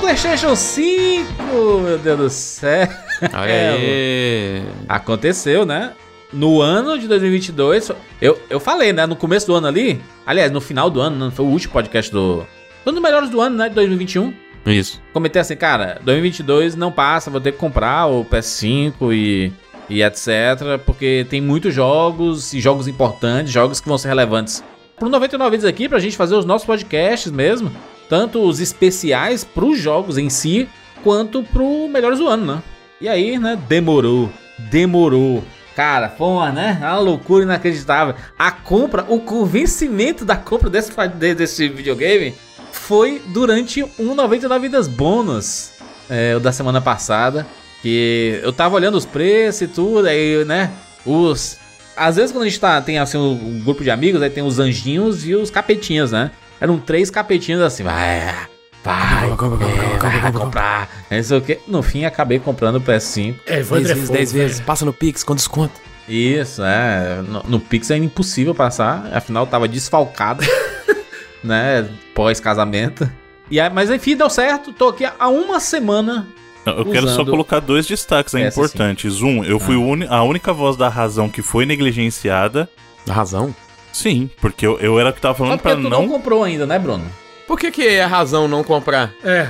PlayStation 5! Meu Deus do céu! Olha aí. Aconteceu, né? No ano de 2022, eu, eu falei, né? No começo do ano ali, aliás, no final do ano, não foi o último podcast do. Foi um dos melhores do ano, né? De 2021. Isso. Comentei assim, cara, 2022 não passa, vou ter que comprar o PS5 e, e etc. Porque tem muitos jogos e jogos importantes, jogos que vão ser relevantes pro 99 vídeos aqui, pra gente fazer os nossos podcasts mesmo. Tanto os especiais pros jogos em si, quanto pro melhores do ano, né? E aí, né, demorou, demorou. Cara, foi uma, né, uma loucura inacreditável. A compra, o convencimento da compra desse, desse videogame foi durante um 99 vidas bônus, é, o da semana passada. Que eu tava olhando os preços e tudo, aí, né, os... Às vezes quando a gente tá, tem assim um grupo de amigos, aí tem os anjinhos e os capetinhas, né? Eram três capetinhas assim, vai, vai, Compra, compra, é, comprar, não sei o que. No fim, acabei comprando o PS5. É, Evandro 10 é vezes, fogo, 10 vezes. Passa no Pix com desconto. Isso, é. No, no Pix é impossível passar, afinal tava desfalcado, né? Pós-casamento. E aí, mas enfim, deu certo. Tô aqui há uma semana. Eu quero só colocar dois destaques aí PS5. importantes. Um, eu fui uni- a única voz da razão que foi negligenciada. Razão? Sim, porque eu, eu era que tava falando porque pra não... não. comprou ainda, né, Bruno? Por que, que é razão não comprar? É.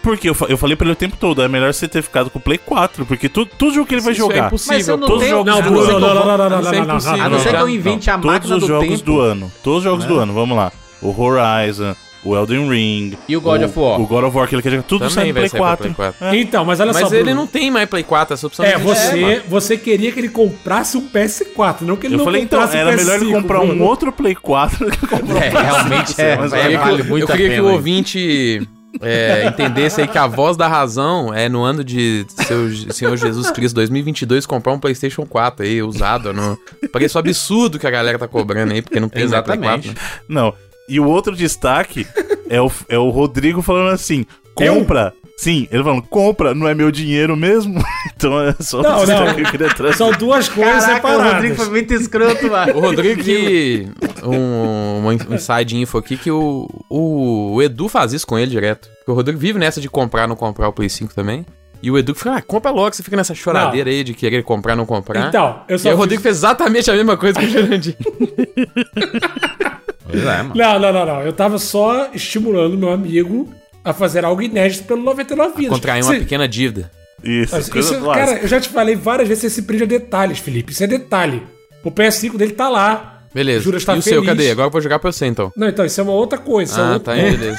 Porque eu, eu falei pra ele o tempo todo, é melhor você ter ficado com o Play 4, porque tu, tudo jogo que ele vai Isso é jogar. impossível. Mas eu não todos os jogos Não, a Bruno, não ser não, que eu não, não, não, não, é não, não, não, A não ser que eu não. invente a Todos máquina os do jogos tempo do ano. Todos os jogos Né? do ano, vamos lá. O Horizon, o Elden Ring. E o God of War. O God of War que ele quer jogar. Tudo sai Play sair pra 4. Play 4. É. Então, mas olha só, Mas ele Bruno. não tem mais Play 4, essa opção É, você, mano. você queria que ele comprasse o PS4, não que ele Eu não falei, então, comprasse era o PS5. melhor ele comprar um Bruno. outro Play 4 do que comprar É, realmente é, Mas é, Eu queria, vale que, muito eu queria que o ouvinte é, entendesse aí que a voz da razão é no ano de seu Senhor Jesus Cristo 2022 comprar um PlayStation 4 aí, usado. No preço absurdo que a galera tá cobrando aí, porque não tem Play Exatamente. 4, né? Não. E o outro destaque é, o, é o Rodrigo falando assim: compra. Sim, ele falando, compra, não é meu dinheiro mesmo? então é só Não, o não. que eu queria trazer. São duas coisas Caraca, o separadas. Rodrigo foi muito escroto, mano. O Rodrigo que. Um, um inside info aqui que o, o, o Edu faz isso com ele direto. Porque o Rodrigo vive nessa de comprar, não comprar o Play 5 também. E o Edu fica, ah, compra logo, você fica nessa choradeira aí de querer comprar, não comprar. Então, eu e só aí o fiz- Rodrigo fez exatamente a mesma coisa que o Jurandir. Pois é, mano. Não, não, não, não. Eu tava só estimulando meu amigo a fazer algo inédito pelo 99 vidas. Contrair uma Se- pequena dívida. Isso, Mas isso, cara, eu já te falei várias vezes, você se prende a detalhes, Felipe. Isso é detalhe. O PS5 dele tá lá. Beleza. Jura, está e o seu, feliz. cadê? Agora eu vou jogar pra você então. Não, então, isso é uma outra coisa. é Ah, outro tá aí, beleza.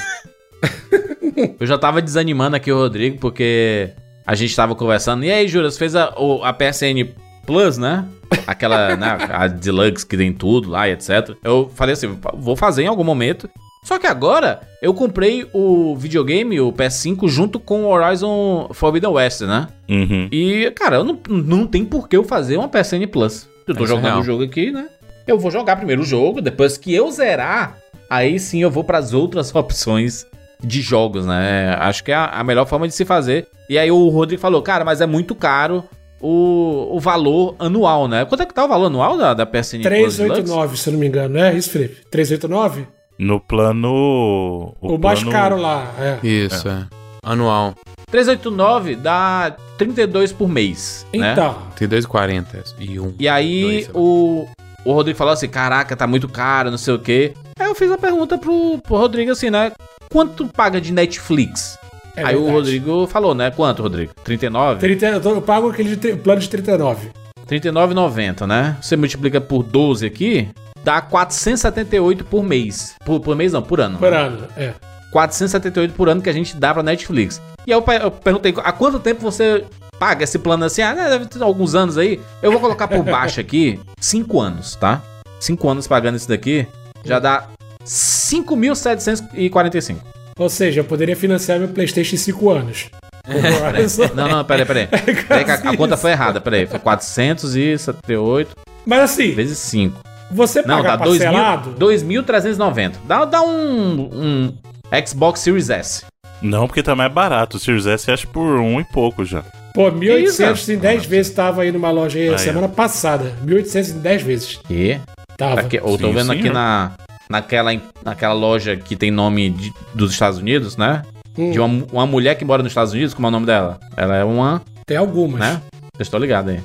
Eu já tava desanimando aqui o Rodrigo, porque a gente tava conversando. E aí, você fez a, a PSN Plus, né? Aquela, né? A Deluxe que tem tudo lá e etc. Eu falei assim, vou fazer em algum momento. Só que agora eu comprei o videogame, o PS5, junto com o Horizon Forbidden West, né? Uhum. E, cara, eu não, não tem por que eu fazer uma PSN Plus. Eu tô é jogando o jogo aqui, né? Eu vou jogar primeiro o jogo, depois que eu zerar, aí sim eu vou pras outras opções de jogos, né? Acho que é a melhor forma de se fazer. E aí o Rodrigo falou, cara, mas é muito caro o, o valor anual, né? Quanto é que tá o valor anual da, da PSN Plus Deluxe? 389, se eu não me engano, não é isso, Felipe? 389? No plano. O, mais plano- caro lá, é. Isso, é. Anual. 389 dá 32 por mês, né? Então, Tem 2,40 e um. E aí Dois, lá. o, o Rodrigo falou assim: caraca, tá muito caro, não sei o quê. Aí eu fiz a pergunta pro, pro Rodrigo assim, né? Quanto paga de Netflix? É aí o verdade. Rodrigo falou, né? Quanto, Rodrigo? 39? 30, eu, tô- eu pago aquele de plano de 39. 39,90, né? Você multiplica por 12 aqui, dá 478 por mês. Por, por mês não, por ano. Por né? ano, é. 478 por ano que a gente dá pra Netflix. E aí eu, eu perguntei, há quanto tempo você paga esse plano assim? Ah, deve ter alguns anos aí. Eu vou colocar por baixo aqui, 5 anos, tá? 5 anos pagando isso daqui, já dá 5.745. Ou seja, eu poderia financiar meu PlayStation em 5 anos. Não, não, peraí, peraí. Peraí que a, a conta foi errada, peraí. Foi 478 Mas assim, vezes 5. você Não, pagar dá 2.000 parcelado... 2.390. Dá, dá um, um Xbox Series S. Não, porque tá mais barato. O Series S acho por um e pouco já. Pô, isso? 1.800 em 10 vezes tava aí numa loja aí Aí, semana passada. 1.800 em 10 vezes. E? Tava. Aqui, eu tô Sim, vendo aqui senhor. na, naquela, naquela loja que tem nome de- dos Estados Unidos, né? De uma, uma mulher que mora nos Estados Unidos, como é o nome dela? Ela é uma, Tem algumas. né? Vocês estão ligados aí.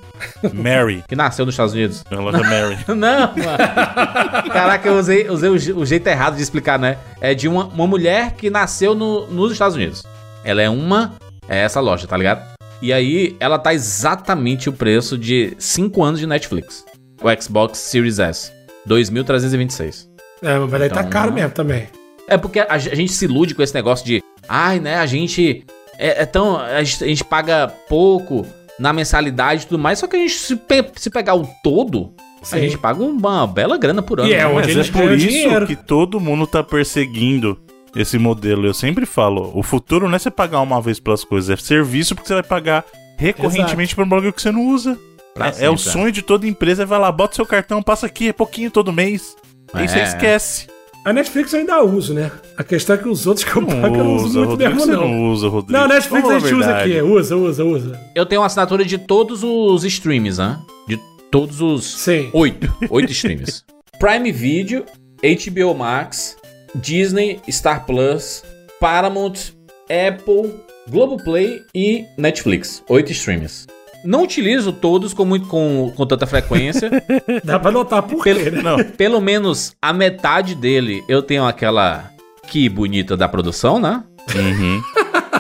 Mary. Que nasceu nos Estados Unidos. Ela é Mary. Não, mano. Caraca, eu usei, usei o, o jeito errado de explicar, né? É de uma, uma mulher que nasceu no- nos Estados Unidos. Ela é uma. É essa loja, tá ligado? E aí, ela tá exatamente o preço de 5 anos de Netflix. O Xbox Series S. 2.326. É, mas daí tá Então, caro mesmo também. É porque a, ge- a gente se ilude com esse negócio de. Ai, né? A gente. É, é tão. A gente, a gente paga pouco na mensalidade e tudo mais. Só que a gente, se, pe- se pegar o todo, Sim. a gente paga uma bela grana por ano. E é né? onde Mas é por isso dinheiro. que todo mundo tá perseguindo esse modelo. Eu sempre falo, o futuro não é você pagar uma vez pelas coisas, é serviço porque você vai pagar recorrentemente por um bagulho que você não usa. Pra É, é o sonho de toda empresa, vai lá, bota seu cartão, passa aqui, é pouquinho todo mês. Aí você É. esquece. A Netflix eu ainda uso, né? A questão é que os outros que eu pago eu não uso muito Rodrigo, mesmo, você não. não usa, Rodrigo. Não, a Netflix Vamos a gente usa aqui. Usa, usa, usa. Eu tenho uma assinatura de todos os streams, né? De todos os. Sim. Oito. Oito streams. Prime Video, HBO Max, Disney, Star Plus, Paramount, Apple, Globoplay e Netflix. Oito streams. Não utilizo todos com, muito, com, com tanta frequência. Dá pra notar por quê, né? Não, Pelo menos a metade dele eu tenho aquela que bonita da produção, né? uhum.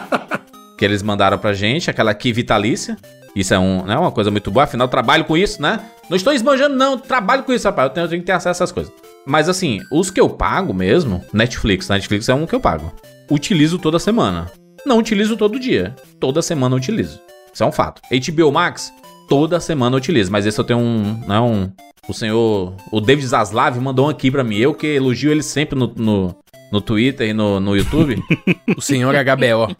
que eles mandaram pra gente, aquela aqui vitalícia. Isso é um, né, uma coisa muito boa, afinal trabalho com isso, né? Não estou esbanjando, não, trabalho com isso, rapaz. Eu tenho, eu tenho que ter acesso a essas coisas. Mas assim, os que eu pago mesmo, Netflix, Netflix é um que eu pago. Utilizo toda semana. Não utilizo todo dia. Toda semana eu utilizo. Isso é um fato. HBO Max, toda semana eu utilizo. Mas esse eu tenho um. Né, um o senhor. O David Zaslav mandou um aqui pra mim. Eu que elogio ele sempre no, no, no Twitter e no, no YouTube. O senhor HBO.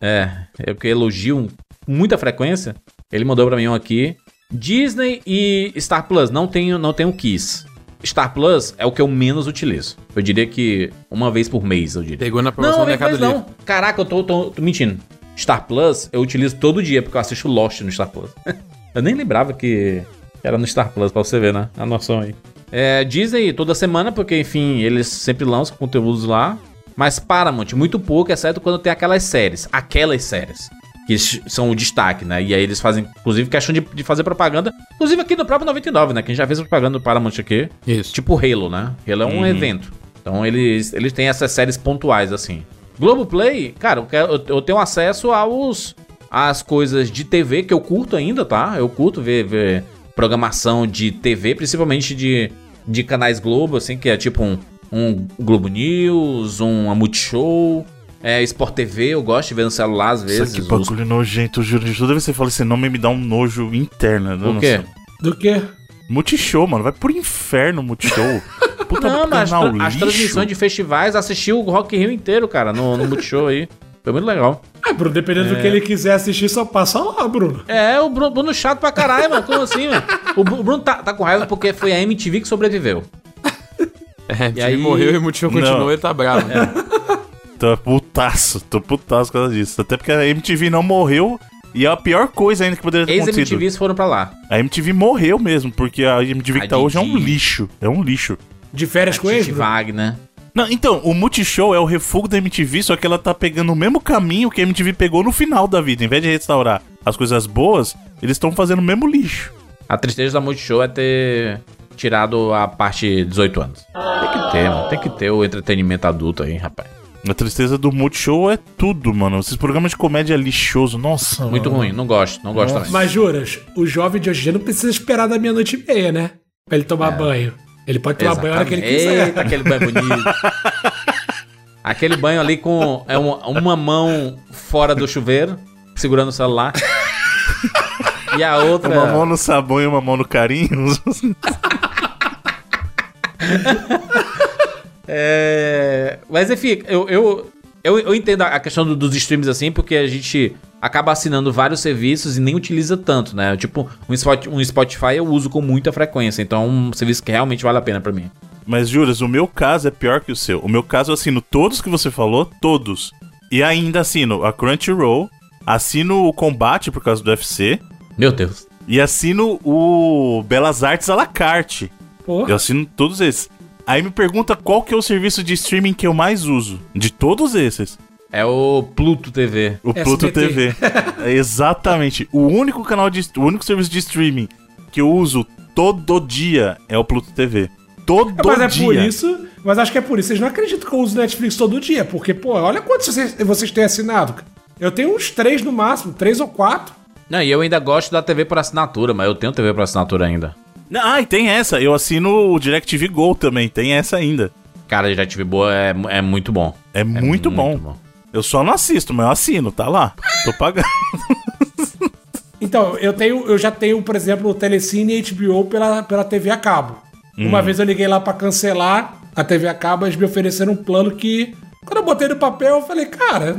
É, é porque elogio com muita frequência. Ele mandou pra mim um aqui. Disney e Star Plus, não tenho, não tenho Kiss. Star Plus é o que eu menos utilizo. Eu diria que uma vez por mês, eu diria. Pegou na promoção Não, do Mercado Livre. não. Caraca, eu tô, tô, tô mentindo. Star Plus eu utilizo todo dia, porque eu assisto Lost no Star Plus. eu nem lembrava que era no Star Plus, pra você ver, né? A noção aí. É, Disney toda semana, porque, enfim, eles sempre lançam conteúdos lá. Mas Paramount, muito pouco, exceto quando tem aquelas séries. Aquelas séries. Que são o destaque, né? E aí eles fazem, inclusive, questão de, de fazer propaganda. Inclusive aqui no próprio 99, né? Que a gente já fez propaganda do Paramount aqui. Isso. Tipo Halo, né? Halo é um evento. Então eles, eles têm essas séries pontuais, assim. Globoplay, cara, eu, quero- eu- tenho acesso aos às coisas de TV que eu curto ainda, tá? Eu curto ver, ver programação de TV, principalmente de, de canais Globo, assim, que é tipo um, um Globo News, um Multishow, é, Sport TV, eu gosto de ver no celular às vezes. Isso aqui, os- bagulho nojento, juro. Toda vez que você fala esse nome, me dá um nojo interno. eu O não quê? Do quê? Multishow, mano. Vai pro inferno, Multishow. Puta Não, mas as, canal as lixo. transmissões de festivais, assisti o Rock Rio inteiro, cara, no, no Multishow aí. Foi muito legal. Ah, Bruno, dependendo do que ele quiser assistir, só passa lá, Bruno. É, o Bruno, Bruno chato pra caralho, mano. Como assim, mano? O Bru- o Bruno tá, tá com raiva porque foi a MTV que sobreviveu. É, E e aí- morreu e o Multishow Não. continuou ele tá bravo. Tô putaço, tô putaço por causa disso. Até porque a MTV não morreu. E é a pior coisa ainda que poderia ter acontecido. Ex-MTVs foram pra lá. A MTV morreu mesmo, porque a MTV que A tá hoje é um lixo. É um lixo. De férias com eles, Bruno? Wagner. Não, então, o Multishow é o refúgio da MTV, só que ela tá pegando o mesmo caminho que a MTV pegou no final da vida. Em vez de restaurar as coisas boas, eles estão fazendo o mesmo lixo. A tristeza da Multishow é ter tirado a parte 18 anos. Tem que ter, mano. Tem que ter o entretenimento adulto aí, rapaz. A tristeza do Multishow é tudo, mano. Esses programas de comédia é lixoso. Nossa, Muito mano. ruim. Não gosto. Não gosto também. Mas juras, o jovem de hoje em dia não precisa esperar da meia-noite e meia, né? Pra ele tomar banho. Ele pode tomar banho a hora que ele quiser. Eita, aquele banho bonito. aquele banho ali com é uma, uma mão fora do chuveiro, segurando o celular. e a outra. Uma mão no sabão e uma mão no carinho. É, Mas enfim, eu, eu, eu, eu entendo a questão do- dos streams assim, porque a gente acaba assinando vários serviços e nem utiliza tanto, né? Tipo, um Spot- um Spotify eu uso com muita frequência, então é um serviço que realmente vale a pena pra mim. Mas, Juras, o meu caso é pior que o seu. O meu caso eu assino todos que você falou, todos. E ainda assino a Crunchyroll, assino o Combate por causa do UFC, Meu Deus. e assino o Belas Artes à la carte. Porra. Eu assino todos esses. Aí me pergunta qual que é o serviço de streaming que eu mais uso. De todos esses. É o Pluto TV. O Pluto SBT. TV. É exatamente. O único canal de. O único serviço de streaming que eu uso todo dia é o Pluto TV. Todo Mas é dia. por isso. Mas acho que é por isso. Vocês não acreditam que eu uso Netflix todo dia. Porque, pô, olha quantos vocês, vocês têm assinado. Eu tenho uns três no máximo, três ou quatro. Não, e eu ainda gosto da TV por assinatura, mas eu tenho TV por assinatura ainda. Ah, e tem essa. Eu assino o DirecTV Go também. Tem essa ainda. Cara, a TV Boa é, é muito bom. É, muito, bom. Eu só não assisto, mas eu assino, tá lá. Tô pagando. Então, eu tenho, eu já tenho, por exemplo, o Telecine e HBO pela, pela TV a cabo. Uma vez eu liguei lá pra cancelar a TV a cabo, eles me ofereceram um plano que, quando eu botei no papel, eu falei, cara,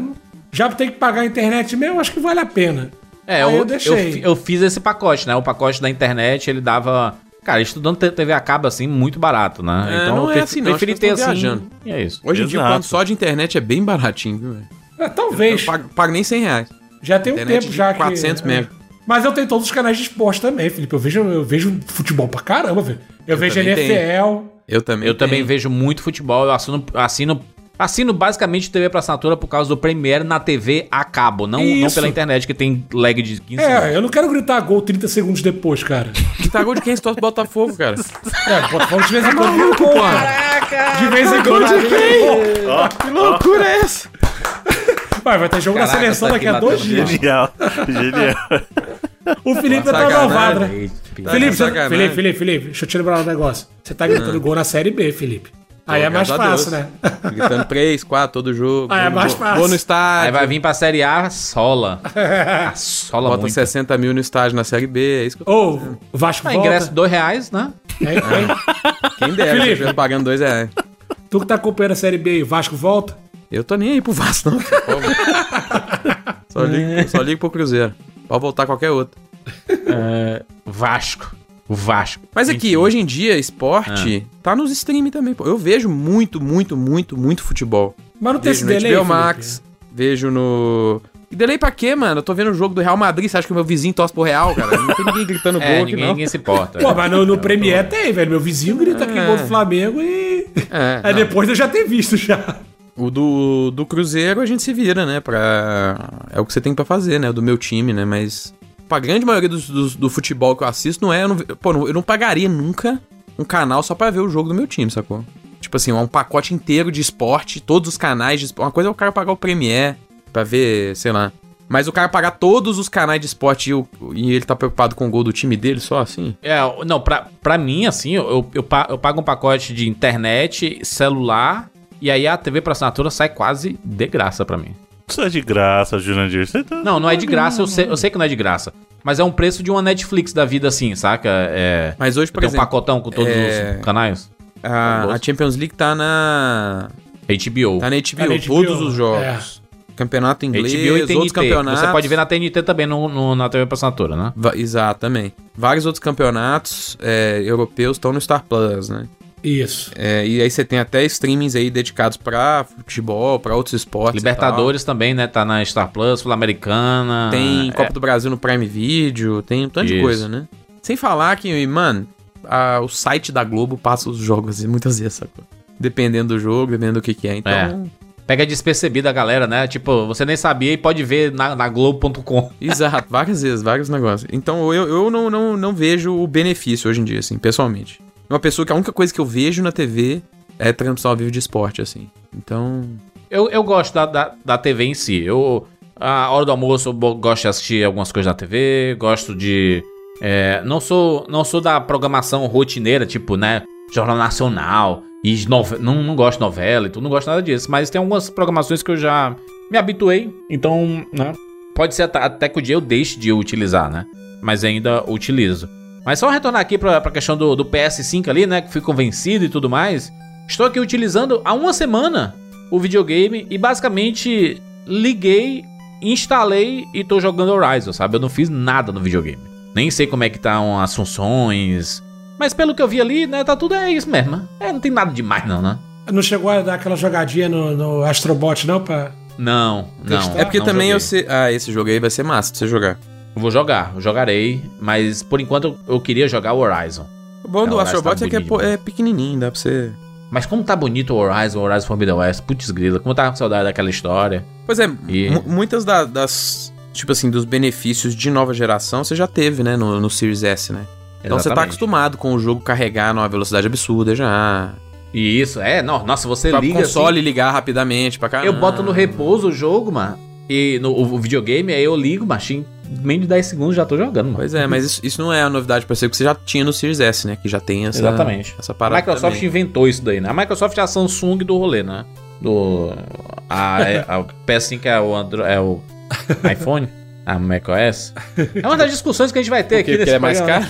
já tem que pagar a internet mesmo, acho que vale a pena. É, eu, eu deixei. eu eu fiz esse pacote, né? O pacote da internet, ele dava. Cara, estudando TV a cabo assim, muito barato, né? É, então não eu é assim, não, preferi ter assim. viajando. E é isso. Hoje em dia, o plano só de internet é bem baratinho, viu, velho? É, talvez. Eu pago, pago nem 100 reais. Já tem um Internet tempo já 400 que... mega. Mas eu tenho todos os canais de esporte também, Felipe. Eu vejo, eu vejo futebol pra caramba, velho. Eu, vejo também NFL. Eu também Eu também tenho. vejo muito futebol, eu assino, assino, assino basicamente TV pra assinatura por causa do Premiere na TV a cabo, não, não pela internet que tem lag de 15 segundos. É, eu não quero gritar gol 30 segundos depois, cara. Tá gol de quem se torce Botafogo, cara. É, Botafogo de vez em quando vira gol, cara. De vez em quando de gol. Que loucura é essa? Vai, vai ter jogo Caraca, na seleção tá daqui aqui a dois dias. Genial. Genial. O Felipe tá Sacanagem. novado, né? Tá Felipe. Felipe, Felipe, Felipe, deixa eu te lembrar um negócio. Você tá gritando gol na Série B, Felipe. Aí é mais a fácil, né? Gritando 3, 4, todo jogo. Ah, é mais vou- fácil. Vou no estádio. Aí vai vir pra Série A, sola. Ah, sola Bota muito. 60 mil no estádio na Série B. É isso que eu Ou, o Vasco Ah, volta. ingresso dois reais, né? Hein, hein? Quem dera, Felipe. estivesse pagando 2 reais. Tu que tá acompanhando a Série B aí, Vasco volta? Eu tô nem aí pro Vasco, não. só, ligo, só ligo pro Cruzeiro. Pode voltar qualquer outro. Vasco. O Vasco. Mas aqui, Enfim. hoje em dia, esporte tá nos streaming também. pô. Eu vejo muito, muito, muito, muito futebol. Mas não tem Vejo esse no delay, HBO Felipe? Max, vejo no... E delay pra quê, mano? Eu tô vendo o jogo do Real Madrid, você acha que o meu vizinho torce pro Real, cara? Não tem ninguém gritando É, gol aqui, ninguém, não. ninguém se importa. Pô, mas no, no Premiere tem, velho. Meu vizinho grita aqui gol do Flamengo e... É, Aí não. depois eu já ter visto já. O do, do Cruzeiro a gente se vira, né? Pra... É o que você tem pra fazer, né? O do meu time, né? Mas pra grande maioria dos- do futebol que eu assisto, não é. Eu não, pô, eu não pagaria nunca um canal só pra ver o jogo do meu time, sacou? Tipo assim, um pacote inteiro de esporte, todos os canais de esporte. Uma coisa é o cara pagar o Premiere pra ver, sei lá. Mas o cara pagar todos os canais de esporte e, e ele tá preocupado com o gol do time dele só assim? É, não, pra, pra mim, assim, eu, eu, eu pago um pacote de internet, celular, e aí a TV pra assinatura sai quase de graça pra mim. Isso é de graça, Jurandir. Você tá... Não, não é de graça, eu sei, eu sei que não é de graça. Mas é um preço de uma Netflix da vida, assim, saca? É. Mas hoje, por Tem um exemplo, pacotão com todos é- os canais. a, a Champions League tá na. HBO. Tá na HBO, Tá na todos HBO, os jogos. Campeonato inglês, HBO e TNT. outros campeonatos. Você pode ver na TNT também no, no- na TV pra assinatura, né? Va- Exato, também. Vários outros campeonatos é, europeus estão no Star Plus, né? Isso. É, e aí você tem até streamings aí dedicados pra futebol, pra outros esportes. e Libertadores também, né? Tá na Star Plus, Sul-Americana. Tem É, Copa do Brasil no Prime Video, tem um tanto de coisa, né? Sem falar que, mano, a- o site da Globo passa os jogos muitas vezes, sacou? Dependendo do jogo, dependendo do que que é. Então, Pega despercebida a galera, né? Tipo, você nem sabia e pode ver na, na Globo.com. Exato, várias vezes, vários negócios. Então eu, eu não, não, não vejo o benefício hoje em dia, assim, pessoalmente. Uma pessoa que a única coisa que eu vejo na TV é transmissão ao vivo de esporte, assim. Então. Eu, eu gosto da, da, da TV em si. Eu, a hora do almoço, eu gosto de assistir algumas coisas da TV, gosto de. é, não, sou, não sou da programação rotineira, tipo, né? Jornal Nacional. E não, não gosto de novela e tudo, não gosto nada disso. Mas tem algumas programações que eu já me habituei. Então, né? Pode ser até que o dia eu deixe de utilizar, né? Mas ainda utilizo. Mas só retornar aqui pra, pra questão do, do PS5 ali, né? Que fui convencido e tudo mais. Estou aqui utilizando há uma semana o videogame e basicamente liguei, instalei e tô jogando Horizon, sabe? Eu não fiz nada no videogame. Nem sei como é que estão as funções. Mas pelo que eu vi ali, né, tá tudo é isso mesmo. É, não tem nada demais não, né? Não chegou a dar aquela jogadinha no, no Astrobot, não? Pra... Não, não. Testar. É porque não também eu joguei. sei. Ah, esse jogo aí vai ser massa pra você jogar. Eu Vou jogar, eu jogarei, mas por enquanto eu, queria jogar o Horizon. O bom do Não, Astrobot tá é que é, demais. é pequenininho, dá pra você. Mas como tá bonito o Horizon, o Horizon Forbidden West, putz grila, como eu tava com saudade daquela história. Pois é, E- mu- muitas da- das, tipo assim, dos benefícios de nova geração você já teve, né, no, no Series S, né? Então você tá acostumado com o jogo carregar numa velocidade absurda já. E isso, é, não, nossa, você Pra liga console assim, ligar rapidamente pra cá. eu boto no repouso o jogo, mano, e no o, o videogame, aí eu ligo, machinho, menos de 10 segundos já tô jogando, mano. Pois é, mas isso, isso não é a novidade pra você, que você já tinha no Series S, né? Que já tem essa, Exatamente. essa A parada. Microsoft também. inventou isso daí, né? A Microsoft é a Samsung do rolê, né? Do. A, é- a PS5 é o, Andro, é o iPhone, a macOS. É uma das discussões que a gente vai ter Por aqui Porque ele é mais caro?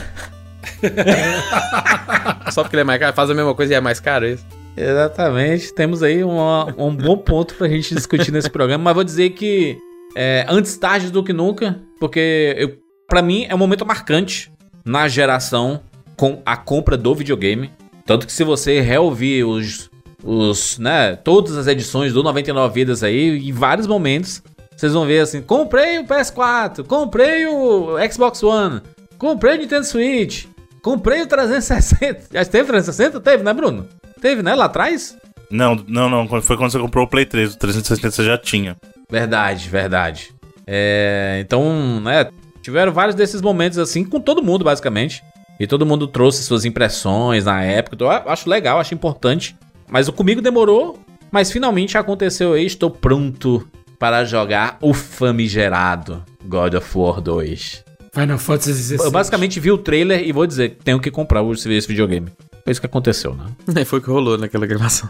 Só porque ele é mais caro? Faz a mesma coisa e é mais caro, é isso? Exatamente. Temos aí uma- um bom ponto pra gente discutir nesse programa, mas vou dizer que é, antes tarde do que nunca, porque para mim é um momento marcante na geração com a compra do videogame. Tanto que se você reouvir os, os, né, todas as edições do 99 Vidas aí, em vários momentos, vocês vão ver assim, comprei o PS4, comprei o Xbox One, comprei o Nintendo Switch, comprei o 360. Já teve 360? Teve, né, Bruno? Teve, né, lá atrás? Não, não, não. Foi quando você comprou o Play 3. O 360 você já tinha. Verdade, verdade. É, então, né, tiveram vários desses momentos assim com todo mundo, basicamente. E todo mundo trouxe suas impressões na época. Então, eu acho legal, acho importante. Mas o comigo demorou, mas finalmente aconteceu aí. Estou pronto para jogar o famigerado God of War 2. Final Fantasy XVI. Eu basicamente vi o trailer e vou dizer que tenho que comprar esse videogame. Foi isso que aconteceu, né? Foi o que rolou naquela gravação.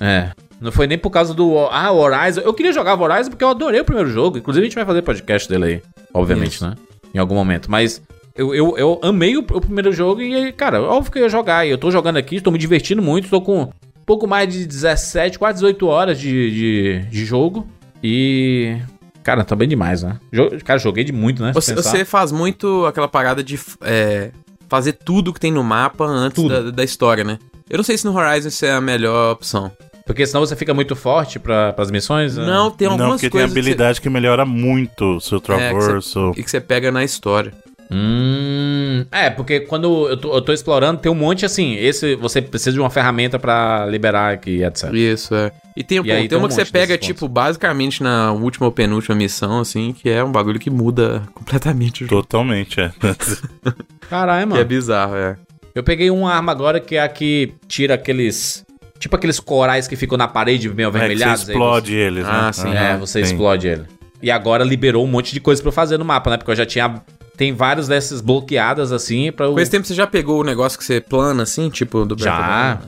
É. Não foi nem por causa do. Ah, Horizon. Eu queria jogar Horizon porque eu adorei o primeiro jogo. Inclusive, a gente vai fazer podcast dele aí. Obviamente, né? Em algum momento. Mas eu, eu, eu amei o, o primeiro jogo e, cara, óbvio que eu ia jogar. E eu tô jogando aqui, tô me divertindo muito. Tô com pouco mais de 17, quase 18 horas de, de, de jogo. E. Cara, tá bem demais, né? Jo- Cara, joguei de muito, né? Você, você faz muito aquela parada de é, fazer tudo que tem no mapa antes da, da história, né? Eu não sei se no Horizon isso é a melhor opção. Porque senão você fica muito forte pra, pras missões. né? Não, tem não, algumas porque tem coisas que você- habilidade que, melhora muito o seu traverso. e que você pega na história. Hum, é, porque quando eu tô, eu tô explorando, tem um monte assim. Esse você precisa de uma ferramenta pra liberar aqui, etc. Isso, é. E tem, pô, aí tem tem um uma que você pega, tipo, basicamente na última ou penúltima missão, assim, que é um bagulho que muda completamente o jogo. Totalmente, é. Caralho, Que é mano. bizarro, é. Eu peguei uma arma agora que é a que tira aqueles. Tipo aqueles corais que ficam na parede meio É avermelhados. você aí explode eles, né? Ah, sim. você- É, você sim. explode ele. E agora liberou um monte de coisa pra eu fazer no mapa, né? Porque eu já tinha. Tem vários dessas bloqueadas assim pra eu. Com esse tempo você já pegou o negócio que você plana, assim, tipo, do Já?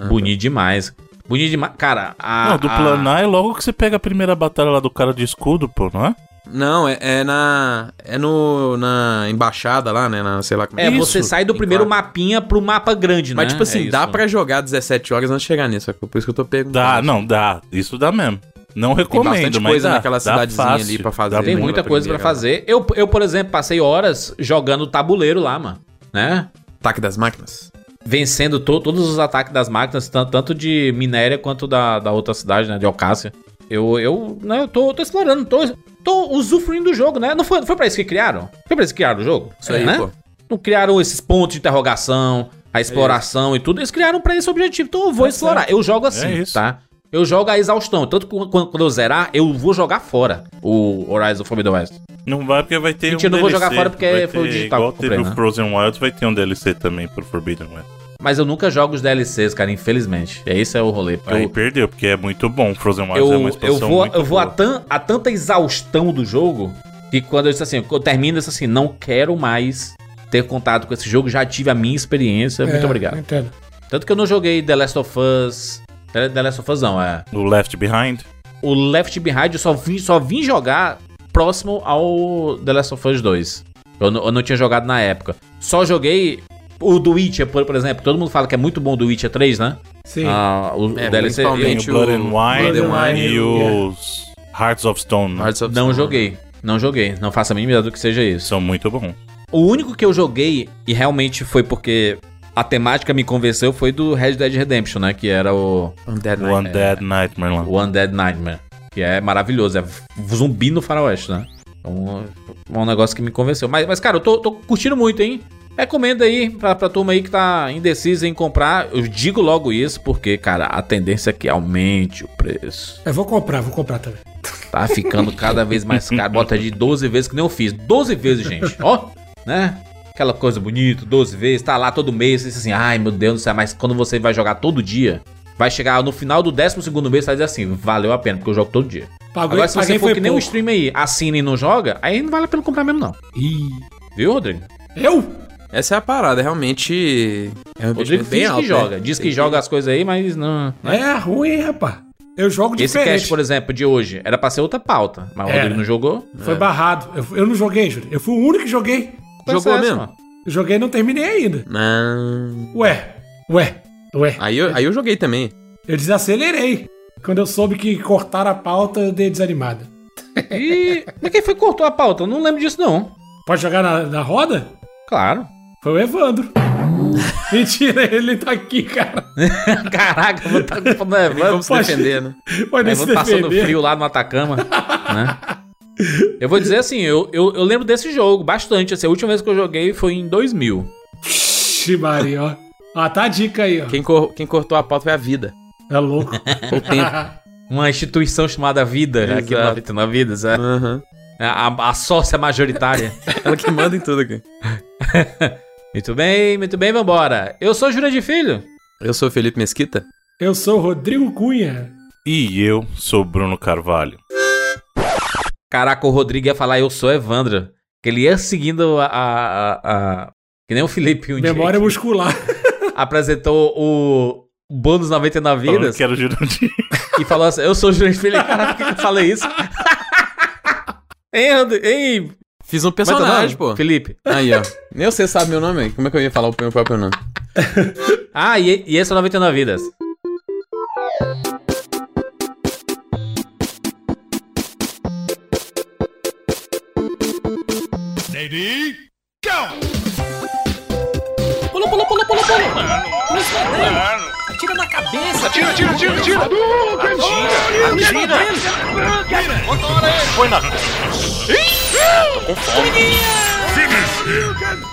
Ah, bonito demais. Bonito demais. Cara, a. Não, do a- planar é logo que você pega a primeira batalha lá do cara de escudo, pô, não é? Não, é, é na. É no. Na embaixada lá, né? Na, sei lá como É, Isso, você sai do primeiro quatro. mapinha pro mapa grande, né? Mas, tipo assim, É dá pra jogar 17 horas antes de chegar nisso, sacou? Por isso que eu tô perguntando. Dá, não, dá. Isso dá mesmo. Não recomendo, bastante mas coisa dá, naquela cidadezinha fácil, ali pra fazer. Tem muita pra coisa pra primeira, fazer. Eu, eu, por exemplo, passei horas jogando tabuleiro lá, mano. Né? Ataque das máquinas. Vencendo to- todos os ataques das máquinas, tan- tanto de minéria quanto da, da outra cidade, né? De Alcácia. Eu, eu, né, eu tô, tô explorando, tô, tô usufruindo do jogo, né? Não foi, foi pra isso que criaram? Foi pra isso que criaram o jogo? Isso aí, né? pô. Não criaram esses pontos de interrogação, a exploração e tudo. Eles criaram pra esse objetivo. Então eu vou É explorar. Eu jogo assim, É isso. tá? Eu jogo a exaustão. Tanto que quando, eu zerar, eu vou jogar fora o Horizon Forbidden West. Não vai porque vai ter Mentira, um não vou jogar fora porque vai foi o digital Igual eu comprei, teve né? o Frozen Wilds, vai ter um DLC também pro Forbidden West. Mas eu nunca jogo os DLCs, cara, infelizmente. E esse é o rolê. Aí eu, perdeu, porque é muito bom. Frozen Wilds eu, é uma eu expansão vou, muito eu vou a, tan, a tanta exaustão do jogo que quando eu disse assim, eu termino isso assim, não quero mais ter contato com esse jogo, já tive a minha experiência, muito É, obrigado. Entendo. Tanto que eu não joguei The Last of Us. The Last of Us não, é. O Left Behind. O Left Behind eu só vim, só vim jogar próximo ao The Last of Us 2. Eu, não- eu não tinha jogado na época. Só joguei o do Witcher, por, por exemplo. Todo mundo fala que é muito bom o do Witcher 3, né? Sim. Ah, o, É, o DLC. Principalmente o Blood o and Wine, Blood and Wine, e os Hearts of Stone. Hearts of não Stone. joguei. Não joguei. Não faço a mínima ideia do que seja isso. São muito bons. O único que eu joguei, e realmente foi porque a temática me convenceu, foi do Red Dead Redemption, né? Que era o, Undead O Nightmare. Undead Nightmare lá. o Undead Nightmare. Que é maravilhoso. É zumbi no faroeste, né? Então, é um negócio que me convenceu. Mas, mas cara, eu tô, tô curtindo muito, hein? Recomendo aí pra, pra turma aí que tá indecisa em comprar. Eu digo logo isso porque, cara, a tendência é que aumente o preço. Eu vou comprar, vou comprar também. Tá ficando cada vez mais caro. Bota de 12 vezes que nem eu fiz. 12 vezes, gente. Ó, né? Aquela coisa bonita, 12 vezes, tá lá todo mês, você diz assim, ai meu Deus do céu, mas quando você vai jogar todo dia, vai chegar no final do 12 segundo mês, você vai dizer assim, valeu a pena, porque eu jogo todo dia. Pagou, Agora, se você for que nem um stream aí, assina e não joga, aí não vale a pena comprar mesmo não. Ih. Viu, Rodrigo? Eu? Essa é a parada, realmente. É um Rodrigo bem diz alto. que né? joga, diz que joga as coisas aí, mas não... É ruim, hein, rapaz. Eu jogo Esse diferente. cast, por exemplo, de hoje, era pra ser outra pauta, mas o. Rodrigo não jogou. Foi barrado. Eu, eu não joguei, Júlio. Eu fui o único que joguei. Jogou mesmo? mano. Joguei e não terminei ainda. Não. Ué, ué, ué. Aí eu, aí eu joguei também. Eu desacelerei. Quando eu soube que cortaram a pauta, eu dei desanimada. E... Mas quem foi que cortou a pauta? Eu não lembro disso, não. Pode jogar na, na roda? Claro. Foi o Evandro. Mentira, ele tá aqui, cara. Caraca, eu vou estar com Como Evandro. se defender, né? Pode se Evandro passando defender. frio lá no Atacama, né? Eu vou dizer assim, eu, eu, eu lembro desse jogo bastante. Assim, a última vez que eu joguei foi em 2000. Ixi, Maria, ó. Ah, tá a dica aí, ó. Quem, cor- quem cortou a pauta foi a vida. É louco. O tempo. Uma instituição chamada Vida, né? aqui no Exato. 99 Vidas, é. Aham. A, a sócia majoritária. Ela que manda em tudo aqui. muito bem, muito bem, vambora. Eu sou Júlia de Filho. Eu sou o Felipe Mesquita. Eu sou o Rodrigo Cunha. E eu sou Bruno Carvalho. Caraca, o Rodrigo ia falar eu sou Evandro. Que ele ia seguindo a... a, a- a- Que nem o Felipe um dia Memória muscular. apresentou o bônus 99 Falando vidas que era o Jurandir. e falou assim, eu sou o Júlio de Filho. Caraca, por que eu falei isso? Hein, Rodrigo? Hein? Fiz um é teu personagem, pô. Felipe. Aí, ó. Nem você sabe meu nome aí. Como é que eu ia falar o meu próprio nome? Ah, e, e esse é o 99 vidas. Atira, atira, atira, atira! Atira, atira! Põe na... Tô com fome.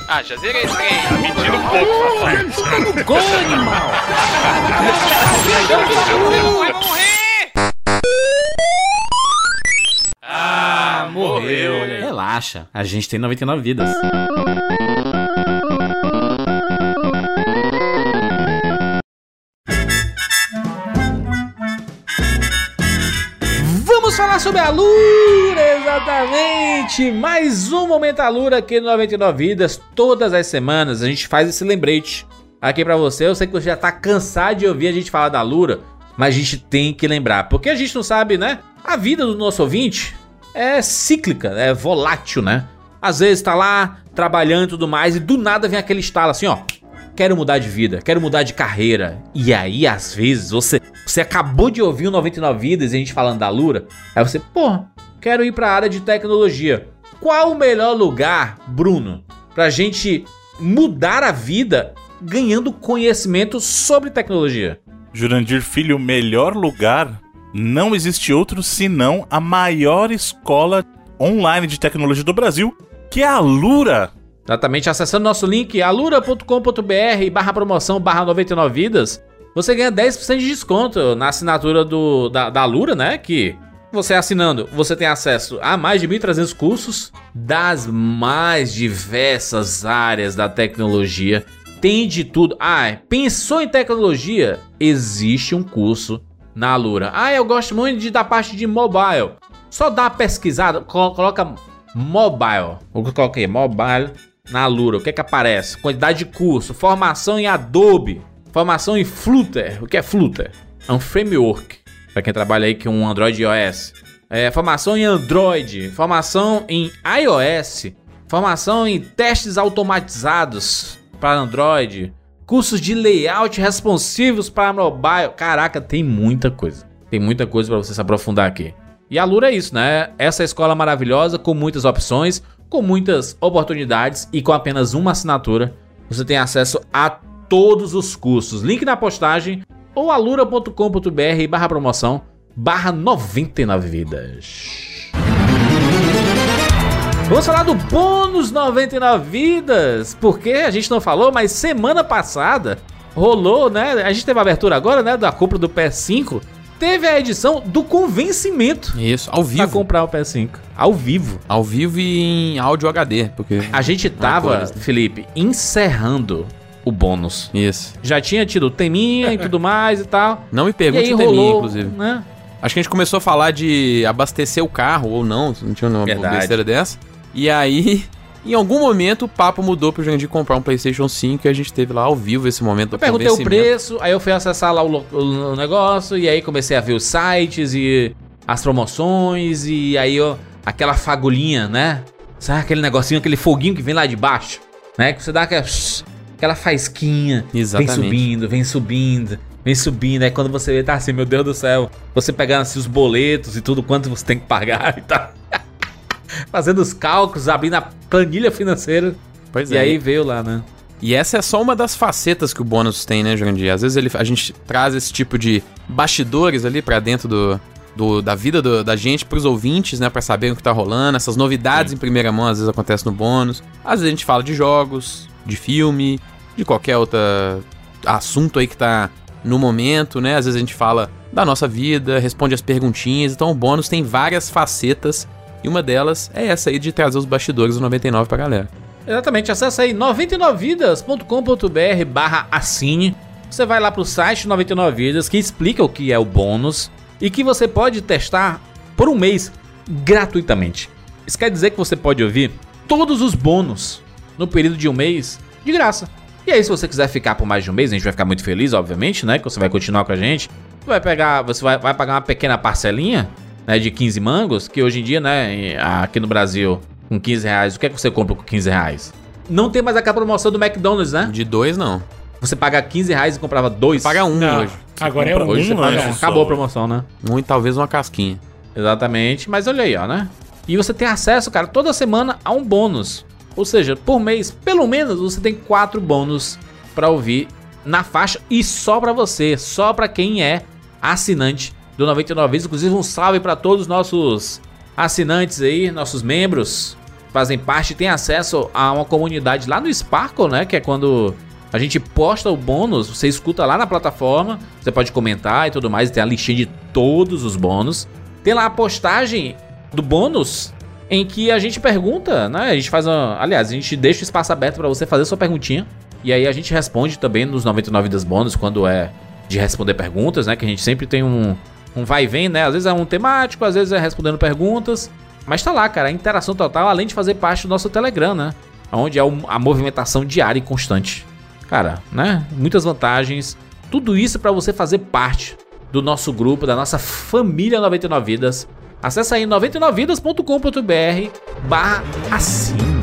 Ah, já zerei esse trem. Tá mentindo um pouco, safado. Gol, animal! Vai morrer! Ah, morreu. Relaxa, a gente tem 99 vidas. Vamos falar sobre a Lura, exatamente! Mais um Momento Alura aqui no 99 Vidas. Todas as semanas a gente faz esse lembrete aqui pra você. Eu sei que você já tá cansado de ouvir a gente falar da Lura, mas a gente tem que lembrar, porque a gente não sabe, né? A vida do nosso ouvinte é cíclica, é volátil, né? Às vezes tá lá trabalhando e tudo mais e do nada vem aquele estalo assim, ó. Quero mudar de vida, quero mudar de carreira. E aí, às vezes, você, você acabou de ouvir o 99 Vidas e a gente falando da Lura. Aí você, pô, quero ir pra área de tecnologia. Qual o melhor lugar, Bruno, pra gente mudar a vida ganhando conhecimento sobre tecnologia? Jurandir Filho, o melhor lugar. Não existe outro senão a maior escola online de tecnologia do Brasil, que é a Lura. Exatamente, acessando nosso link alura.com.br barra promoção barra 99 vidas, você ganha 10% de desconto na assinatura do, da, da Alura, né? Que você assinando, você tem acesso a mais de 1.300 cursos das mais diversas áreas da tecnologia. Tem de tudo. Ah, pensou em tecnologia? Existe um curso na Alura. Ah, eu gosto muito de, da parte de mobile. Só dá uma pesquisada, colo- coloca mobile. Eu coloquei mobile na Alura. O que é que aparece? Quantidade de curso, formação em Adobe, formação em Flutter. O que é Flutter? É um framework para quem trabalha aí com um Android e iOS. É, formação em Android, formação em iOS, formação em testes automatizados para Android, cursos de layout responsivos para mobile. Caraca, tem muita coisa. Tem muita coisa para você se aprofundar aqui. E a Lura é isso, né? Essa é escola maravilhosa com muitas opções, com muitas oportunidades e com apenas uma assinatura, você tem acesso a todos os cursos. Link na postagem ou alura.com.br/barra promoção/barra noventa e nove vidas. Vamos falar do bônus 99 vidas, porque a gente não falou, mas semana passada rolou, né? A gente teve a abertura agora, né? Da compra do PS5. Teve a edição do convencimento Isso, ao pra vivo. comprar o PS5. Ao vivo. Ao vivo e em áudio HD, porque... A gente tava, né? Felipe, encerrando o bônus. Isso. Já tinha tido o teminha e tudo mais e tal. Não me pergunte o teminha, rolou, inclusive. né? Acho que a gente começou a falar de abastecer o carro, ou não, não tinha uma Verdade. besteira dessa. E aí, em algum momento, o papo mudou pro Jandir comprar um PlayStation 5 e a gente teve lá ao vivo esse momento do Eu perguntei o preço, aí eu fui acessar lá o, lo- o negócio, e aí comecei a ver os sites e as promoções, e aí ó, aquela fagulhinha, né? Sabe aquele negocinho, aquele foguinho que vem lá de baixo, né? Que você dá aquela, aquela faisquinha. Exatamente. Vem subindo, vem subindo, vem subindo. Aí quando você vê, tá assim, meu Deus do céu, você pegando assim os boletos e tudo, quanto você tem que pagar e tal. Fazendo os cálculos, abrindo a planilha financeira. Pois e é. aí veio lá, né? E essa é só uma das facetas que o bônus tem, né, Jandir? Às vezes ele, a gente traz esse tipo de bastidores ali pra dentro do, do- da vida do- da gente, pros ouvintes, né, pra saberem o que tá rolando. Essas novidades em primeira mão às vezes acontecem no bônus. Às vezes a gente fala de jogos, de filme, de qualquer outro assunto aí que tá no momento, né? Às vezes a gente fala da nossa vida, responde as perguntinhas. Então o bônus tem várias facetas e uma delas é essa aí de trazer os bastidores do 99 pra galera. Exatamente, acessa aí 99vidas.com.br barra assine. Você vai lá pro site 99 Vidas que explica o que é o bônus e que você pode testar por um mês gratuitamente. Isso quer dizer que você pode ouvir todos os bônus no período de um mês de graça. E aí, se você quiser ficar por mais de um mês, a gente vai ficar muito feliz, obviamente, né? Que você vai continuar com a gente. Você vai pegar, você vai, vai pagar uma pequena parcelinha, né? De 15 mangos, que hoje em dia, né? Aqui no Brasil, com 15 reais, o que é que você compra com 15 reais? Não tem mais aquela promoção do McDonald's, né? De dois, não. Você paga 15 reais e comprava dois. Paga um Não, hoje. agora é um. hoje, você um paga-. Acabou a promoção, né? Um e talvez uma casquinha. Exatamente, mas olha aí, ó, né? E você tem acesso, cara, toda semana a um bônus. Ou seja, por mês, pelo menos você tem quatro bônus pra ouvir na faixa e só pra você, só pra quem é assinante do 99 Vidas. Inclusive, um salve pra todos os nossos assinantes aí, nossos membros, fazem parte e têm acesso a uma comunidade lá no Sparkle, né? Que é quando a gente posta o bônus, você escuta lá na plataforma, você pode comentar e tudo mais, tem a listinha de todos os bônus. Tem lá a postagem do bônus em que a gente pergunta, né? A gente faz uma, aliás, a gente deixa o espaço aberto pra você fazer sua perguntinha e aí a gente responde também nos 99 das bônus quando é de responder perguntas, né? Que a gente sempre tem um um vai e vem, né? Às vezes é um temático, às vezes é respondendo perguntas, mas tá lá, cara, a interação total, além de fazer parte do nosso Telegram, né? Onde é a movimentação diária e constante. Cara, né? Muitas vantagens. Tudo isso pra você fazer parte do nosso grupo, da nossa família 99 Vidas. Acesse aí 99vidas.com.br barra assine.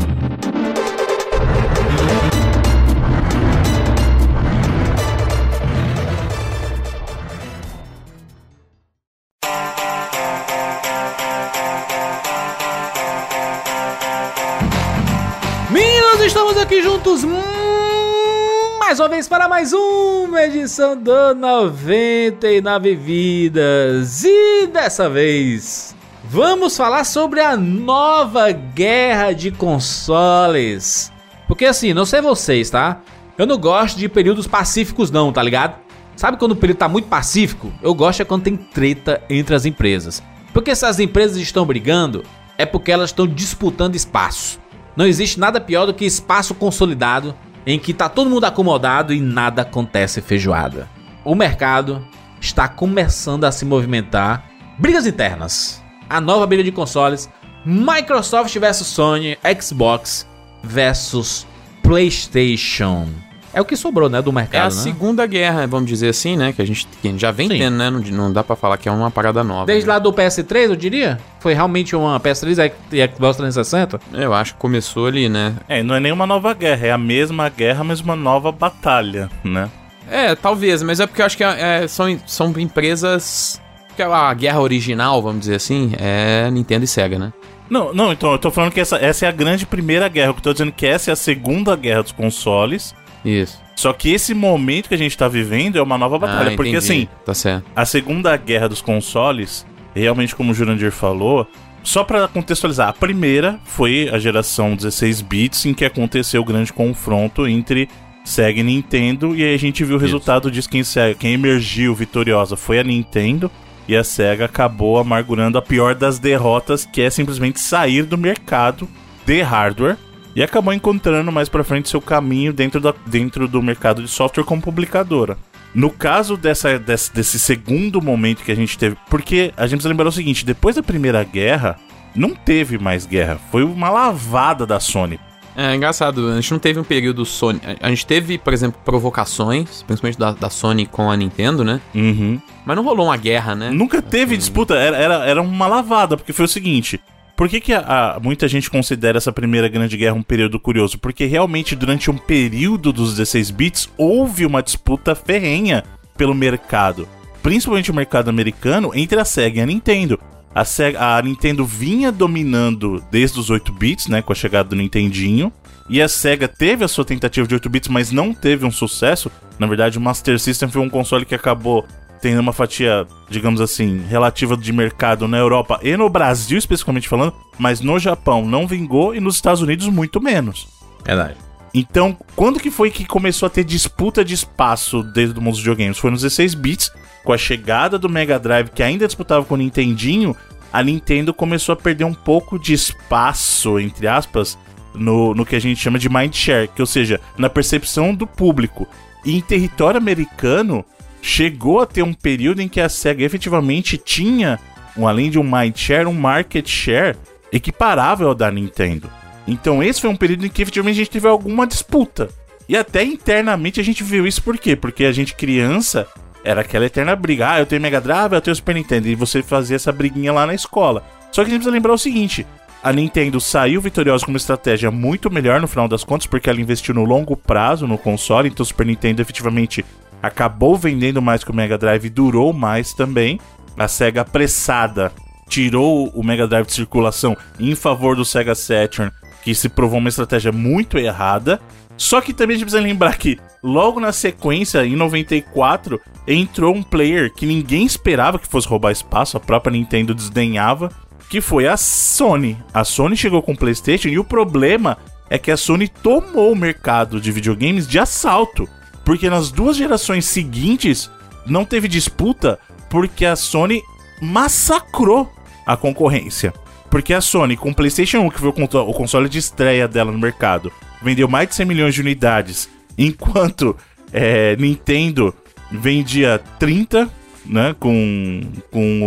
Juntos hum, mais uma vez para mais uma edição do 99 Vidas. E dessa vez vamos falar sobre a nova guerra de consoles. Porque assim, não sei vocês, tá? Eu não gosto de períodos pacíficos não, tá ligado? Sabe quando o período tá muito pacífico? Eu gosto é quando tem treta entre as empresas. Porque se as empresas estão brigando, é porque elas estão disputando espaço. Não existe nada pior do que espaço consolidado em que tá todo mundo acomodado e nada acontece feijoada. O mercado está começando a se movimentar. Brigas internas. A nova briga de consoles. Microsoft versus Sony, Xbox versus PlayStation. É o que sobrou, né, do É mercado, a né? segunda guerra, vamos dizer assim, né? Que a gente, que a gente já vem Sim. tendo, né? Não, não dá pra falar que é uma parada nova. Desde né? lá do PS3, eu diria? Foi realmente uma PS3 e Xbox 360? Eu acho que começou ali, né? É, não é nenhuma nova guerra, é a mesma guerra, mas uma nova batalha, né? É, talvez, mas é porque eu acho que é, são, são empresas. Que a guerra original, vamos dizer assim, é Nintendo e Sega, né? Não, não, então eu tô falando que essa, essa é a grande primeira guerra. Eu tô dizendo que essa é a segunda guerra dos consoles. Isso. Só que esse momento que a gente tá vivendo é uma nova batalha. Ah, porque assim, Tá certo. a segunda guerra dos consoles, realmente como o Jurandir falou, só pra contextualizar, a primeira foi a geração 16 bits em que aconteceu o grande confronto entre Sega e Nintendo e aí a gente viu o resultado disso quem, quem emergiu vitoriosa foi a Nintendo e a Sega acabou amargurando a pior das derrotas, que é simplesmente sair do mercado de hardware e acabou encontrando mais pra frente seu caminho dentro, da, dentro do mercado de software como publicadora. No caso dessa, desse, desse segundo momento que a gente teve, porque a gente precisa lembrar o seguinte: depois da Primeira Guerra, não teve mais guerra, foi uma lavada da Sony. É engraçado, a gente não teve um período Sony. A gente teve, por exemplo, provocações, principalmente da, da Sony com a Nintendo, né? Uhum. Mas não rolou uma guerra, né? Nunca teve disputa, era, era, era uma lavada, porque foi o seguinte. Por que, que a- a- muita gente considera essa primeira grande guerra um período curioso? Porque realmente, durante um período dos 16 bits, houve uma disputa ferrenha pelo mercado. Principalmente o mercado americano, entre a Sega e a Nintendo. A, Sega, a Nintendo vinha dominando desde os 8 bits, né? Com a chegada do Nintendinho. E a SEGA teve a sua tentativa de 8 bits, mas não teve um sucesso. Na verdade, o Master System foi um console que acabou tendo uma fatia, digamos assim, relativa de mercado na Europa e no Brasil, especificamente falando, mas no Japão não vingou e nos Estados Unidos muito menos. Verdade. Então, quando que foi que começou a ter disputa de espaço dentro do mundo dos videogames? Foi nos 16 bits, com a chegada do Mega Drive, que ainda disputava com o Nintendinho, a Nintendo começou a perder um pouco de espaço, entre aspas, no, no que a gente chama de mind share, que ou seja, na percepção do público. E em território americano, chegou a ter um período em que a SEGA efetivamente tinha, um, além de um mind share, um market share equiparável ao da Nintendo. Então esse foi um período em que efetivamente a gente teve alguma disputa. E até internamente a gente viu isso por quê? Porque a gente criança era aquela eterna briga. Ah, eu tenho Mega Drive, eu tenho Super Nintendo. E você fazia essa briguinha lá na escola. Só que a gente precisa lembrar o seguinte: a Nintendo saiu vitoriosa com uma estratégia muito melhor no final das contas, porque ela investiu no longo prazo no console. Então o Super Nintendo efetivamente acabou vendendo mais que o Mega Drive e durou mais também. A SEGA apressada tirou o Mega Drive de circulação em favor do Sega Saturn, que se provou uma estratégia muito errada. Só que também a gente precisa lembrar que logo na sequência, em 94, entrou um player que ninguém esperava que fosse roubar espaço, a própria Nintendo desdenhava, que foi a Sony. A Sony chegou com o PlayStation e o problema é que a Sony tomou o mercado de videogames de assalto, porque nas duas gerações seguintes não teve disputa porque a Sony massacrou a concorrência. Porque a Sony, com o PlayStation 1, que foi o console de estreia dela no mercado, vendeu mais de 100 milhões de unidades, enquanto é, Nintendo vendia 30, né, com, com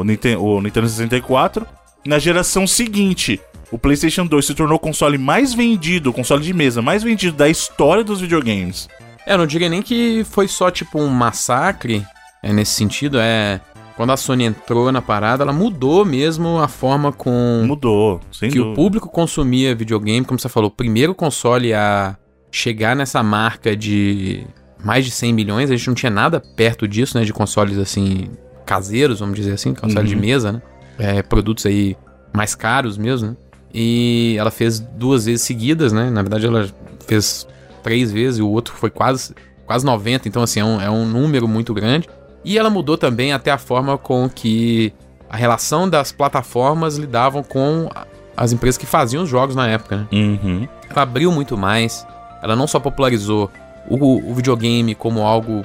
o, Ninten- o Nintendo 64. Na geração seguinte, o PlayStation 2 se tornou o console mais vendido, o console de mesa mais vendido da história dos videogames. É, eu não diria nem que foi só tipo um massacre, é nesse sentido, é quando a Sony entrou na parada, ela mudou mesmo a forma com Mudou, sem que o dúvida. público consumia videogame, como você falou, o primeiro console a chegar nessa marca de mais de 100 milhões, a gente não tinha nada perto disso, né, de consoles assim caseiros, vamos dizer assim, console de Uhum. mesa, né? É, produtos aí mais caros mesmo, né? E ela fez duas vezes seguidas, né? Na verdade, ela fez três vezes e o outro foi quase, quase 90, então assim, é um, é um número muito grande. E ela mudou também até a forma com que a relação das plataformas lidavam com as empresas que faziam os jogos na época, né? Uhum. Ela abriu muito mais, ela não só popularizou o, o videogame como algo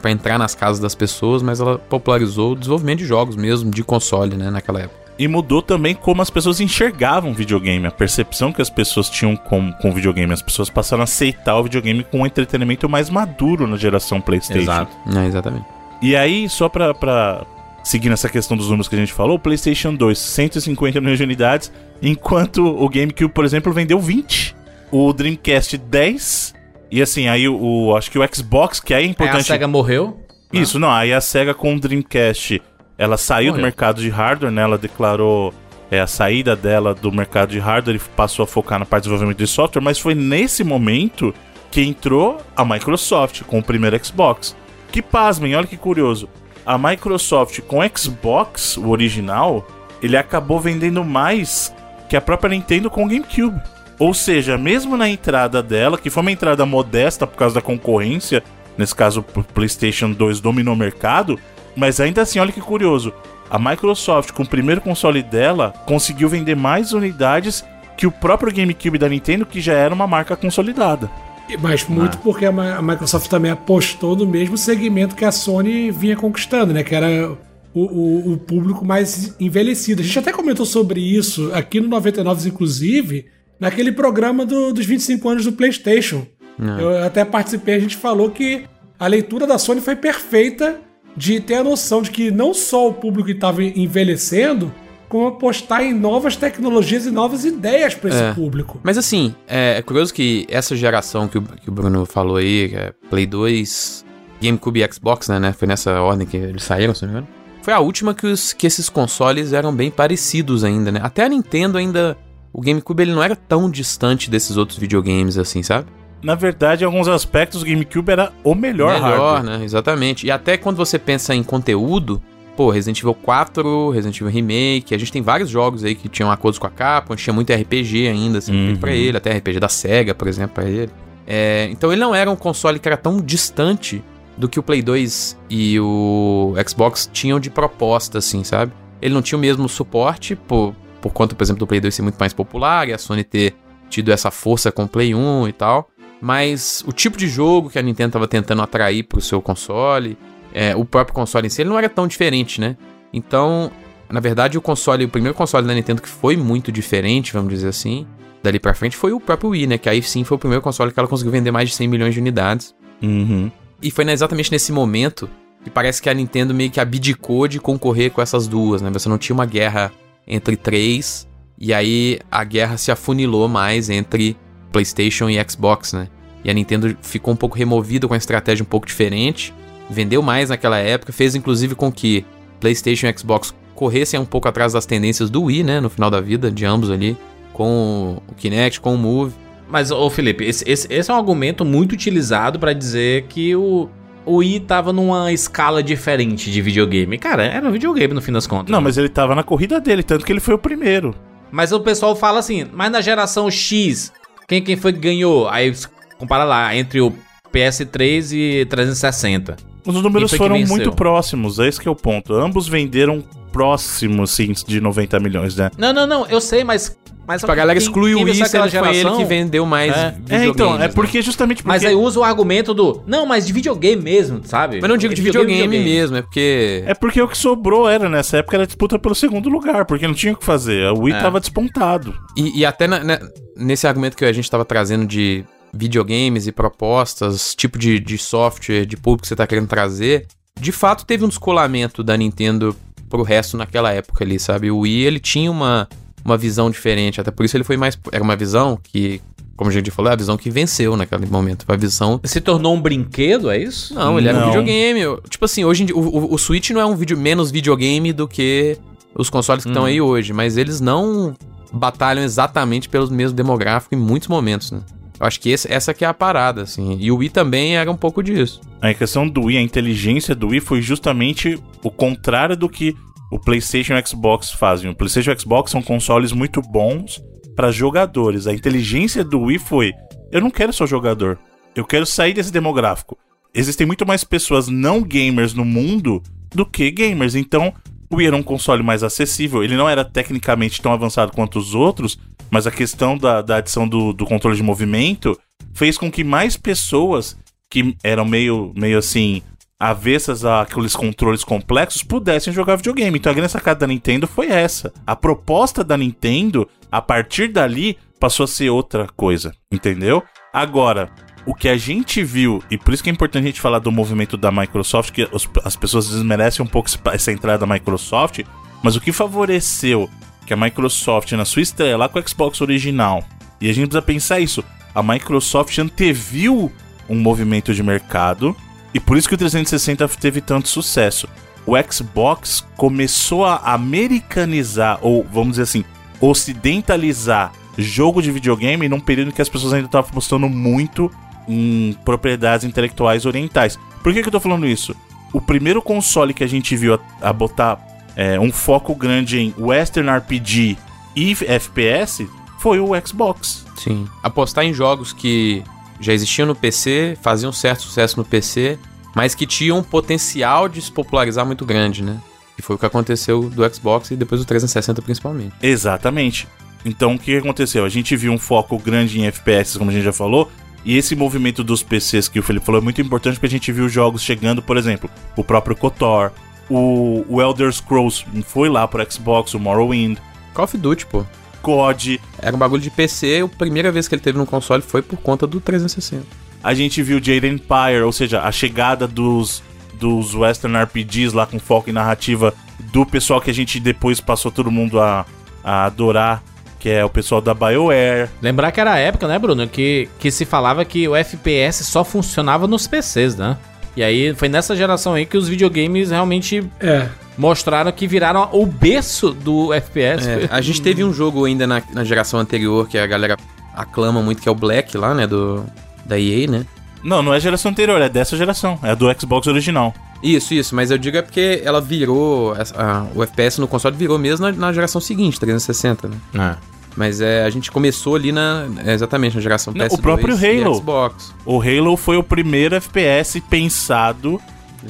para entrar nas casas das pessoas, mas ela popularizou o desenvolvimento de jogos mesmo, de console, né, naquela época. E mudou também como as pessoas enxergavam videogame, a percepção que as pessoas tinham com, com videogame. As pessoas passaram a aceitar o videogame com um entretenimento mais maduro na geração PlayStation. Exato. É, exatamente. E aí, só pra, pra seguir nessa questão dos números que a gente falou, o PlayStation 2, 150 milhões de unidades, enquanto o GameCube, por exemplo, vendeu 20. O Dreamcast 10. E assim, aí o, o- acho que o Xbox, que aí é Aí a importante. SEGA morreu. Isso, não, aí a SEGA com o Dreamcast, ela saiu do mercado de hardware, né? Ela declarou é, a saída dela do mercado de hardware e passou a focar na parte de desenvolvimento de software, mas foi nesse momento que entrou a Microsoft com o primeiro Xbox. Que pasmem, olha que curioso. A Microsoft com o Xbox, o original, ele acabou vendendo mais que a própria Nintendo com o GameCube. Ou seja, mesmo na entrada dela, que foi uma entrada modesta por causa da concorrência, nesse caso o PlayStation 2 dominou o mercado, Mas ainda assim, olha que curioso. A Microsoft, com o primeiro console dela, conseguiu vender mais unidades que o próprio GameCube da Nintendo, que já era uma marca consolidada. Mas muito porque a Microsoft também apostou no mesmo segmento que a Sony vinha conquistando, né? Que era o, o- o público mais envelhecido. A gente até comentou sobre isso aqui no 99, inclusive, naquele programa do- dos 25 anos do PlayStation. Eu até participei, a gente falou que a leitura da Sony foi perfeita de ter a noção de que não só o público estava envelhecendo, como apostar em novas tecnologias e novas ideias para esse É. público. Mas assim, é, é curioso que essa geração que o, que o Bruno falou aí, é Play 2, GameCube e Xbox, né, né? Foi nessa ordem que eles saíram, se não me engano. Foi a última que, os, que esses consoles eram bem parecidos ainda, né? Até a Nintendo ainda. O GameCube ele não era tão distante desses outros videogames assim, sabe? Na verdade, em alguns aspectos, o GameCube era o melhor, Melhor, hardware. né? Exatamente. E até quando você pensa em conteúdo, pô, Resident Evil 4, Resident Evil Remake, a gente tem vários jogos aí que tinham acordos com a Capcom, tinha muito RPG ainda, assim, feito pra Uhum. ele, até RPG da SEGA, por exemplo, pra ele. É, então ele não era um console que era tão distante do que o Play 2 e o Xbox tinham de proposta, assim, sabe? Ele não tinha o mesmo suporte, por, por conta, por exemplo, do Play 2 ser muito mais popular e a Sony ter tido essa força com o Play 1 e tal. Mas o tipo de jogo que a Nintendo estava tentando atrair pro seu console, é, o próprio console em si, ele não era tão diferente, né? Então, na verdade, o console, o primeiro console da Nintendo que foi muito diferente, vamos dizer assim, dali pra frente foi o próprio Wii, né? Que aí sim foi o primeiro console que ela conseguiu vender mais de 100 milhões de unidades. Uhum. E foi exatamente nesse momento que parece que a Nintendo meio que abdicou de concorrer com essas duas, né? Você não tinha uma guerra entre três, e aí a guerra se afunilou mais entre PlayStation e Xbox, né? E a Nintendo ficou um pouco removida com a estratégia um pouco diferente, vendeu mais naquela época, fez inclusive com que PlayStation e Xbox corressem um pouco atrás das tendências do Wii, né? No final da vida de ambos ali, com o Kinect, com o Move. Mas, ô Felipe, esse, esse, esse é um argumento muito utilizado pra dizer que o, o Wii tava numa escala diferente de videogame. Cara, era um videogame no fim das contas. Não, né? mas ele tava na corrida dele, tanto que ele foi o primeiro. Mas o pessoal fala assim, mas na geração X, quem, quem foi que ganhou? Aí compara lá, entre o PS3 e 360. Os números foram muito próximos, é esse que é o ponto. Ambos venderam próximos, sim, de 90 milhões, né? Não, não, não, eu sei, mas... mas Pra galera quem- quem o aquela sendo que foi ele geração- que vendeu mais É. É, videogames. então, é né? porque justamente porque... Mas aí usa o argumento do... Não, mas de videogame mesmo, sabe? Mas não digo de videogame, mesmo, é porque. É porque o que sobrou era, nessa época, era disputa pelo segundo lugar, porque não tinha o que fazer. O Wii É. tava despontado. E, e até na- na- nesse argumento que a gente tava trazendo de videogames e propostas, tipo de, de software, de público que você tá querendo trazer, de fato teve um descolamento da Nintendo pro resto naquela época ali, sabe? O Wii, ele tinha uma, uma visão diferente, até por isso ele foi mais. Era uma visão que, como a gente falou, é a visão que venceu naquele momento. A visão Se tornou um brinquedo, é isso? Não, ele era um Não. videogame. Tipo assim, hoje em dia, o, o- o Switch não é um vídeo menos videogame do que os consoles que estão aí hoje, mas eles não batalham exatamente pelo mesmo demográfico em muitos momentos, né? Eu acho que esse- essa que é a parada, assim. E o Wii também era um pouco disso. A questão do Wii, a inteligência do Wii foi justamente o contrário do que o PlayStation e o Xbox fazem. O PlayStation e o Xbox são consoles muito bons para jogadores. A inteligência do Wii foi: eu não quero só jogador, eu quero sair desse demográfico. Existem muito mais pessoas não gamers no mundo do que gamers. Então, o Wii era um console mais acessível. Ele não era tecnicamente tão avançado quanto os outros, mas a questão da, da adição do, do controle de movimento fez com que mais pessoas que eram meio, meio assim, avessas àqueles controles complexos pudessem jogar videogame. Então a grande sacada da Nintendo foi essa. A proposta da Nintendo, a partir dali, passou a ser outra coisa, entendeu? Agora, o que a gente viu, e por isso que é importante a gente falar do movimento da Microsoft, que os- as pessoas desmerecem um pouco essa entrada da Microsoft, mas o que favoreceu que a Microsoft, na sua estreia lá com o Xbox original, e a gente precisa pensar isso, a Microsoft anteviu um movimento de mercado, e por isso que o 360 teve tanto sucesso. O Xbox começou a americanizar, ou vamos dizer assim, ocidentalizar jogo de videogame num período em que as pessoas ainda estavam apostando muito em propriedades intelectuais orientais. Por que, que eu tô falando isso? O primeiro console que a gente viu a, a botar é, um foco grande em Western RPG e FPS foi o Xbox. Sim. Apostar em jogos que já existiam no PC, faziam certo sucesso no PC mas que tinha um potencial de se popularizar muito grande, né? Que foi o que aconteceu do Xbox e depois do 360 principalmente. Exatamente. Então o que aconteceu? A gente viu um foco grande em FPS, como a gente já falou, e esse movimento dos PCs que o Felipe falou é muito importante porque a gente viu jogos chegando, por exemplo, o próprio KOTOR, o, o Elder Scrolls foi lá pro Xbox, o Morrowind, Call of Duty, pô. COD, Era um bagulho de PC, a primeira vez que ele teve no console foi por conta do 360. a gente viu Jade Empire, ou seja, a chegada dos, dos Western RPGs lá com foco em narrativa do pessoal que a gente depois passou todo mundo a, a adorar, que é o pessoal da BioWare. Lembrar que era a época, né, Bruno, que, que se falava que o FPS só funcionava nos PCs, né? E aí foi nessa geração aí que os videogames realmente É. mostraram que viraram o berço do FPS. É, a gente teve um jogo ainda na, na geração anterior que a galera aclama muito, que é o Black lá, né, do, da EA, né? Não, não é geração anterior, é dessa geração, é do Xbox original. Isso, isso, mas eu digo é porque ela virou, essa- a- o FPS no console virou mesmo na, na geração seguinte, 360, né? É. Mas é, a gente começou ali na, é, exatamente, na geração Não, PS2 o próprio Halo. Xbox. O Halo foi o primeiro FPS pensado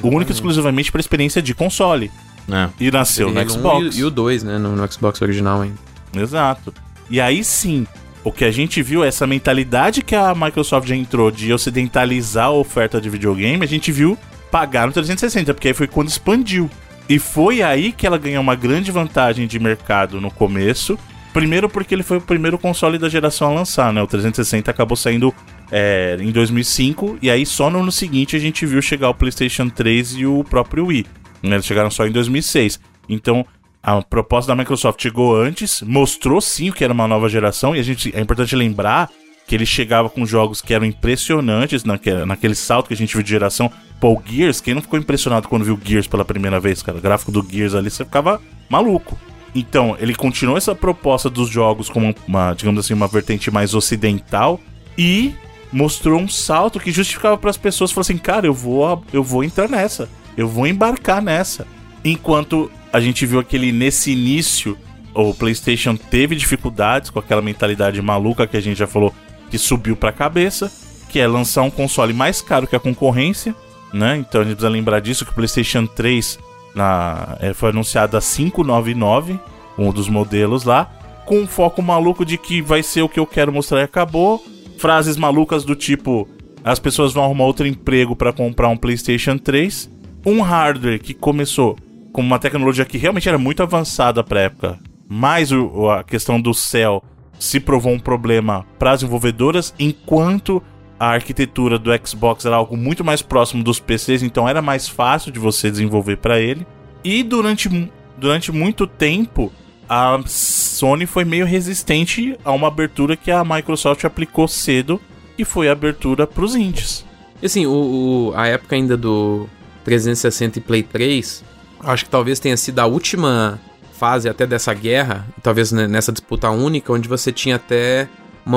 única e exclusivamente para experiência de console. É. E nasceu no Halo 1 Xbox. E, e o 2, né, no, no Xbox original ainda. Exato. E aí sim, o que a gente viu, essa mentalidade que a Microsoft já entrou de ocidentalizar a oferta de videogame, a gente viu pagar no 360, porque aí foi quando expandiu. E foi aí que ela ganhou uma grande vantagem de mercado no começo. Primeiro porque ele foi o primeiro console da geração a lançar, né? O 360 acabou saindo é, em 2005 e aí só no ano seguinte a gente viu chegar o PlayStation 3 e o próprio Wii. né? Eles chegaram só em 2006. Então a proposta da Microsoft chegou antes, mostrou sim que era uma nova geração e a gente é importante lembrar que ele chegava com jogos que eram impressionantes naquele, naquele salto que a gente viu de geração. Pô, o Gears, quem não ficou impressionado quando viu Gears pela primeira vez, cara? O gráfico do Gears ali, você ficava maluco. Então, ele continuou essa proposta dos jogos como uma, digamos assim, uma vertente mais ocidental e mostrou um salto que justificava para as pessoas falar assim, cara, eu vou, eu vou entrar nessa, eu vou embarcar nessa. Enquanto a gente viu aquele nesse início, o PlayStation teve dificuldades com aquela mentalidade maluca que a gente já falou que subiu para a cabeça, que é lançar um console mais caro que a concorrência, né? Então a gente precisa lembrar disso que o PlayStation 3 na, é, foi anunciado a 599, um dos modelos lá, com um foco maluco de que vai ser o que eu quero mostrar e acabou. Frases malucas do tipo: as pessoas vão arrumar outro emprego para comprar um PlayStation 3. Um hardware que começou com uma tecnologia que realmente era muito avançada para época, mas a questão do céu se provou um problema para as desenvolvedoras, enquanto a arquitetura do Xbox era algo muito mais próximo dos PCs, então era mais fácil de você desenvolver para ele. E durante, durante muito tempo, a Sony foi meio resistente a uma abertura que a Microsoft aplicou cedo, que foi a abertura para os indies. E assim, o, o- a época ainda do 360 e Play 3, acho que talvez tenha sido a última fase até dessa guerra, talvez ne- nessa disputa única, onde você tinha até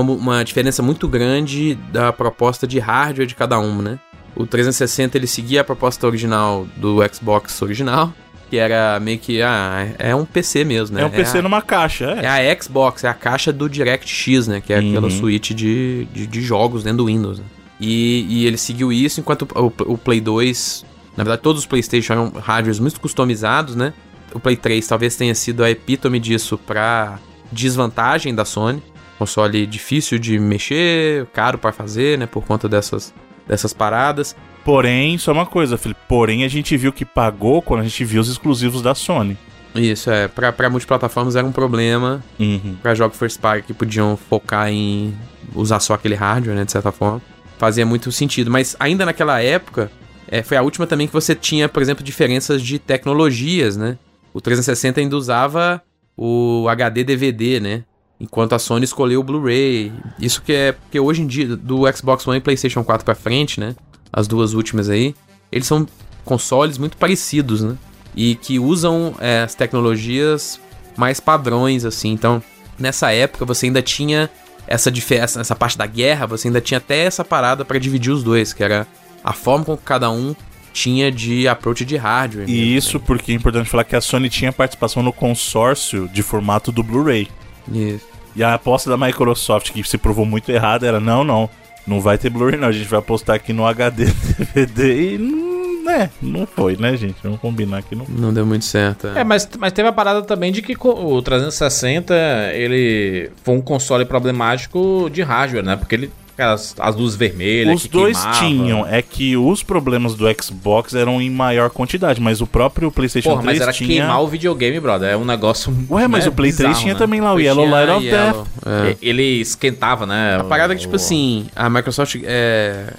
uma, uma diferença muito grande da proposta de hardware de cada um, né? O 360 ele seguia a proposta original do Xbox original, que era meio que, ah, é é um PC mesmo, né? É um PC a- numa caixa, é. é a Xbox, é a caixa do DirectX, né? Que é aquela Uhum. suíte de, de, de jogos dentro do Windows. né? E, e ele seguiu isso enquanto o, o Play 2. Na verdade, todos os PlayStation eram hardwares muito customizados, né? O Play 3 talvez tenha sido a epítome disso pra desvantagem da Sony. Console difícil de mexer, caro pra fazer, né? Por conta dessas, dessas paradas. Porém, só uma coisa, Felipe. Porém, a gente viu que pagou quando a gente viu os exclusivos da Sony. Isso, é. Pra, pra multiplataformas era um problema. Uhum. para jogos first party que podiam focar em usar só aquele hardware, né, de certa forma. Fazia muito sentido, mas ainda naquela época, é, foi a última também que você tinha, por exemplo, diferenças de tecnologias, né? O 360 ainda usava o HD DVD, né? Enquanto a Sony escolheu o Blu-ray. Isso que é porque hoje em dia do Xbox One e PlayStation 4 pra frente, né? As duas últimas aí, eles são consoles muito parecidos, né? E que usam é, as tecnologias mais padrões, assim. Então, nessa época você ainda tinha essa diferença, essa parte da guerra, você ainda tinha até essa parada pra dividir os dois, que era a forma com que cada um tinha de approach de hardware. mesmo, E isso porque é importante falar que a Sony tinha participação no consórcio de formato do Blu-ray. né? Isso. E a aposta da Microsoft, que se provou muito errada, era: não, não, não vai ter Blu-ray, não. A gente vai apostar aqui no HD DVD e não né, não foi, né, gente? Vamos combinar que não. Não deu muito certo. É, mas, mas teve a parada também de que o 360 ele foi um console problemático de hardware, né? Porque ele aquelas as luzes vermelhas Os que dois queimava. tinham, é que os problemas do Xbox eram em maior quantidade, mas o próprio PlayStation Porra, 3 mas era tinha. queimar o videogame, brother. É um negócio. Ué, mas né, o Play 3 bizarro, tinha né? também lá o Yellow Light of Death. É. E- Ele esquentava, né? A parada é que, tipo assim, a Microsoft é,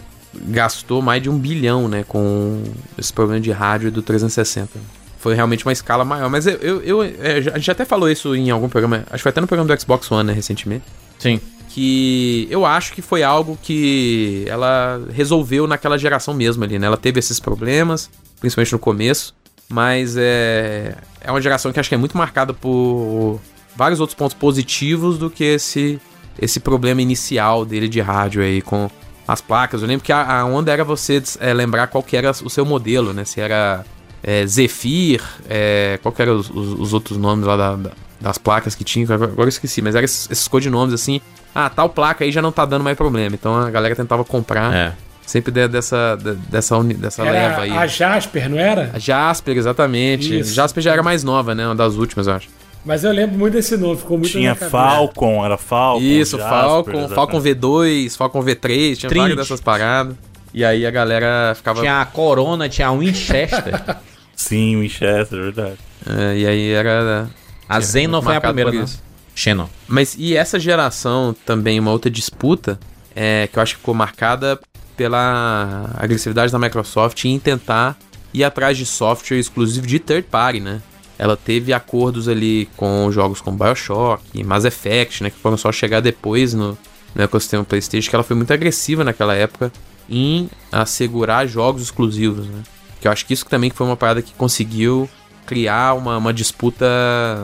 gastou mais de um bilhão, né, com esse problema de hardware do 360. Foi realmente uma escala maior. Mas eu, eu, eu- é, a gente até falou isso em algum programa, acho que foi até no programa do Xbox One, né, recentemente. Sim. Que eu acho que foi algo que ela resolveu naquela geração mesmo ali, né? Ela teve esses problemas, principalmente no começo, mas é, é uma geração que acho que é muito marcada por vários outros pontos positivos do que esse, esse problema inicial dele de rádio aí com as placas. Eu lembro que a, a onda era você é, lembrar qual que era o seu modelo, né? Se era é, Zephyr, é, qual que eram os, os- os outros nomes lá da- da- das placas que tinha, agora agora eu esqueci, mas eram esses, esses codinomes assim. Ah, tal placa aí já não tá dando mais problema. Então a galera tentava comprar É. sempre de- dessa, de- dessa, uni- dessa leva Era aí. a Jasper, não era? A Jasper, exatamente. Isso. Jasper já era mais nova, né? Uma das últimas, eu acho. Mas eu lembro muito desse nome, ficou muito Tinha. Falcon, era Falcon. Isso, Jasper, Falcon, exatamente. Falcon V2, Falcon V3, tinha Trinity. várias dessas paradas. E aí a galera ficava. Tinha a Corona, tinha a Winchester. Sim, Winchester, verdade. é, e aí era. A Xenon foi a primeira, né? Xenon. Mas e essa geração também, uma outra disputa, é, que eu acho que ficou marcada pela agressividade da Microsoft em tentar ir atrás de software exclusivo de third party, né? Ela teve acordos ali com jogos como Bioshock e Mass Effect, né? Que foram só chegar depois no, no ecossistema PlayStation, que ela foi muito agressiva naquela época em assegurar jogos exclusivos, né? Que eu acho que isso também foi uma parada que conseguiu criar uma, uma disputa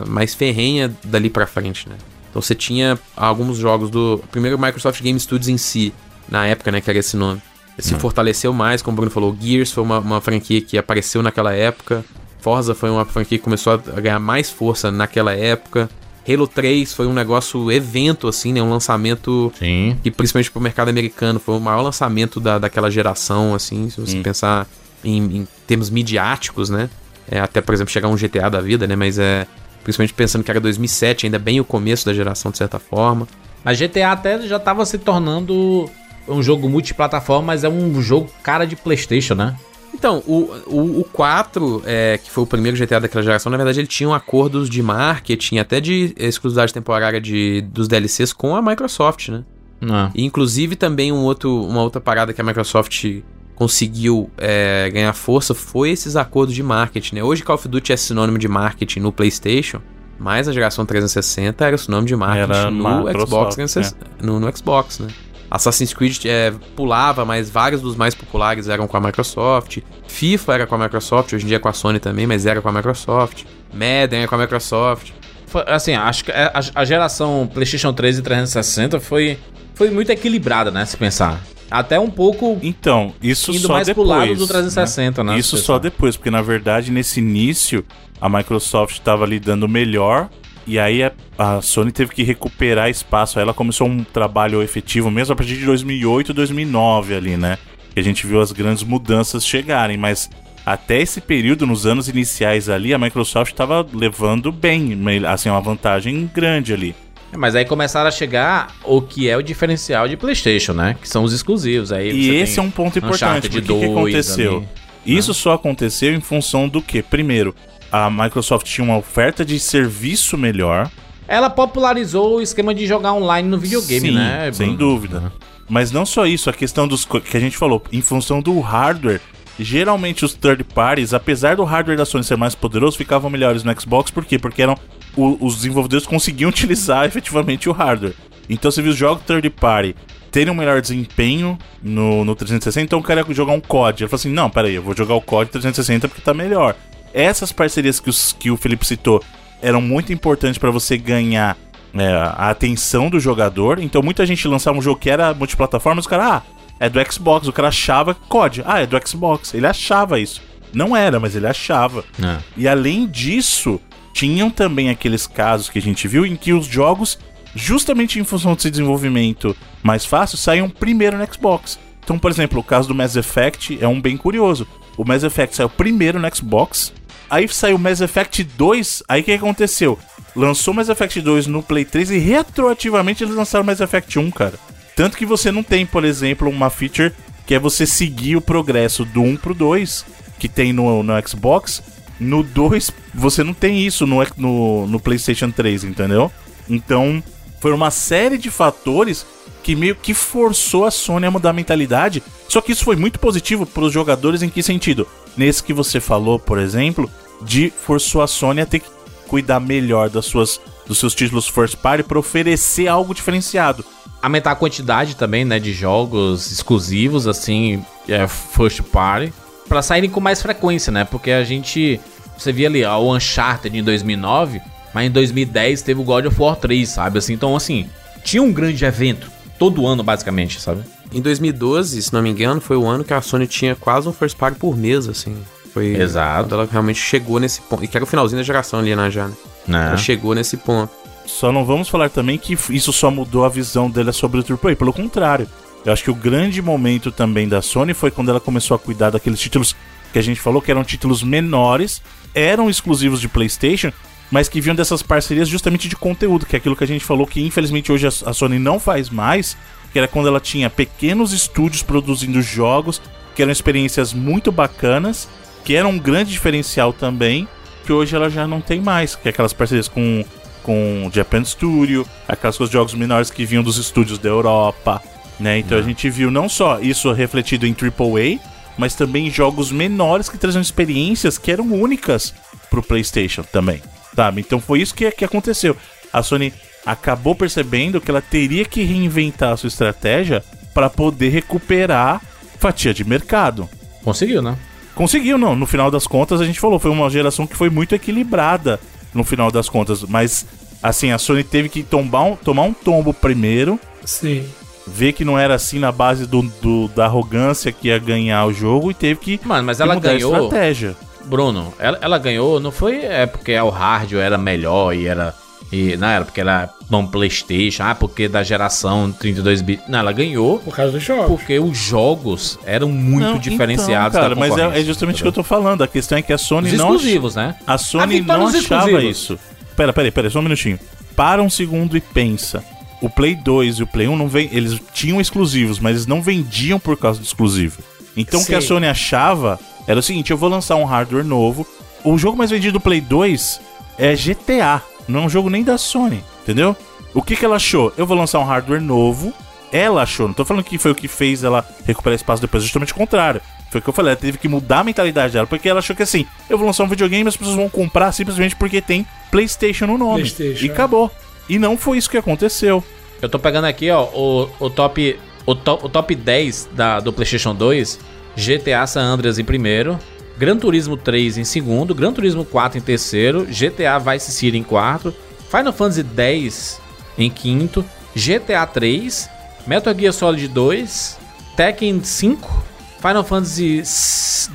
mais ferrenha dali pra frente, né? Então você tinha alguns jogos do primeiro Microsoft Game Studios em si, na época, né, que era esse nome. Se fortaleceu mais, como o Bruno falou, Gears foi uma, uma franquia que apareceu naquela época, Forza foi uma franquia que começou a ganhar mais força naquela época, Halo 3 foi um negócio evento, assim, né, um lançamento Sim. que principalmente pro mercado americano foi o maior lançamento da, daquela geração, assim, se você pensar em, em termos midiáticos, né? É, até, por exemplo, chegar um GTA da vida, né? Mas é. Principalmente pensando que era 2007, ainda bem o começo da geração, de certa forma. Mas GTA até já tava se tornando um jogo multiplataforma, mas é um jogo cara de PlayStation, né? Então, o, o, o 4, é, que foi o primeiro GTA daquela geração, na verdade ele tinha acordos de marketing, até de exclusividade temporária de, dos DLCs com a Microsoft, né? Não. E, inclusive também um outro, uma outra parada que a Microsoft conseguiu é, ganhar força foi esses acordos de marketing. Né? Hoje Call of Duty é sinônimo de marketing no PlayStation, mas a geração 360 era sinônimo de marketing no Xbox, 360 no, no Xbox, né? Assassin's Creed é, pulava, mas vários dos mais populares eram com a Microsoft. FIFA era com a Microsoft, hoje em dia é com a Sony também, mas era com a Microsoft. Madden era com a Microsoft. Foi, assim, acho que a, a geração PlayStation 3 e 360 foi, foi muito equilibrada, né? Se pensar. Até um pouco Então, isso indo só mais depois. pro lado do né? 360, né? Isso se só depois, porque na verdade nesse início a Microsoft estava lidando melhor e aí a, a Sony teve que recuperar espaço. Aí ela começou um trabalho efetivo mesmo a partir de 2008, 2009 ali, né? Que a gente viu as grandes mudanças chegarem, mas até esse período, nos anos iniciais ali, a Microsoft estava levando bem, assim, uma vantagem grande ali. Mas aí começaram a chegar o que é o diferencial de PlayStation, né? Que são os exclusivos. Aí E esse é um ponto importante. O que, que 2 aconteceu? ali, né? Isso só aconteceu em função do que? Primeiro, a Microsoft tinha uma oferta de serviço melhor. Ela popularizou o esquema de jogar online no videogame, Sim, né? Sem Bruno? dúvida. Mas não só isso, a questão dos que a gente falou, em função do hardware, geralmente os third parties, apesar do hardware da Sony ser mais poderoso, ficavam melhores no Xbox, por quê? Porque eram o- os desenvolvedores conseguiam utilizar efetivamente o hardware. Então você viu os jogos third party terem um melhor desempenho no, no 360, então o cara ia jogar um COD. Ele falou assim: não, peraí, eu vou jogar o COD 360 porque tá melhor. Essas parcerias que, os- que o Felipe citou eram muito importantes para você ganhar é, a atenção do jogador. Então muita gente lançava um jogo que era multiplataforma, os caras, ah, é do Xbox. O cara achava COD, ah, é do Xbox. Ele achava isso. Não era, mas ele achava. É. E além disso, tinham também aqueles casos que a gente viu em que os jogos, justamente em função desse desenvolvimento mais fácil, saíam primeiro no Xbox. Então, por exemplo, o caso do Mass Effect é um bem curioso. o Mass Effect saiu primeiro no Xbox. Aí saiu o Mass Effect 2. Aí o que aconteceu? Lançou o Mass Effect 2 no Play 3 e retroativamente eles lançaram o Mass Effect 1, cara. Tanto que você não tem, por exemplo, uma feature que é você seguir o progresso do 1 pro 2, que tem no, no Xbox. No 2, você não tem isso no, no, no PlayStation 3, entendeu? Então, foi uma série de fatores que meio que forçou a Sony a mudar a mentalidade. Só que isso foi muito positivo para os jogadores em que sentido? Nesse que você falou, por exemplo, de forçou a Sony a ter que cuidar melhor das suas, dos seus títulos first party para oferecer algo diferenciado. Aumentar a quantidade também, né, de jogos exclusivos, assim, é, first party, para saírem com mais frequência, né? Porque a gente, você via ali, ó, o Uncharted em 2009, mas em 2010 teve o God of War 3, sabe? Assim, então, assim, tinha um grande evento todo ano, basicamente, sabe? Em 2012, se não me engano, foi o ano que a Sony tinha quase um first party por mês, assim. Foi Exato. quando ela realmente chegou nesse ponto. E que era o finalzinho da geração ali, né, já, né? Né? Ela chegou nesse ponto. Só não vamos falar também que isso só mudou a visão dela sobre o AAA. Pelo contrário, eu acho que o grande momento também da Sony foi quando ela começou a cuidar daqueles títulos que a gente falou que eram títulos menores, eram exclusivos de PlayStation, mas que vinham dessas parcerias justamente de conteúdo, que é aquilo que a gente falou que infelizmente hoje a Sony não faz mais, que era quando ela tinha pequenos estúdios produzindo jogos, que eram experiências muito bacanas, que eram um grande diferencial também, que hoje ela já não tem mais, que é aquelas parcerias com com o Japan Studio, aquelas coisas de jogos menores que vinham dos estúdios da Europa, né? Então a gente viu não só isso refletido em AAA, mas também jogos menores que traziam experiências que eram únicas pro PlayStation também, sabe? Então foi isso que, que aconteceu. A Sony acabou percebendo que ela teria que reinventar a sua estratégia para poder recuperar fatia de mercado. Conseguiu, né? Conseguiu, não. No final das contas, a gente falou, foi uma geração que foi muito equilibrada no final das contas. Mas, assim, a Sony teve que tombar um, tomar um tombo primeiro, Sim. ver que não era assim na base do, do- da arrogância que ia ganhar o jogo e teve que, Mano, mas ela ganhou. estratégia. Bruno, ela, ela ganhou, não foi é porque o hardware era melhor e era. E, não era porque era bom PlayStation, ah, porque da geração 32 bits. Não, ela ganhou Por causa dos jogos. porque os jogos eram muito Não, diferenciados então, cara, da mas é, é justamente o que eu tô falando. A questão é que a Sony Os não. exclusivos, né? A Sony vitória não achava exclusivos. isso. Pera, pera, pera, só um minutinho. Para um segundo e pensa. O Play 2 e o Play 1 não vem, eles tinham exclusivos, mas eles não vendiam por causa do exclusivo. Então o que a Sim. Sony achava era o seguinte: eu vou lançar um hardware novo. O jogo mais vendido do Play 2 é GTA, não é um jogo nem da Sony, entendeu? O que, que ela achou? Eu vou lançar um hardware novo. Ela achou, não tô falando que foi o que fez ela recuperar espaço depois, justamente o contrário. Foi o que eu falei, ela teve que mudar a mentalidade dela, porque ela achou que assim, eu vou lançar um videogame e as pessoas vão comprar simplesmente porque tem PlayStation no nome. PlayStation, e é. acabou. E não foi isso que aconteceu. Eu tô pegando aqui, ó, o, o top. O, to, o top 10 da, do PlayStation 2. GTA San Andreas em primeiro. Gran Turismo 3 em segundo. Gran Turismo 4 em terceiro. GTA Vice City em quarto. Final Fantasy 10 em quinto. GTA 3. Metal Gear Solid 2. Tekken 5. Final Fantasy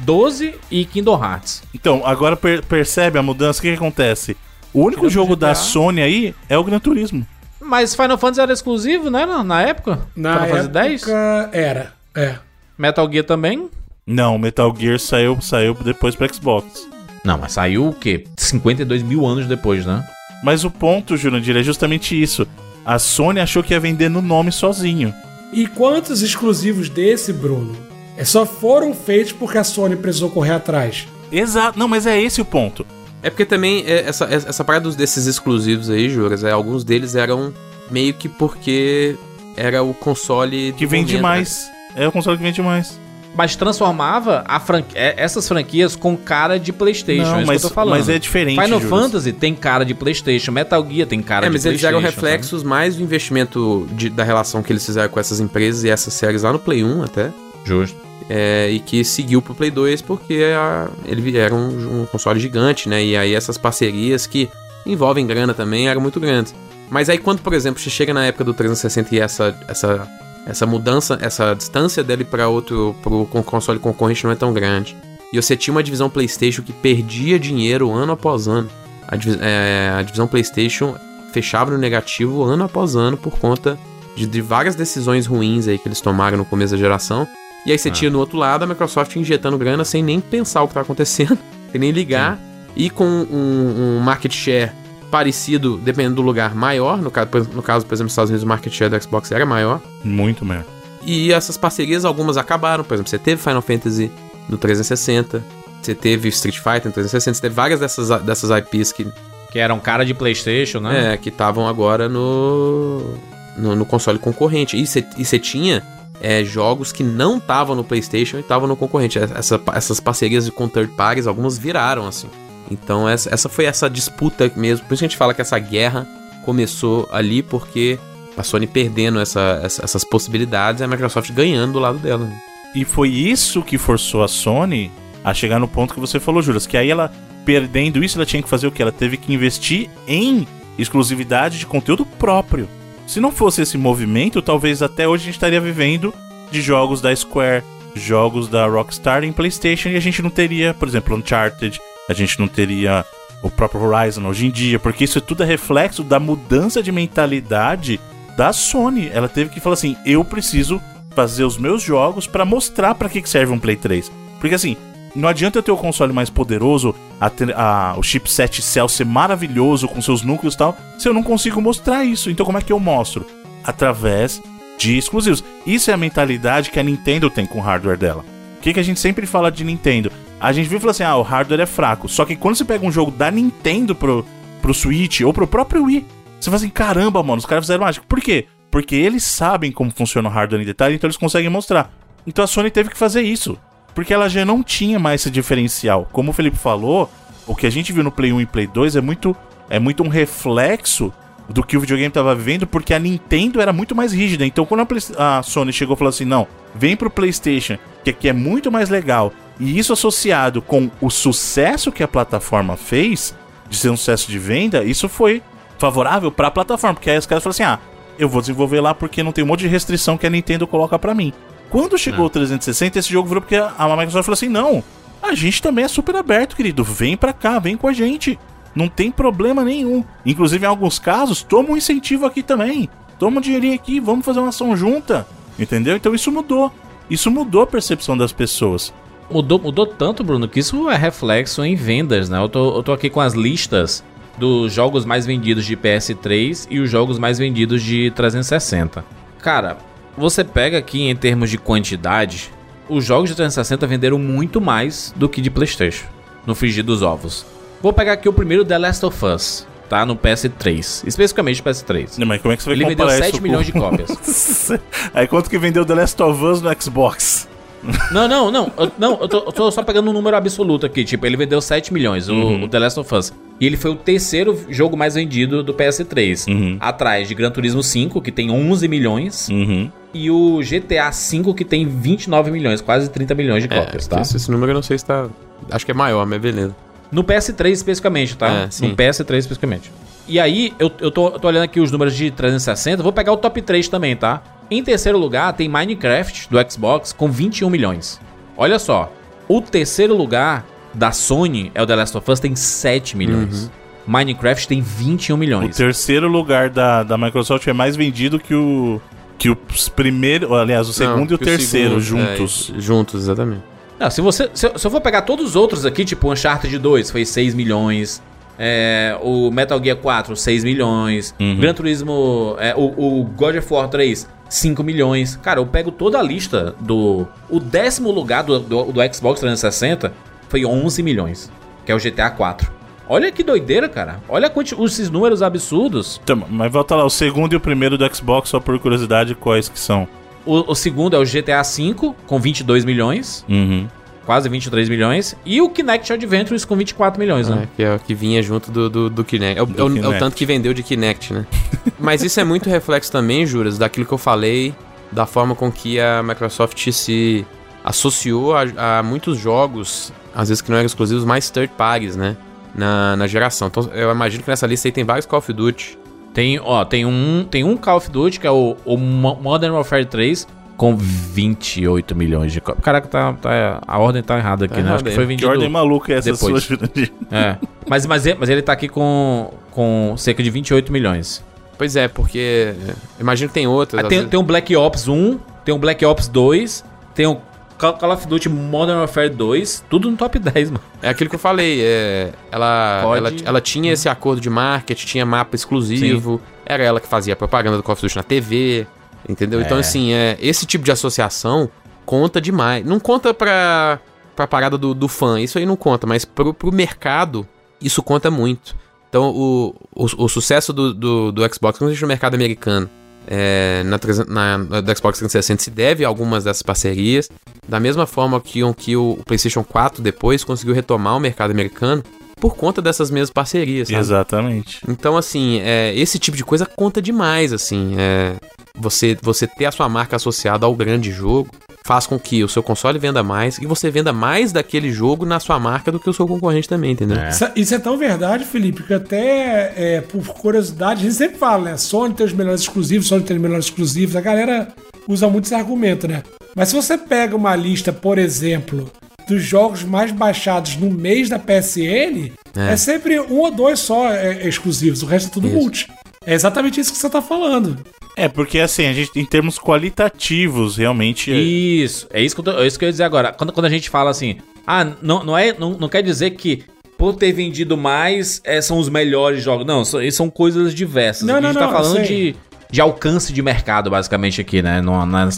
12 e Kingdom Hearts. Então, agora per- percebe a mudança, o que, que acontece? O único Tirando jogo GTA. da Sony aí é o Gran Turismo. Mas Final Fantasy era exclusivo, né? Na, época? Na Final Fantasy 10? época, era. É. Metal Gear também? Não, Metal Gear saiu, saiu depois pra Xbox. Não, mas saiu o quê? 52 mil anos depois, né? Mas o ponto, Jurandir, é justamente isso. A Sony achou que ia vender no nome sozinho. E quantos exclusivos desse, Bruno, é, só foram feitos porque a Sony precisou correr atrás? Exato, não, mas é esse o ponto. É porque também é, essa, essa parada dos- desses exclusivos aí, Juras, é, alguns deles eram meio que porque era o console Que vende momento, né? mais. É o console que vende mais. Mas transformava a franqui- é, essas franquias com cara de PlayStation. Não, é isso mas- que eu tô falando. mas é diferente, Final. Fantasy tem cara de PlayStation. Metal Gear tem cara É, de mas eles PlayStation. eram reflexos mais do investimento de- da relação que eles fizeram com essas empresas e essas séries lá no Play 1 até. Justo. é, e que seguiu pro Play 2 porque a- ele era um, um console gigante, né? E aí essas parcerias que envolvem grana também eram muito grandes. Mas aí quando, por exemplo, você chega na época do 360 e essa, essa, essa mudança, essa distância dele para outro pro con- console concorrente não é tão grande. E você tinha uma divisão PlayStation que perdia dinheiro ano após ano. A, divi- é, a divisão PlayStation fechava no negativo ano após ano por conta de, de várias decisões ruins aí que eles tomaram no começo da geração. E aí você tinha no outro lado a Microsoft injetando grana sem nem pensar o que tá acontecendo, sem nem ligar, e com um, um market share parecido, dependendo do lugar, maior. No caso, no caso, por exemplo, nos Estados Unidos, o market share do Xbox era maior. Muito mesmo. E essas parcerias, algumas acabaram. Por exemplo, você teve Final Fantasy no 360, você teve Street Fighter no 360, você teve várias dessas, dessas IPs que Que era um cara de Playstation, né? é, que estavam agora no, no, no console concorrente. E você tinha é, jogos que não estavam no PlayStation e estavam no concorrente. Essa- essas parcerias com third parties, algumas viraram assim. Então, essa, essa foi essa disputa mesmo. Por isso que a gente fala que essa guerra começou ali, porque a Sony perdendo essa- essa- essas possibilidades e a Microsoft ganhando do lado dela. E foi isso que forçou a Sony a chegar no ponto que você falou, Juras. Que aí ela, perdendo isso, ela tinha que fazer o quê? Ela teve que investir em exclusividade de conteúdo próprio. Se não fosse esse movimento, talvez até hoje a gente estaria vivendo de jogos da Square, jogos da Rockstar em PlayStation e a gente não teria, por exemplo, Uncharted, a gente não teria o próprio Horizon hoje em dia, porque isso tudo é reflexo da mudança de mentalidade da Sony. Ela teve que falar assim: eu preciso fazer os meus jogos pra mostrar pra que serve um Play 3. Porque assim, não adianta eu ter o console mais poderoso, a a- o chipset Cell ser maravilhoso com seus núcleos e tal, se eu não consigo mostrar isso. Então como é que eu mostro? Através de exclusivos. Isso é a mentalidade que a Nintendo tem com o hardware dela. O que, que a gente sempre fala de Nintendo? A gente viu e fala assim: ah, o hardware é fraco. Só que quando você pega um jogo da Nintendo pro, pro Switch ou pro próprio Wii, você fala assim: caramba, mano, os caras fizeram mágica. Por quê? Porque eles sabem como funciona o hardware em detalhe, então eles conseguem mostrar. Então a Sony teve que fazer isso. Porque ela já não tinha mais esse diferencial. Como o Felipe falou, o que a gente viu no Play 1 e Play 2 é muito, é muito um reflexo do que o videogame estava vivendo, porque a Nintendo era muito mais rígida. Então, quando a, Play- a Sony chegou e falou assim: não, vem pro PlayStation, que aqui é muito mais legal, e isso associado com o sucesso que a plataforma fez, de ser um sucesso de venda, isso foi favorável para a plataforma, porque aí os caras falaram assim: ah, eu vou desenvolver lá porque não tem um monte de restrição que a Nintendo coloca pra mim. Quando chegou o 360, esse jogo virou porque a Microsoft falou assim: não, a gente também é super aberto, querido, vem pra cá, vem com a gente. Não tem problema nenhum. Inclusive, em alguns casos, toma um incentivo aqui também. Toma um dinheirinho aqui, vamos fazer uma ação junta. Entendeu? Então isso mudou. Isso mudou a percepção das pessoas. Mudou, mudou tanto, Bruno, que isso é reflexo em vendas, né? Eu tô, eu tô aqui com as listas dos jogos mais vendidos de PS3 e os jogos mais vendidos de 360. Cara, você pega aqui em termos de quantidade, os jogos de 360 venderam muito mais do que de PlayStation, no frigir dos ovos. Vou pegar aqui o primeiro The Last of Us, tá? No PS3, especificamente PS3. Não, Mas como é que você vai Ele vendeu comparar 7 isso milhões com- de cópias. Aí quanto que vendeu The Last of Us no Xbox? Não, não, não. Eu, não, eu tô, eu tô só pegando um número absoluto aqui. Tipo, ele vendeu 7 milhões, o, Uhum. o The Last of Us. E ele foi o terceiro jogo mais vendido do PS3. Uhum. Atrás de Gran Turismo 5, que tem 11 milhões. Uhum. E o GTA V, que tem 29 milhões, quase 30 milhões de cópias, tá? esse, esse número eu não sei se tá. Acho que é maior, mas beleza. No PS3 especificamente, tá? É, sim. no PS3 especificamente. E aí, eu, eu, tô, eu tô olhando aqui os números de 360, vou pegar o top 3 também, tá? Em terceiro lugar tem Minecraft do Xbox com 21 milhões. Olha só, o terceiro lugar da Sony é o The Last of Us, tem 7 milhões. Minecraft tem 21 O milhões. terceiro lugar da, da Microsoft é mais vendido que o. Que os primeiros. Aliás, o segundo e o terceiro segundo, juntos. é, juntos, exatamente. Não, se, você, se, eu- se eu for pegar todos os outros aqui, tipo Uncharted 2 foi 6 milhões, é, o Metal Gear 4, 6 milhões, Uhum. Gran Turismo, é, o, o God of War 3, 5 milhões. Cara, eu pego toda a lista do. O décimo lugar do, do, do Xbox 360 foi 11 milhões, que é o GTA 4. Olha que doideira, cara. Olha esses números absurdos. Então, mas volta lá, o segundo e o primeiro do Xbox, só por curiosidade, quais que são? O, o segundo é o GTA V, com 22 milhões, Uhum. Quase 23 milhões. E o Kinect Adventures com 24 milhões, né? É, que é o que vinha junto do, do, do Kinect. É o, Do é o- é o Kinect. tanto que vendeu de Kinect, né? Mas isso é muito reflexo também, Juras, daquilo que eu falei, da forma com que a Microsoft se associou a, a muitos jogos, às vezes que não eram exclusivos, mais third parties, né? Na, na geração. Então eu imagino que nessa lista aí tem vários Call of Duty. Tem, ó, tem um, tem um Call of Duty que é o, o Mo- Modern Warfare 3 com 28 milhões de cópias. Caraca, tá, tá- a ordem tá errada aqui, Tá né? errada Acho que foi Que vendido. ordem maluca é essa depois. sua, Jurandir? É. Mas, mas, ele- mas ele tá aqui com, com cerca de 28 milhões. Pois é, porque. é, Imagino que tem outras. Às tem, vezes- tem um Black Ops 1, tem um Black Ops 2, tem um Call of Duty Modern Warfare 2, tudo no top 10, mano. É aquilo que eu falei, é, ela, Pode- ela, ela tinha esse acordo de marketing, tinha mapa exclusivo, era ela que fazia a propaganda do Call of Duty na TV, entendeu? Então, É. assim, é, esse tipo de associação conta demais. Não conta pra, pra parada do, do fã, isso aí não conta, mas pro, pro mercado, isso conta muito. Então, o, o, o sucesso do, do, do Xbox, principalmente no mercado americano, é, na, na, na- do Xbox 360 se deve a algumas dessas parcerias. Da mesma forma que, o- que o PlayStation 4 depois conseguiu retomar o mercado americano por conta dessas mesmas parcerias, sabe? Exatamente. Então, assim, é, esse tipo de coisa conta demais, assim. é, você, você ter a sua marca associada ao grande jogo faz com que o seu console venda mais e você venda mais daquele jogo na sua marca do que o seu concorrente também, entendeu? É. Isso, isso é tão verdade, Felipe, que até é, por curiosidade, a gente sempre fala, né? Sony tem os melhores exclusivos, Sony tem os melhores exclusivos. A galera usa muito esse argumento, né? Mas se você pega uma lista, por exemplo, dos jogos mais baixados no mês da PSN, é, É. sempre um ou dois só é, é exclusivos, o resto é tudo Isso. multi. É exatamente isso que você tá falando. É, porque assim, a gente, em termos qualitativos, realmente. é- Isso, é isso que eu, tô- é isso que eu ia dizer agora. Quando, quando a gente fala assim, ah, não, não, é, não, não quer dizer que por ter vendido mais é, são os melhores jogos. Não, são, são coisas diversas. Não, Aqui a gente não, tá não, falando eu sei. de, de alcance de mercado, basicamente, aqui, né?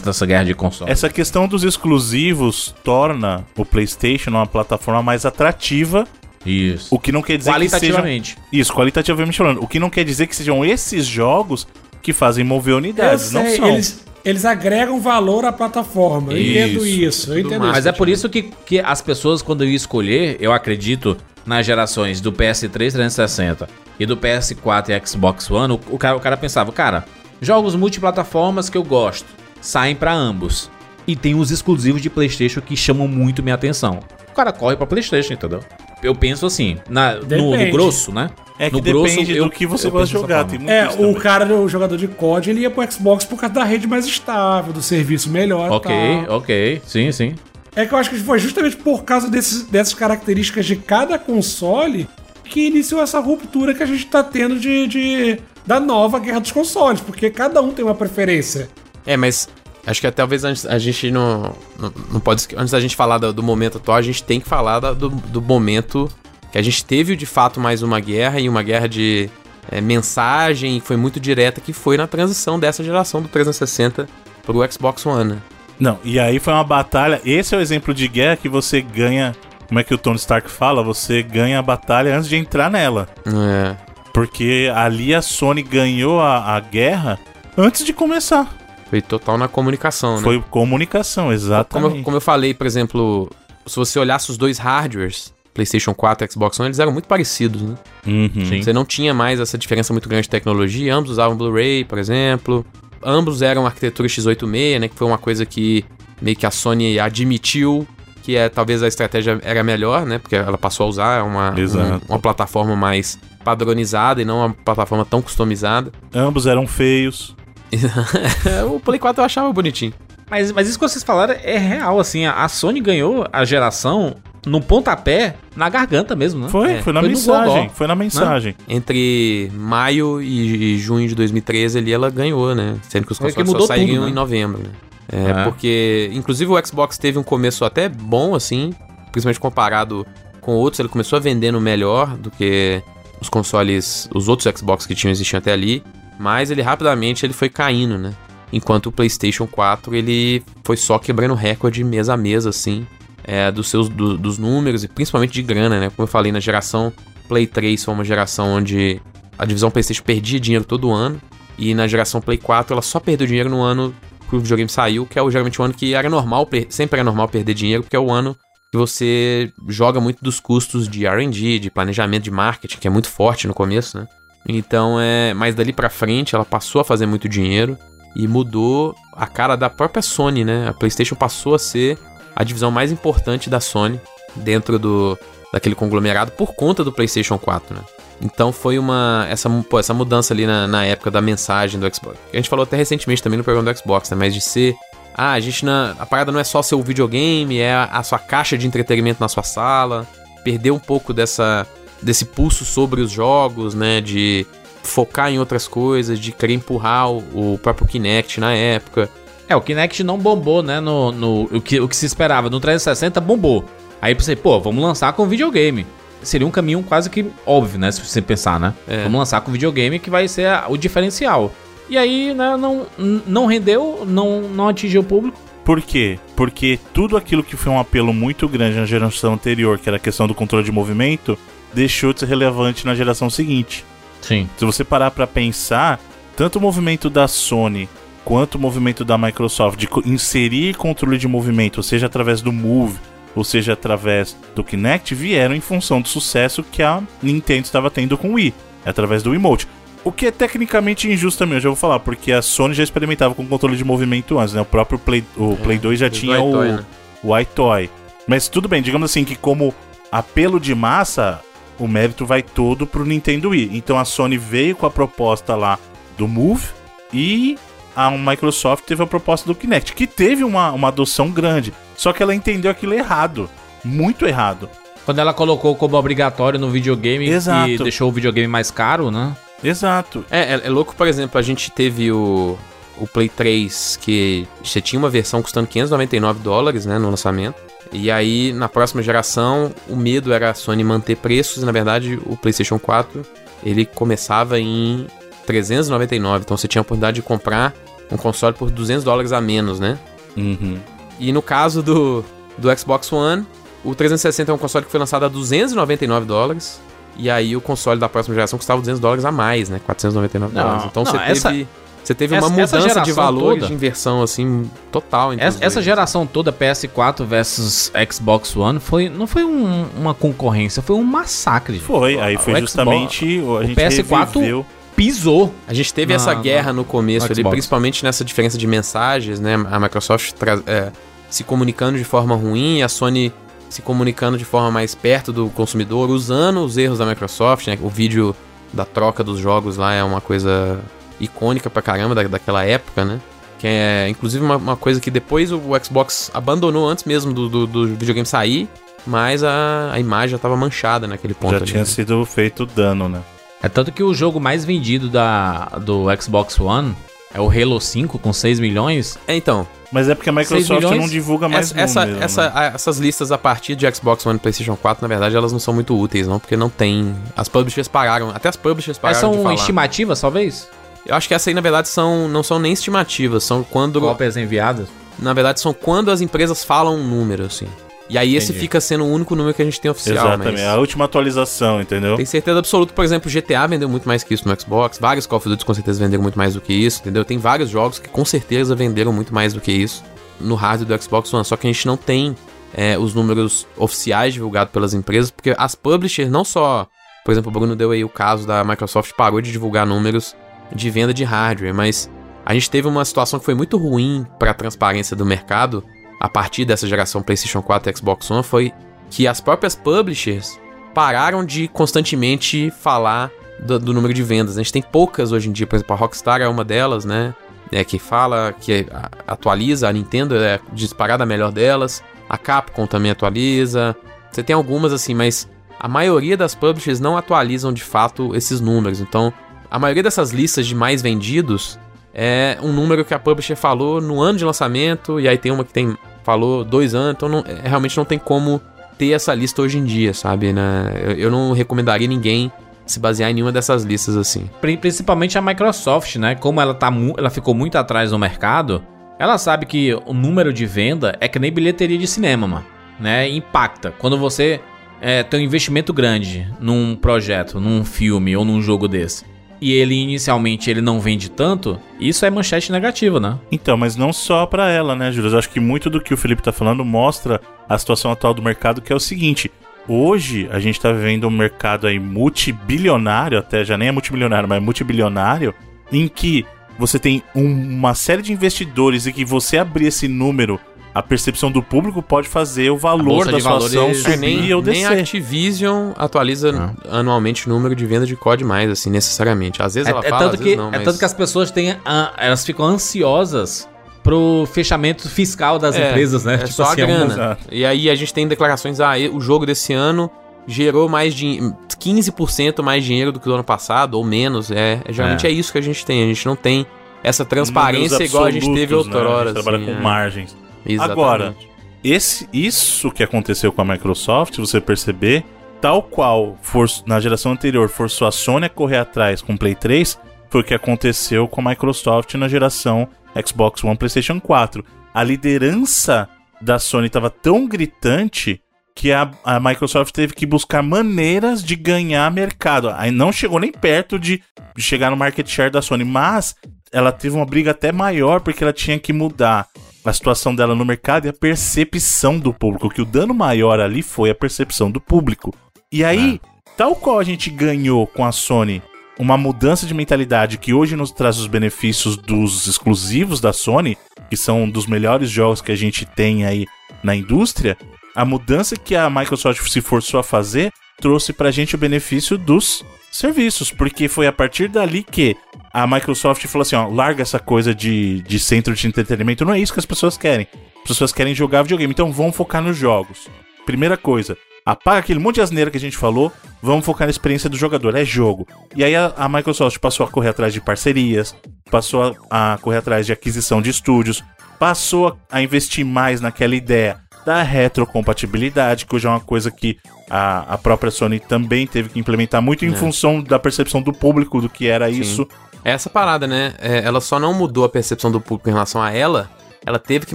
nessa guerra de console. Essa questão dos exclusivos torna o PlayStation uma plataforma mais atrativa, Isso. o que não quer dizer que sejam Qualitativamente. Isso, qualitativamente falando. O que não quer dizer que sejam esses jogos que fazem mover unidades, eu não sei, são. eles, eles agregam valor à plataforma. Eu entendo Isso, isso, eu entendo mais. Mas isso. é por isso que, que as pessoas, quando iam escolher, eu acredito, nas gerações do PS3 360 e do PS4 e Xbox One, o, o cara, o cara pensava, cara, jogos multiplataformas que eu gosto, saem pra ambos. E tem os exclusivos de PlayStation que chamam muito minha atenção. O cara corre pra PlayStation, entendeu? Eu penso assim, na, no, no grosso, né? É que no depende eu- do que você eu gosta de jogar. Tem muito É, o também. cara, o jogador de COD, ele ia pro Xbox por causa da rede mais estável, do serviço melhor. Ok, tal. ok, sim, sim. É que eu acho que foi justamente por causa desses, dessas características de cada console que iniciou essa ruptura que a gente tá tendo de, de- da nova guerra dos consoles, porque cada um tem uma preferência. É, mas acho que é, talvez antes a gente não, não, não pode. Antes da gente falar do, do momento atual, a gente tem que falar do, do momento que a gente teve de fato mais uma guerra e uma guerra de é, mensagem foi muito direta, que foi na transição dessa geração do 360 pro Xbox One. né? Não, e aí foi uma batalha. Esse é o exemplo de guerra que você ganha. Como é que o Tony Stark fala? Você ganha a batalha antes de entrar nela. É. Porque ali a Sony ganhou a, a guerra antes de começar. Foi total na comunicação, né? Foi comunicação, Como exatamente. eu, como eu falei, por exemplo, se você olhasse os dois hardwares, PlayStation 4 e Xbox One, eles eram muito parecidos, né? Uhum. Sim. Você não tinha mais essa diferença muito grande de tecnologia. Ambos usavam Blu-ray, por exemplo. Ambos eram arquitetura x86, né? Que foi uma coisa que meio que a Sony admitiu que é, talvez a estratégia era melhor, né? Porque ela passou a usar uma, Exato. um- uma plataforma mais padronizada e não uma plataforma tão customizada. Ambos eram feios. o Play 4 eu achava bonitinho. Mas, mas isso que vocês falaram é real, assim. A a Sony ganhou a geração no pontapé, na garganta mesmo, né? Foi, É, foi na foi mensagem. Foi na mensagem. Entre maio e e junho de 2013 ali ela ganhou, né? Sendo que os que consoles só mudou saíram tudo, né? em novembro, né? É, É. porque, inclusive, o Xbox teve um começo até bom, assim, principalmente comparado com outros. Ele começou vendendo melhor do que os consoles, os outros Xbox que tinham existido até ali. Mas ele rapidamente ele foi caindo, né? Enquanto o PlayStation 4 ele foi só quebrando recorde mês a mês, assim, é, dos seus do- dos números e principalmente de grana, né? Como eu falei, na geração Play 3 foi uma geração onde a divisão PlayStation perdia dinheiro todo ano. E na geração Play 4 ela só perdeu dinheiro no ano que o videogame saiu, que é o, geralmente o ano que era normal, sempre era normal perder dinheiro, porque é o ano que você joga muito dos custos de R&D, de planejamento de marketing, que é muito forte no começo, né? Então é, mas dali pra frente ela passou a fazer muito dinheiro e mudou a cara da própria Sony, né? A PlayStation passou a ser a divisão mais importante da Sony dentro do daquele conglomerado por conta do PlayStation 4, né? Então foi uma essa, pô, essa mudança ali na, na época da mensagem do Xbox. A gente falou até recentemente também no programa do Xbox, né? Mas de ser ah, a gente na, a parada não é só seu videogame, é a, a sua caixa de entretenimento na sua sala. Perdeu um pouco dessa desse pulso sobre os jogos, né? De focar em outras coisas, de querer empurrar o, o próprio Kinect na época. É, o Kinect não bombou, né? No, no, o, que, o que se esperava. No 360 bombou. Aí pensei, pô, vamos lançar com videogame. Seria um caminho quase que óbvio, né? Se você pensar, né? É. Vamos lançar com videogame que vai ser a- o diferencial. E aí, né, não, não rendeu, não, não atingiu o público. Por quê? Porque tudo aquilo que foi um apelo muito grande na geração anterior, que era a questão do controle de movimento, deixou de ser relevante na geração seguinte. Sim. Se você parar pra pensar, tanto o movimento da Sony quanto o movimento da Microsoft de inserir controle de movimento, ou seja, através do Move, ou seja, através do Kinect, vieram em função do sucesso que a Nintendo estava tendo com o Wii, através do Emote. O que é tecnicamente injusto também, eu já vou falar, porque a Sony já experimentava com controle de movimento antes, né? O próprio Play, o Play 2 já É, tinha do o, iToy, né? o iToy. Mas tudo bem, digamos assim que como apelo de massa, o mérito vai todo pro Nintendo Wii. Então a Sony veio com a proposta lá do Move e a Microsoft teve a proposta do Kinect, que teve uma, uma adoção grande. Só que ela entendeu aquilo errado. Muito errado. Quando ela colocou como obrigatório no videogame Exato. e deixou o videogame mais caro, né? Exato. É, é, é louco, por exemplo, a gente teve o, o Play 3, que você tinha uma versão custando 599 dólares, né, no lançamento. E aí, na próxima geração, o medo era a Sony manter preços, e na verdade, o PlayStation 4, ele começava em 399, então você tinha a oportunidade de comprar um console por 200 dólares a menos, né? Uhum. E no caso do, do Xbox One, o 360 é um console que foi lançado a 299 dólares. E aí o console da próxima geração custava 200 dólares a mais, né? 499 Não, dólares. Então não, você essa- teve, você teve essa- uma mudança de valores toda- de inversão, assim, total. Essa, essa geração toda, PS4 versus Xbox One, foi, não foi um- uma concorrência, foi um massacre. Foi, aí foi O justamente o, a o gente PS4 reviveu. Pisou. A gente teve na- essa guerra no começo ali, Xbox. principalmente nessa diferença de mensagens, né? A Microsoft tra- é, se comunicando de forma ruim, a Sony se comunicando de forma mais perto do consumidor, usando os erros da Microsoft, né? O vídeo da troca dos jogos lá é uma coisa icônica pra caramba da, daquela época, né? Que é, inclusive, uma, uma coisa que depois o Xbox abandonou antes mesmo do, do, do videogame sair, mas a, a imagem já tava manchada naquele ponto Já ali, tinha né? sido feito dano, né? É tanto que o jogo mais vendido da, do Xbox One é o Halo 5 com 6 milhões. É, então, Mas é porque a Microsoft milhões? não divulga mais essa, essa, número, essa- né? a- essas listas a partir de Xbox One e PlayStation 4, na verdade, elas não são muito úteis, não, porque não tem. As publishers pararam, até as publishers pararam de são falar. estimativas, talvez? Eu acho que essa aí, na verdade, são, não são nem estimativas, são quando. Cópias enviadas? Na verdade, são quando as empresas falam um número, assim. E aí esse Entendi. fica sendo o único número que a gente tem oficial, Exatamente, a mas. última atualização, entendeu? Tem certeza absoluta, por exemplo, GTA vendeu muito mais que isso no Xbox, vários Call of Duty com certeza venderam muito mais do que isso, entendeu? Tem vários jogos que com certeza venderam muito mais do que isso no hardware do Xbox One, só que a gente não tem é, os números oficiais divulgados pelas empresas, porque as publishers não só, por exemplo, o Bruno deu aí o caso da Microsoft parou de divulgar números de venda de hardware, mas a gente teve uma situação que foi muito ruim para a transparência do mercado a partir dessa geração PlayStation 4 e Xbox One foi que as próprias publishers pararam de constantemente falar do, do número de vendas. A gente tem poucas hoje em dia, por exemplo, a Rockstar é uma delas, né? É, que fala, que atualiza, a Nintendo é disparada a melhor delas, a Capcom também atualiza. Você tem algumas assim, mas a maioria das publishers não atualizam de fato esses números. Então, a maioria dessas listas de mais vendidos é um número que a publisher falou no ano de lançamento, e aí tem uma que tem falou dois anos, então não- é, realmente não tem como ter essa lista hoje em dia, sabe? Né? Eu, eu não recomendaria ninguém se basear em nenhuma dessas listas assim. Pri- Principalmente a Microsoft, né? Como ela, tá ela ficou muito atrás no mercado, ela sabe que o número de venda é que nem bilheteria de cinema, mano. Né? Impacta. Quando você é, tem um investimento grande num projeto, num filme ou num jogo desse, e ele inicialmente ele não vende tanto, isso é manchete negativa, né? Então, mas não só pra ela, né, Júlio? Eu acho que muito do que o Felipe tá falando mostra a situação atual do mercado, que é o seguinte. Hoje, a gente tá vivendo um mercado aí multibilionário, até já nem é multimilionário, mas é multibilionário, em que você tem um- uma série de investidores e que você abrir esse número, a percepção do público pode fazer o valor da de sua ação é, subir nem, ou nem a descer. Activision atualiza anualmente o número de venda de COD mais, assim, necessariamente. Às vezes É, ela é fala, tanto às que, vezes não, é mas... tanto que as pessoas têm. a- elas ficam ansiosas pro fechamento fiscal das É, empresas, né? É só a é grana. E aí a gente tem declarações, ah, o jogo desse ano gerou mais de 15% mais dinheiro do que o ano passado, ou menos. É, é- geralmente é. isso que a gente tem. A gente não tem essa transparência igual a gente teve absolutos, né? outrora. A gente trabalha assim, com é. margens. Exatamente. Agora, esse, isso que aconteceu com a Microsoft, você perceber, tal qual for, na geração anterior forçou a Sony a correr atrás com o Play 3, foi o que aconteceu com a Microsoft na geração Xbox One PlayStation 4. A liderança da Sony estava tão gritante que a, a Microsoft teve que buscar maneiras de ganhar mercado. Aí não chegou nem perto de chegar no market share da Sony, mas ela teve uma briga até maior porque ela tinha que mudar a situação dela no mercado e a percepção do público. Que o dano maior ali foi a percepção do público. E aí, tal qual a gente ganhou com a Sony uma mudança de mentalidade que hoje nos traz os benefícios dos exclusivos da Sony, que são um dos melhores jogos que a gente tem aí na indústria, a mudança que a Microsoft se forçou a fazer trouxe pra gente o benefício dos serviços, porque foi a partir dali que a Microsoft falou assim, ó, larga essa coisa de, de centro de entretenimento, não é isso que as pessoas querem. As pessoas querem jogar videogame, então vamos focar nos jogos. Primeira coisa, apaga aquele monte de asneira que a gente falou, vamos focar na experiência do jogador, é jogo. E aí a, a Microsoft passou a correr atrás de parcerias, passou a, a correr atrás de aquisição de estúdios, passou a, a investir mais naquela ideia da retrocompatibilidade, que hoje é uma coisa que a, a própria Sony também teve que implementar muito em É. função da percepção do público do que era isso. É essa parada, né? É, ela só não mudou a percepção do público em relação a ela, ela teve que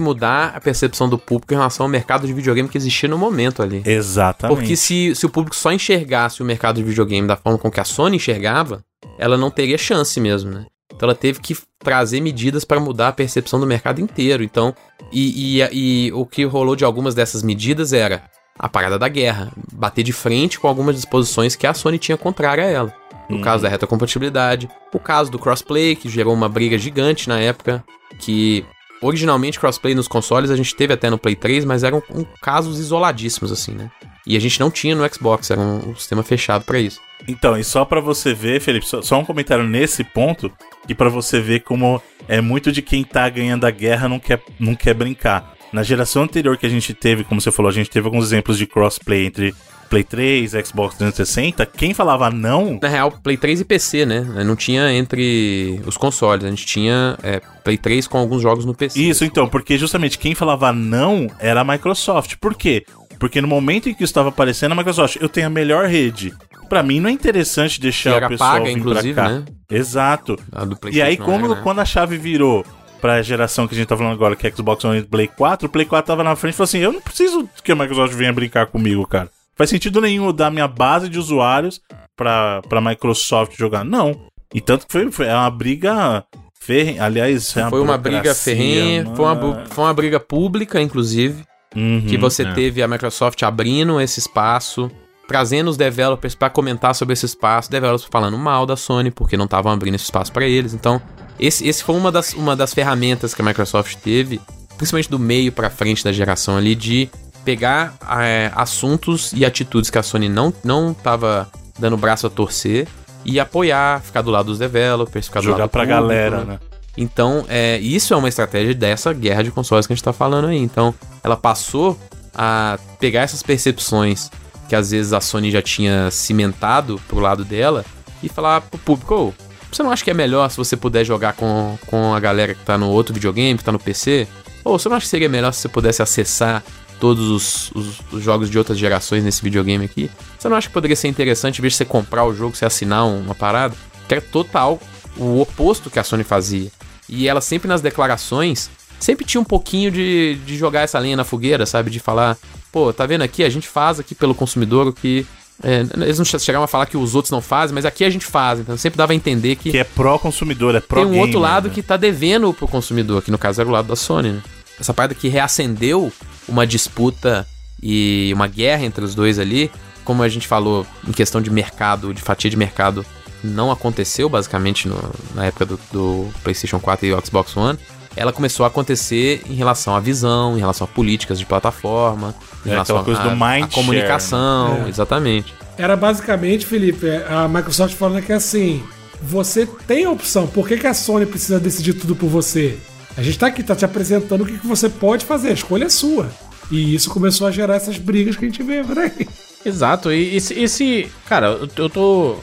mudar a percepção do público em relação ao mercado de videogame que existia no momento ali. Exatamente. Porque se, se o público só enxergasse o mercado de videogame da forma com que a Sony enxergava, ela não teria chance mesmo, né? Então ela teve que trazer medidas para mudar a percepção do mercado inteiro. Então, e, e, e o que rolou de algumas dessas medidas era a parada da guerra, bater de frente com algumas disposições que a Sony tinha contrária a ela. No Uhum. caso da retrocompatibilidade, o caso do crossplay, que gerou uma briga gigante na época, que originalmente crossplay nos consoles a gente teve até no Play 3, mas eram um, casos isoladíssimos assim, né? E a gente não tinha no Xbox, era um, um sistema fechado pra isso. Então, e só pra você ver, Felipe, só, só um comentário nesse ponto, e pra você ver como é muito de quem tá ganhando a guerra não quer, não quer brincar. Na geração anterior que a gente teve, como você falou, a gente teve alguns exemplos de crossplay entre Play 3, Xbox 360. Quem falava não, Na real, Play 3 e PC, né? Não tinha entre os consoles, a gente tinha é, Play 3 com alguns jogos no PC. Isso, então, porque justamente quem falava não era a Microsoft. Por quê? Porque no momento em que estava aparecendo, a Microsoft, eu tenho a melhor rede. Pra mim não é interessante deixar o pessoal paga, vir inclusive, pra cá. né? Exato. E aí, quando, era, né? quando a chave virou pra geração que a gente tá falando agora, que é Xbox One e Play 4, o Play 4 tava na frente e falou assim: eu não preciso que a Microsoft venha brincar comigo, cara. Faz sentido nenhum eu dar minha base de usuários pra, pra Microsoft jogar. Não. E tanto que foi, foi é uma briga ferrenha. Aliás, é Foi uma briga ferrenha, foi uma, foi uma briga pública, inclusive, Uhum. que você é. teve a Microsoft abrindo esse espaço, trazendo os developers pra comentar sobre esse espaço, developers falando mal da Sony porque não estavam abrindo esse espaço pra eles. Então, esse, esse foi uma das, uma das ferramentas que a Microsoft teve, principalmente do meio pra frente da geração ali, de pegar é, assuntos e atitudes que a Sony não, não tava dando braço a torcer e apoiar, ficar do lado dos developers, ficar do lado Jogar do pra público, galera, né? né? Então, é, isso é uma estratégia dessa guerra de consoles que a gente tá falando aí. Então, ela passou a pegar essas percepções que às vezes a Sony já tinha cimentado pro lado dela e falar pro público: "Ô, você não acha que é melhor se você puder jogar com, com a galera que tá no outro videogame, que tá no PC? Ou você não acha que seria melhor se você pudesse acessar todos os, os- os jogos de outras gerações nesse videogame aqui? Você não acha que poderia ser interessante, em vez de você comprar o jogo, você assinar um- uma parada? Que era total o oposto que a Sony fazia. E ela sempre nas declarações, sempre tinha um pouquinho de, de jogar essa lenha na fogueira, sabe? De falar, pô, tá vendo aqui? A gente faz aqui pelo consumidor o que. é, eles não chegavam a falar que os outros não fazem, mas aqui a gente faz. Então sempre dava a entender que, Que é pró-consumidor, é tem pró-gamer. um outro lado né? que tá devendo pro consumidor, que no caso era o lado da Sony, né? Essa parada que reacendeu uma disputa e uma guerra entre os dois ali, como a gente falou em questão de mercado, de fatia de mercado, não aconteceu basicamente no- na época do, do PlayStation 4 e Xbox One. Ela começou a acontecer em relação à visão, em relação a políticas de plataforma, em É, relação aquela coisa à do mind à comunicação, share, né? exatamente. Era basicamente, Felipe, a Microsoft falando que assim, você tem a opção, por que, que a Sony precisa decidir tudo por você? A gente tá aqui, tá te apresentando o que, que você pode fazer, a escolha é sua. E isso começou a gerar essas brigas que a gente vê por aí. Exato, e esse, esse cara, eu, tô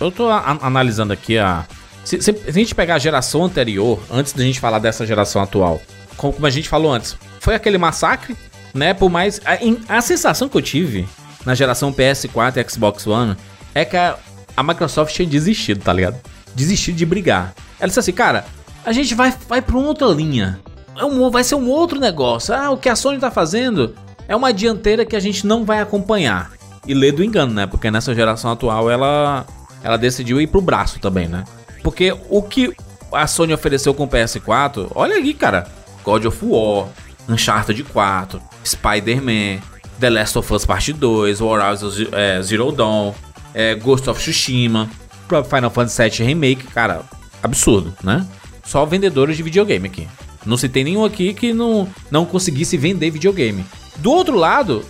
eu tô a- analisando aqui a, Se, se- se a gente pegar a geração anterior, antes da gente falar dessa geração atual, como, como a gente falou antes, foi aquele massacre, né? Por mais. A, a sensação que eu tive na geração PS4 e Xbox One é que a, a Microsoft tinha desistido, tá ligado? Desistido de brigar. Ela disse assim, cara, a gente vai, vai pra uma outra linha. É um, vai ser um outro negócio. Ah, o que a Sony tá fazendo é uma dianteira que a gente não vai acompanhar. E lê do engano, né? Porque nessa geração atual ela, ela decidiu ir pro braço também, né? Porque o que a Sony ofereceu com o PS4, olha aí, cara. God of War, Uncharted 4, Spider-Man, The Last of Us Part 2, Horizon é, Zero Dawn, é, Ghost of Tsushima, Final Fantasy VII Remake, cara, absurdo, né? Só vendedores de videogame aqui. Não citei nenhum aqui que não, não conseguisse vender videogame. Do outro lado,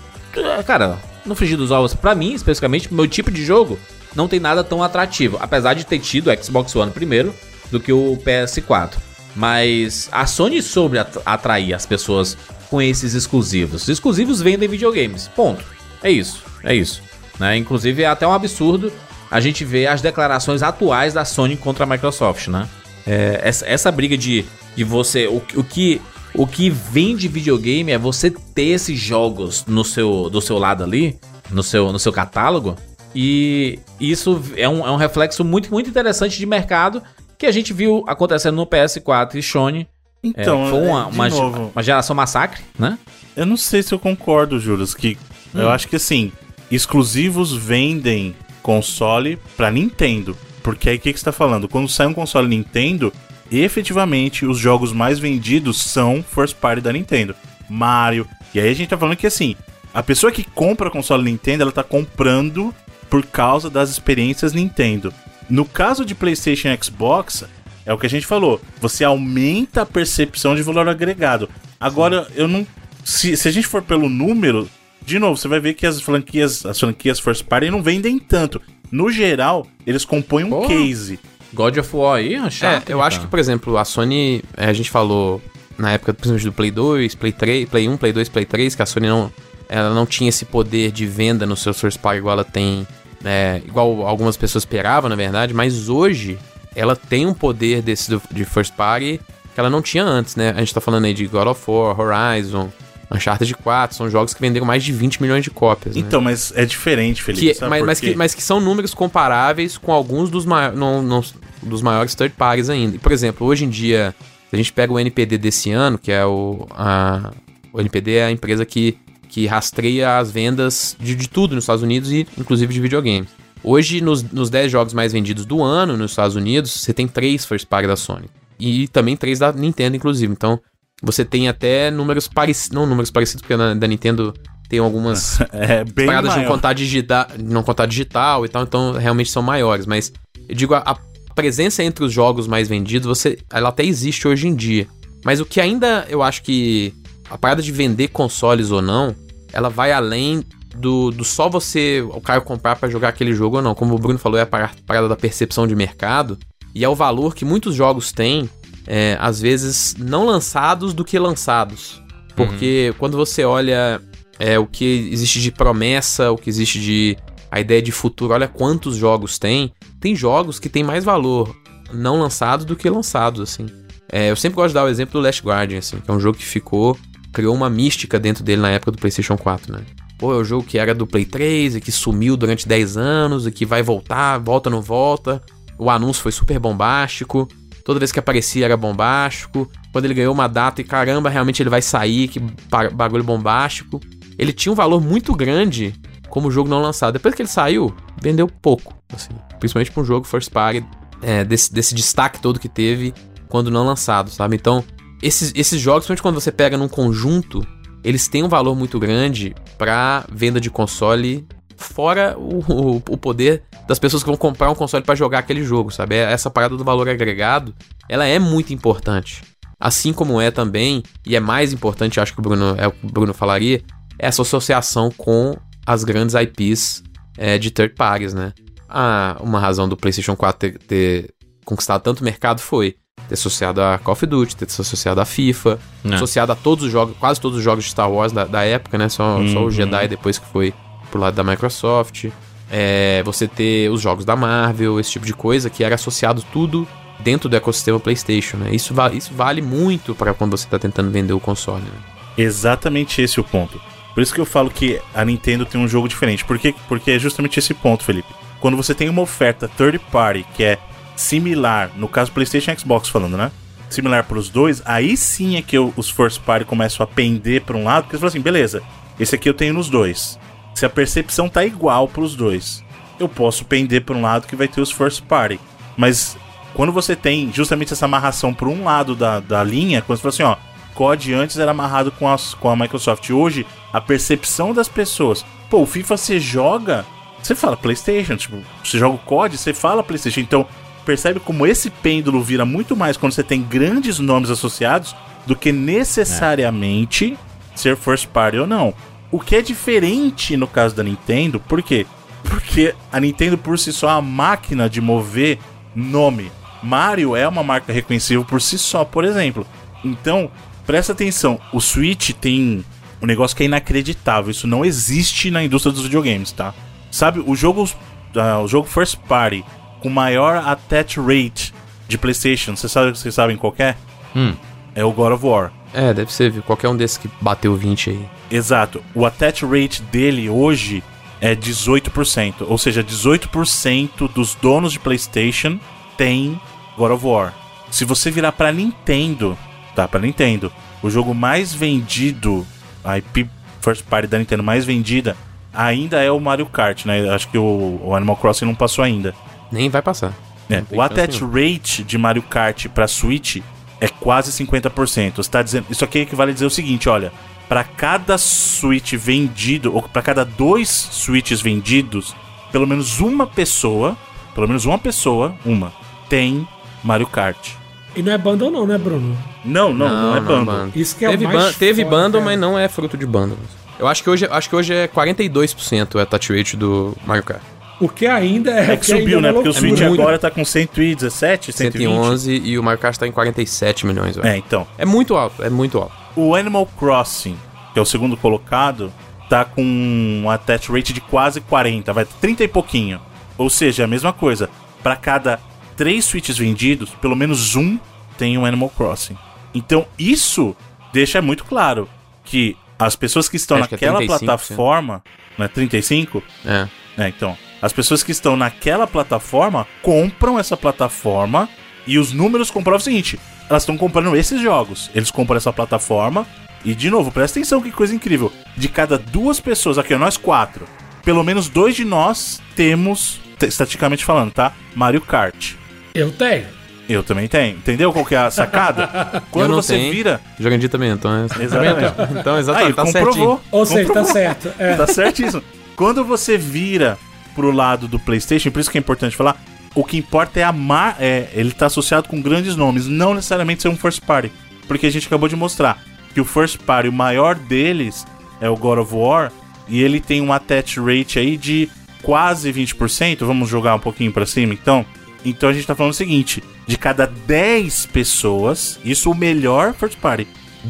cara, no frigir dos ovos, pra mim, especificamente, meu tipo de jogo, não tem nada tão atrativo. Apesar de ter tido o Xbox One primeiro do que o PS4. Mas a Sony soube at- atrair as pessoas com esses exclusivos. Os exclusivos vendem videogames. Ponto. É isso. É isso. Né? Inclusive é até um absurdo a gente ver as declarações atuais da Sony contra a Microsoft, né? É, essa, essa briga de, de você. O, o que. O que vende videogame é você ter esses jogos no seu, do seu lado ali, no seu, no seu catálogo. E isso é um, é um reflexo muito, muito interessante de mercado que a gente viu acontecendo no PS4 e Sony. É, Então, foi uma, é, de uma, novo, uma geração massacre, né? eu não sei se eu concordo, Juras, que Hum. eu acho que assim, exclusivos vendem console pra Nintendo. Porque aí o que, que você tá falando? Quando sai um console Nintendo, efetivamente os jogos mais vendidos são first party da Nintendo. Mario. E aí a gente tá falando que assim, a pessoa que compra console Nintendo, ela tá comprando por causa das experiências Nintendo. No caso de PlayStation e Xbox, é o que a gente falou. Você aumenta a percepção de valor agregado. Agora, eu não. Se, se a gente for pelo número, de novo, você vai ver que as franquias, as franquias First Party não vendem tanto. No geral, eles compõem um Porra. case. God of War aí, É, chato, eu acho que, por exemplo, a Sony, é, a gente falou na época, principalmente do Play 2, Play 3, Play 1, Play 2, Play 3, que a Sony não, ela não tinha esse poder de venda no seu first party igual ela tem, é, igual algumas pessoas esperavam, na verdade, mas hoje ela tem um poder desse do- de first party que ela não tinha antes, né? A gente tá falando aí de God of War, Horizon, Uncharted 4, são jogos que venderam mais de 20 milhões de cópias, né? Então, mas é diferente, Felipe. Que- mas, mas que, mas que são números comparáveis com alguns dos, mai- não- não- dos maiores third parties ainda. E, por exemplo, hoje em dia, se a gente pega o NPD desse ano, que é o. A, o NPD é a empresa que, que rastreia as vendas de, de tudo nos Estados Unidos e inclusive de videogames. Hoje, nos, nos 10 jogos mais vendidos do ano nos Estados Unidos, você tem três first party da Sony. E também três da Nintendo, inclusive. Então, você tem até números parecidos. Não números parecidos, porque na, da Nintendo tem algumas É bem paradas de não maior. contar, digita, não contar digital e tal, então realmente são maiores. Mas eu digo, a, a presença entre os jogos mais vendidos, você, ela até existe hoje em dia. Mas o que ainda eu acho que a parada de vender consoles ou não, ela vai além do, do só você, o cara comprar pra jogar aquele jogo ou não. Como o Bruno falou, é a par- parada da percepção de mercado. E é o valor que muitos jogos têm, é, às vezes, não lançados do que lançados. Porque quando você olha é, o que existe de promessa, o que existe de a ideia de futuro, olha quantos jogos tem. Tem jogos que tem mais valor não lançados do que lançados, assim. É, eu sempre gosto de dar o exemplo do Last Guardian, assim, que é um jogo que ficou, criou uma mística dentro dele na época do PlayStation 4, né? Pô, é o jogo que era do Play 3 e que sumiu durante 10 anos e que vai voltar, volta não volta. O anúncio foi super bombástico. Toda vez que aparecia era bombástico. Quando ele ganhou uma data e caramba, realmente ele vai sair, que ba- bagulho bombástico. Ele tinha um valor muito grande como jogo não lançado. Depois que ele saiu, vendeu pouco, assim. Principalmente pra um jogo first party, é, desse, desse destaque todo que teve quando não lançado, sabe? Então, esses, esses jogos, principalmente quando você pega num conjunto, eles têm um valor muito grande pra venda de console, fora o, o, o poder das pessoas que vão comprar um console pra jogar aquele jogo, sabe? É- Essa parada do valor agregado, ela é muito importante. Assim como é também, e é mais importante, acho que o Bruno, é o o Bruno falaria, é essa associação com as grandes IPs é, de third parties, né? Ah, uma razão do PlayStation 4 ter, ter conquistado tanto mercado foi ter associado a Call of Duty, ter se associado a FIFA, É. associado a todos os jogos, quase todos os jogos de Star Wars da, da época, né? Só, só o Uhum. Jedi depois que foi pro lado da Microsoft. é, você ter os jogos da Marvel, esse tipo de coisa, que era associado tudo dentro do ecossistema PlayStation, né? Isso, va isso vale muito para quando você tá tentando vender o console, né? Exatamente esse o ponto. Por isso que eu falo que a Nintendo tem um jogo diferente. Por quê? Porque é justamente esse ponto, Felipe. Quando você tem uma oferta third party que é similar, no caso PlayStation e Xbox falando, né? Similar para os dois, aí sim é que eu- os first party começam a pender para um lado, porque você fala assim, beleza, esse aqui eu tenho nos dois. Se a percepção tá igual para os dois, eu posso pender para um lado que vai ter os first party. Mas quando você tem justamente essa amarração por um lado da, da linha, quando você fala assim, ó, COD antes era amarrado com, as, com a Microsoft. Hoje, a percepção das pessoas. Pô, o FIFA você joga, você fala PlayStation. Tipo, você joga o COD, você fala PlayStation. Então, percebe como esse pêndulo vira muito mais quando você tem grandes nomes associados do que necessariamente ser first party ou não. O que é diferente no caso da Nintendo, por quê? Porque a Nintendo por si só é a máquina de mover nome. Mario é uma marca reconhecível por si só, por exemplo. Então, presta atenção, o Switch tem um negócio que é inacreditável. Isso não existe na indústria dos videogames, tá? Sabe, o jogo, ah, o jogo First Party com maior attach rate de PlayStation, vocês sabem, vocês sabem qual é? Hum. É o God of War. É, deve ser, viu? Qualquer um desses que bateu 20 aí. Exato. O attach rate dele hoje é 18%. Ou seja, 18% dos donos de PlayStation tem God of War. Se você virar pra Nintendo, tá? Pra Nintendo, o jogo mais vendido, a IP First Party da Nintendo mais vendida, ainda é o Mario Kart, né? Acho que o, o Animal Crossing não passou ainda. Nem vai passar. É, o attach rate de Mario Kart pra Switch é quase 50%. Você tá dizendo, isso aqui equivale a dizer o seguinte, olha, pra cada Switch vendido ou pra cada dois Switches vendidos, pelo menos uma pessoa, pelo menos uma pessoa, uma tem Mario Kart. E não é bundle não, né, Bruno? Não, não, não, é bundle. Isso que é teve o mais ban- teve foda, bundle, cara. mas não é fruto de bundle. Eu acho que hoje, acho que hoje é 42% o attach rate do Mario Kart. O que ainda é... É que que subiu, é né? Porque o. Switch muito. agora tá com 117, 120. 111 e o Mario Kart tá em 47 milhões, acho. É, então. É muito alto, é muito alto. O Animal Crossing, que é o segundo colocado, tá com um attach rate de quase 40, vai 30 e pouquinho. Ou seja, é a mesma coisa. Pra cada três Switches vendidos, pelo menos um tem um Animal Crossing. Então isso deixa muito claro que as pessoas que estão Acho que é naquela 35%. plataforma, não é 35? É. É, então. As pessoas que estão naquela plataforma compram essa plataforma e os números comprovam o seguinte: elas estão comprando esses jogos. Eles compram essa plataforma e, de novo, presta atenção que coisa incrível. De cada duas pessoas, aqui, ó, nós quatro, pelo menos dois de nós temos, estatisticamente falando, tá? Mario Kart. Eu tenho. Eu também tenho. Entendeu qual que é a sacada? Quando você tenho. vira. Jogandinho também, então é. Exatamente. Então, Aí, exatamente, tá comprovou. certinho. Ou seja, tá comprovou. certo. É. Tá certíssimo. Quando você vira pro lado do PlayStation, por isso que é importante falar, o que importa é a mar... é, ele tá associado com grandes nomes, não necessariamente ser um first party, porque a gente acabou de mostrar que o first party, o maior deles é o God of War, e ele tem um attach rate aí de quase 20%, vamos jogar um pouquinho pra cima, então. Então a gente tá falando o seguinte, de cada 10 pessoas, isso o melhor first party,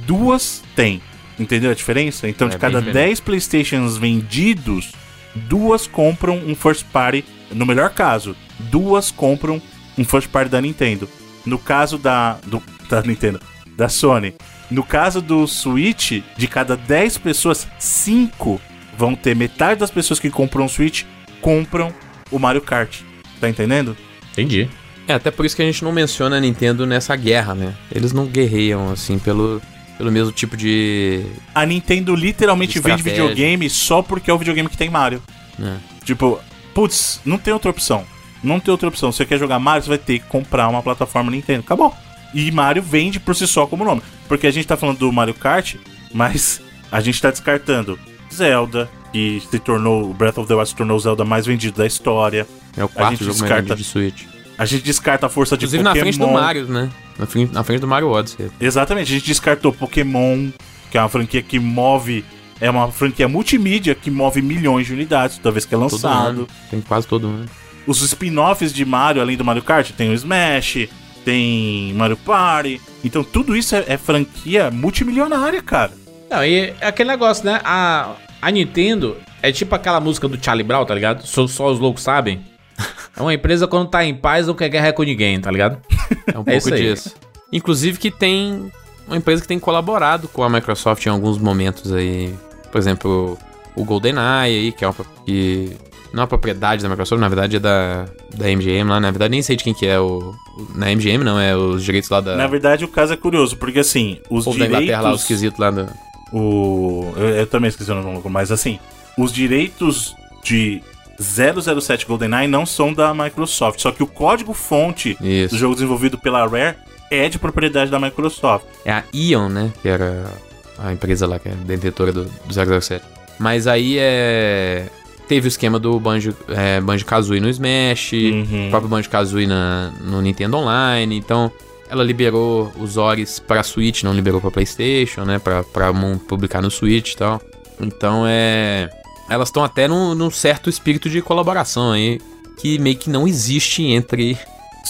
duas tem. Entendeu a diferença? Então, É de cada diferente. 10 PlayStations vendidos, duas compram um first party. No melhor caso, duas compram um first party da Nintendo. No caso da, do, da Nintendo, da Sony. No caso do Switch, de cada 10 pessoas, 5 vão ter metade das pessoas que compram o Switch compram o Mario Kart. Tá entendendo? Entendi. É, até por isso que a gente não menciona a Nintendo nessa guerra, né? Eles não guerreiam, assim, pelo, pelo mesmo tipo de. A Nintendo literalmente vende videogame só porque é o videogame que tem Mario. né? Tipo, putz, não tem outra opção. Não tem outra opção. Se você quer jogar Mario, você vai ter que comprar uma plataforma Nintendo. Acabou. E Mario vende por si só como nome. Porque a gente tá falando do Mario Kart, mas a gente tá descartando Zelda, que se tornou. Breath of the Wild se tornou o Zelda mais vendido da história. É o quarto gente jogo mais descarta vendido de Switch. A gente descarta a força de Inclusive na Pokémon. frente do Mario, né? Na frente, na frente do Mario Odyssey. Exatamente, a gente descartou Pokémon, que é uma franquia que move. É uma franquia multimídia que move milhões de unidades toda vez que é Todo lançado. ano. Tem quase todo ano. Os spin-offs de Mario, além do Mario Kart, tem o Smash, tem Mario Party. Então tudo isso é, é franquia multimilionária, cara. Não, e é aquele negócio, né? A, a Nintendo, É tipo aquela música do Charlie Brown, tá ligado? Só, só os loucos sabem. É uma empresa quando tá em paz não quer guerra com ninguém, tá ligado? É um É isso pouco aí. disso. Inclusive que tem uma empresa que tem colaborado com a Microsoft em alguns momentos aí. Por exemplo, o GoldenEye aí, que é uma que não é uma propriedade da Microsoft, na verdade é da, da MGM lá. Na verdade nem sei de quem que é o... o- Na MGM não, é os direitos lá da... Na verdade, o caso é curioso, porque assim, os povo da Inglaterra lá, os direitos... esquisitos lá do... O... Eu, eu também esqueci o nome, mas assim, os direitos de 007 GoldenEye não são da Microsoft, só que o código-fonte do jogo desenvolvido pela Rare é de propriedade da Microsoft. É a Ion, né? Que era a empresa lá que é detentora do, do 007. Mas aí é. Teve o esquema do Banjo, é, Banjo Kazooie no Smash, Uhum. o próprio Banjo Kazooie na, no Nintendo Online. Então, ela liberou os Ores pra Switch, não liberou pra PlayStation, né? Pra, pra publicar no Switch e tal. Então, é. Elas estão até num, num certo espírito de colaboração aí, que meio que não existe entre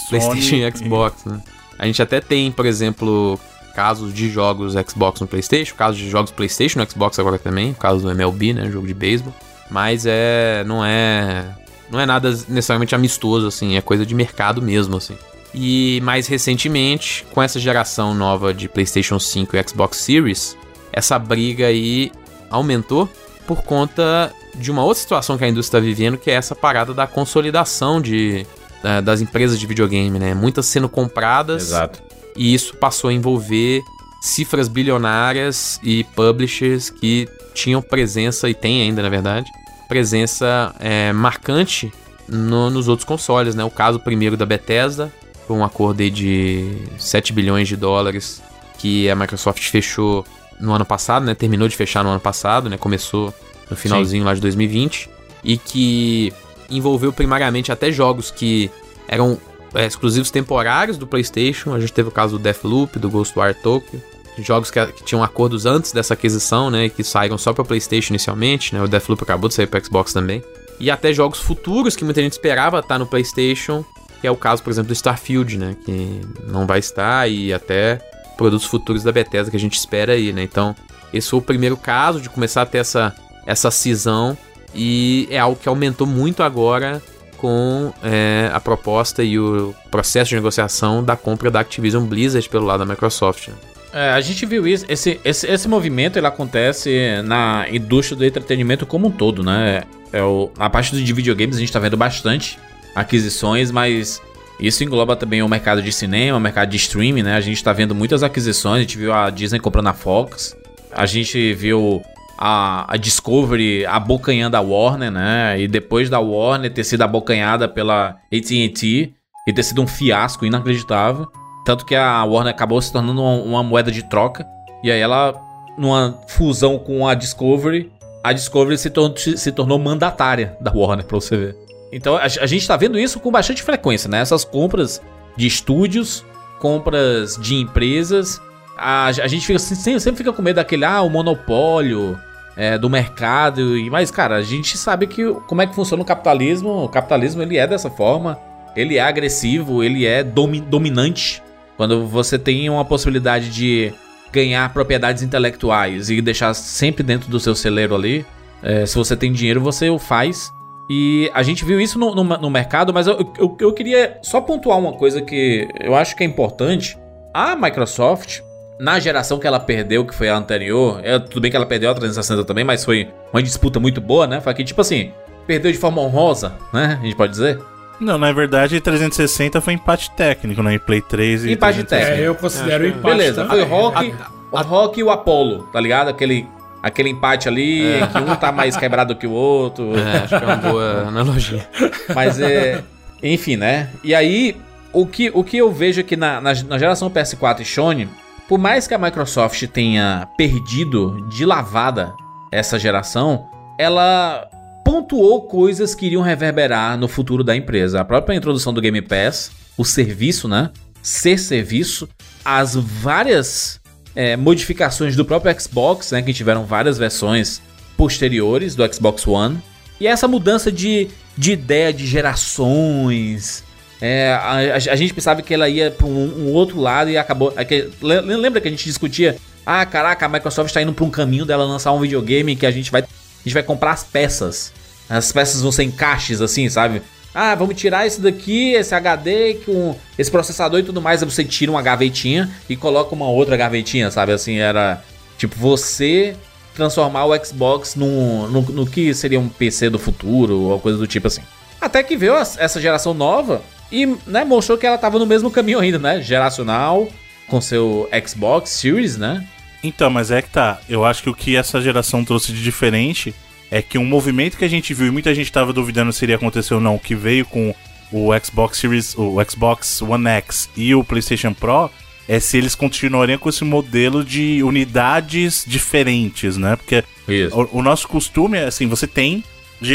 PlayStation e Xbox, né? A gente até tem, por exemplo, casos de jogos Xbox no PlayStation, casos de jogos PlayStation no Xbox agora também, caso do MLB, né, jogo de beisebol. Mas é, não é, não é nada necessariamente amistoso assim, é coisa de mercado mesmo assim. E mais recentemente, com essa geração nova de PlayStation 5 e Xbox Series, essa briga aí aumentou por conta de uma outra situação que a indústria está vivendo, que é essa parada da consolidação de, da- das empresas de videogame, né? Muitas sendo compradas Exato. e isso passou a envolver cifras bilionárias e publishers que tinham presença, e tem ainda na verdade, presença é, marcante no- nos outros consoles, né? O caso primeiro da Bethesda, foi um acordo de 7 bilhões de dólares que a Microsoft fechou no ano passado, né? Terminou de fechar no ano passado, né? Começou no finalzinho lá de 2020 e que envolveu primariamente até jogos que eram é, exclusivos temporários do PlayStation. A gente teve o caso do Deathloop, do Ghostwire Tokyo. Jogos que, que tinham acordos antes dessa aquisição, né? Que saíram só para PlayStation inicialmente, né? O Deathloop acabou de sair para Xbox também. E até jogos futuros que muita gente esperava estar no PlayStation, que é o caso, por exemplo, do Starfield, né? Que não vai estar e até produtos futuros da Bethesda que a gente espera aí, né? Então, esse foi o primeiro caso de começar a ter essa, essa cisão e é algo que aumentou muito agora com é, a proposta e o processo de negociação da compra da Activision Blizzard pelo lado da Microsoft. né? É, a gente viu isso, esse, esse, esse movimento ele acontece na indústria do entretenimento como um todo, né? É o, na parte de videogames a gente tá vendo bastante aquisições, mas isso engloba também o mercado de cinema, o mercado de streaming, né? A gente tá vendo muitas aquisições, a gente viu a Disney comprando a Fox, a gente viu a, a Discovery abocanhando a Warner, né? E depois da Warner ter sido abocanhada pela AT&T e ter sido um fiasco inacreditável. Tanto que a Warner acabou se tornando uma, uma moeda de troca. E aí ela, numa fusão com a Discovery, a Discovery se, tor- se tornou mandatária da Warner, pra você ver. Então a, a gente tá vendo isso com bastante frequência, né? Essas compras de estúdios, compras de empresas. A, a gente fica, sempre, sempre fica com medo daquele, ah, o monopólio é, do mercado. E, mas, cara, a gente sabe que como é que funciona o capitalismo. O capitalismo ele é dessa forma. Ele é agressivo, ele é domi- dominante. Quando você tem uma possibilidade de ganhar propriedades intelectuais e deixar sempre dentro do seu celeiro ali, é, se você tem dinheiro, você o faz. E a gente viu isso no, no- no mercado, mas eu, eu, eu queria só pontuar uma coisa que eu acho que é importante. A Microsoft, na geração que ela perdeu, que foi a anterior, é, tudo bem que ela perdeu a 360 também, mas foi uma disputa muito boa, né? Foi que, tipo assim, perdeu de forma honrosa, né? A gente pode dizer. Não, na verdade, 360 foi empate técnico, né? E Play 3 e Empate 360. técnico. É, eu considero que- empate. Beleza, foi o Rock, o Rock e o Apollo, tá ligado? Aquele, aquele empate ali, que um tá mais quebrado que o outro. É, acho que é uma boa analogia. Mas é. Enfim, né? E aí, o que, o que eu vejo aqui na, na, na geração PS4 e Sony, por mais que a Microsoft tenha perdido de lavada essa geração, ela pontuou coisas que iriam reverberar no futuro da empresa. A própria introdução do Game Pass, o serviço, né? Ser serviço, as várias é, modificações do próprio Xbox, né? Que tiveram várias versões posteriores do Xbox One. E essa mudança de, de ideia de gerações. É, a, a- a gente pensava que ela ia para um, um outro lado e acabou. é que- le- lembra que a gente discutia? Ah, caraca, a Microsoft está indo para um caminho dela lançar um videogame que a gente vai a gente vai comprar as peças. As peças vão ser encaixes, assim, sabe? Ah, vamos tirar esse daqui, esse HD, com esse processador e tudo mais. Aí você tira uma gavetinha e coloca uma outra gavetinha, sabe? Assim, era tipo você transformar o Xbox no, no, no que seria um PC do futuro ou coisa do tipo assim. Até que veio essa geração nova e né, mostrou que ela tava no mesmo caminho ainda, né? Geracional, com seu Xbox Series, né? Então, mas é que tá. Eu acho que o que essa geração trouxe de diferente é que um movimento que a gente viu e muita gente tava duvidando se iria acontecer ou não, que veio com o Xbox Series, o Xbox One X e o PlayStation Pro, é se eles continuariam com esse modelo de unidades diferentes, né? Porque o, o nosso costume é assim, você tem.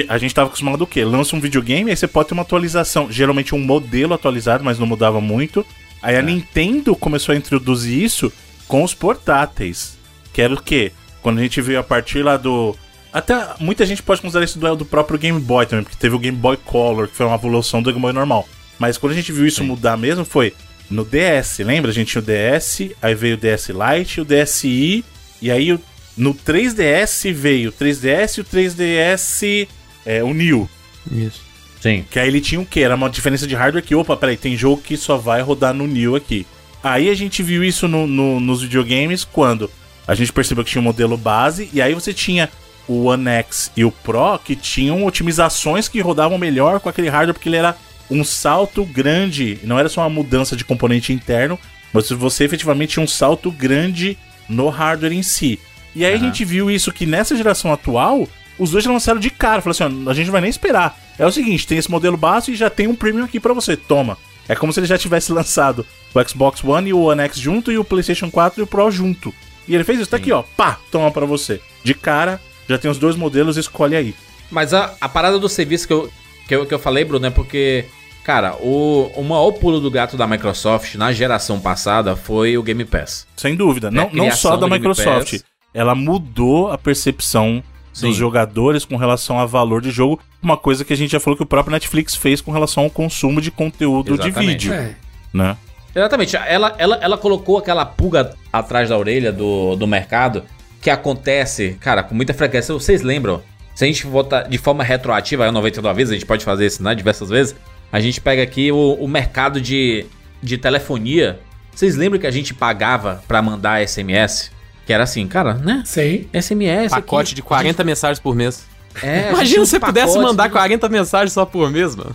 A gente tava acostumado o quê? Lança um videogame, aí você pode ter uma atualização. Geralmente um modelo atualizado, mas não mudava muito. Aí a Nintendo começou a introduzir isso com os portáteis. Que era o quê? Quando a gente veio a partir lá do. Até muita gente pode considerar isso do, do próprio Game Boy também, porque teve o Game Boy Color, que foi uma evolução do Game Boy normal. Mas quando a gente viu isso mudar mesmo, foi no DS, lembra? A gente tinha o DS, aí veio o DS Lite, o DSi, e aí no 3DS veio o 3DS e o 3DS é, o New. Isso. Sim. Que aí ele tinha o quê? Era uma diferença de hardware que, opa, peraí, tem jogo que só vai rodar no New aqui. Aí a gente viu isso no- no- nos videogames quando a gente percebeu que tinha um modelo base, e aí você tinha o One X e o Pro que tinham otimizações que rodavam melhor com aquele hardware, porque ele era um salto grande, não era só uma mudança de componente interno, mas você efetivamente tinha um salto grande no hardware em si. E aí a gente viu isso que nessa geração atual, os dois já lançaram de cara. Falaram assim: ó, a gente não vai nem esperar. É o seguinte: tem esse modelo básico e já tem um premium aqui pra você. Toma. É como se ele já tivesse lançado o Xbox One e o One X junto e o PlayStation 4 e o Pro junto. E ele fez isso, tá aqui, ó. Pá, toma pra você. De cara, já tem os dois modelos, escolhe aí. Mas a, a parada do serviço que eu, que, eu, que eu falei, Bruno, é porque, cara, o, o maior pulo do gato da Microsoft na geração passada foi o Game Pass. Sem dúvida. Não, É não só da Microsoft. Pass. Ela mudou a percepção Sim. dos jogadores com relação a valor de jogo. Uma coisa que a gente já falou que o próprio Netflix fez com relação ao consumo de conteúdo de Exatamente. vídeo. É. Né? Exatamente. Ela, ela, ela colocou aquela pulga atrás da orelha do, do mercado que acontece, cara, com muita frequência. Vocês lembram? Se a gente votar de forma retroativa, é 99 vezes, a gente pode fazer isso, né? Diversas vezes. A gente pega aqui o, o mercado de, de telefonia. Vocês lembram que a gente pagava pra mandar SMS? Que era assim, cara, né? Sei. SMS. Pacote aqui, de 40 mensagens por mês. É, gente Imagina se você pudesse mandar de- 40 mensagens só por mês, mano.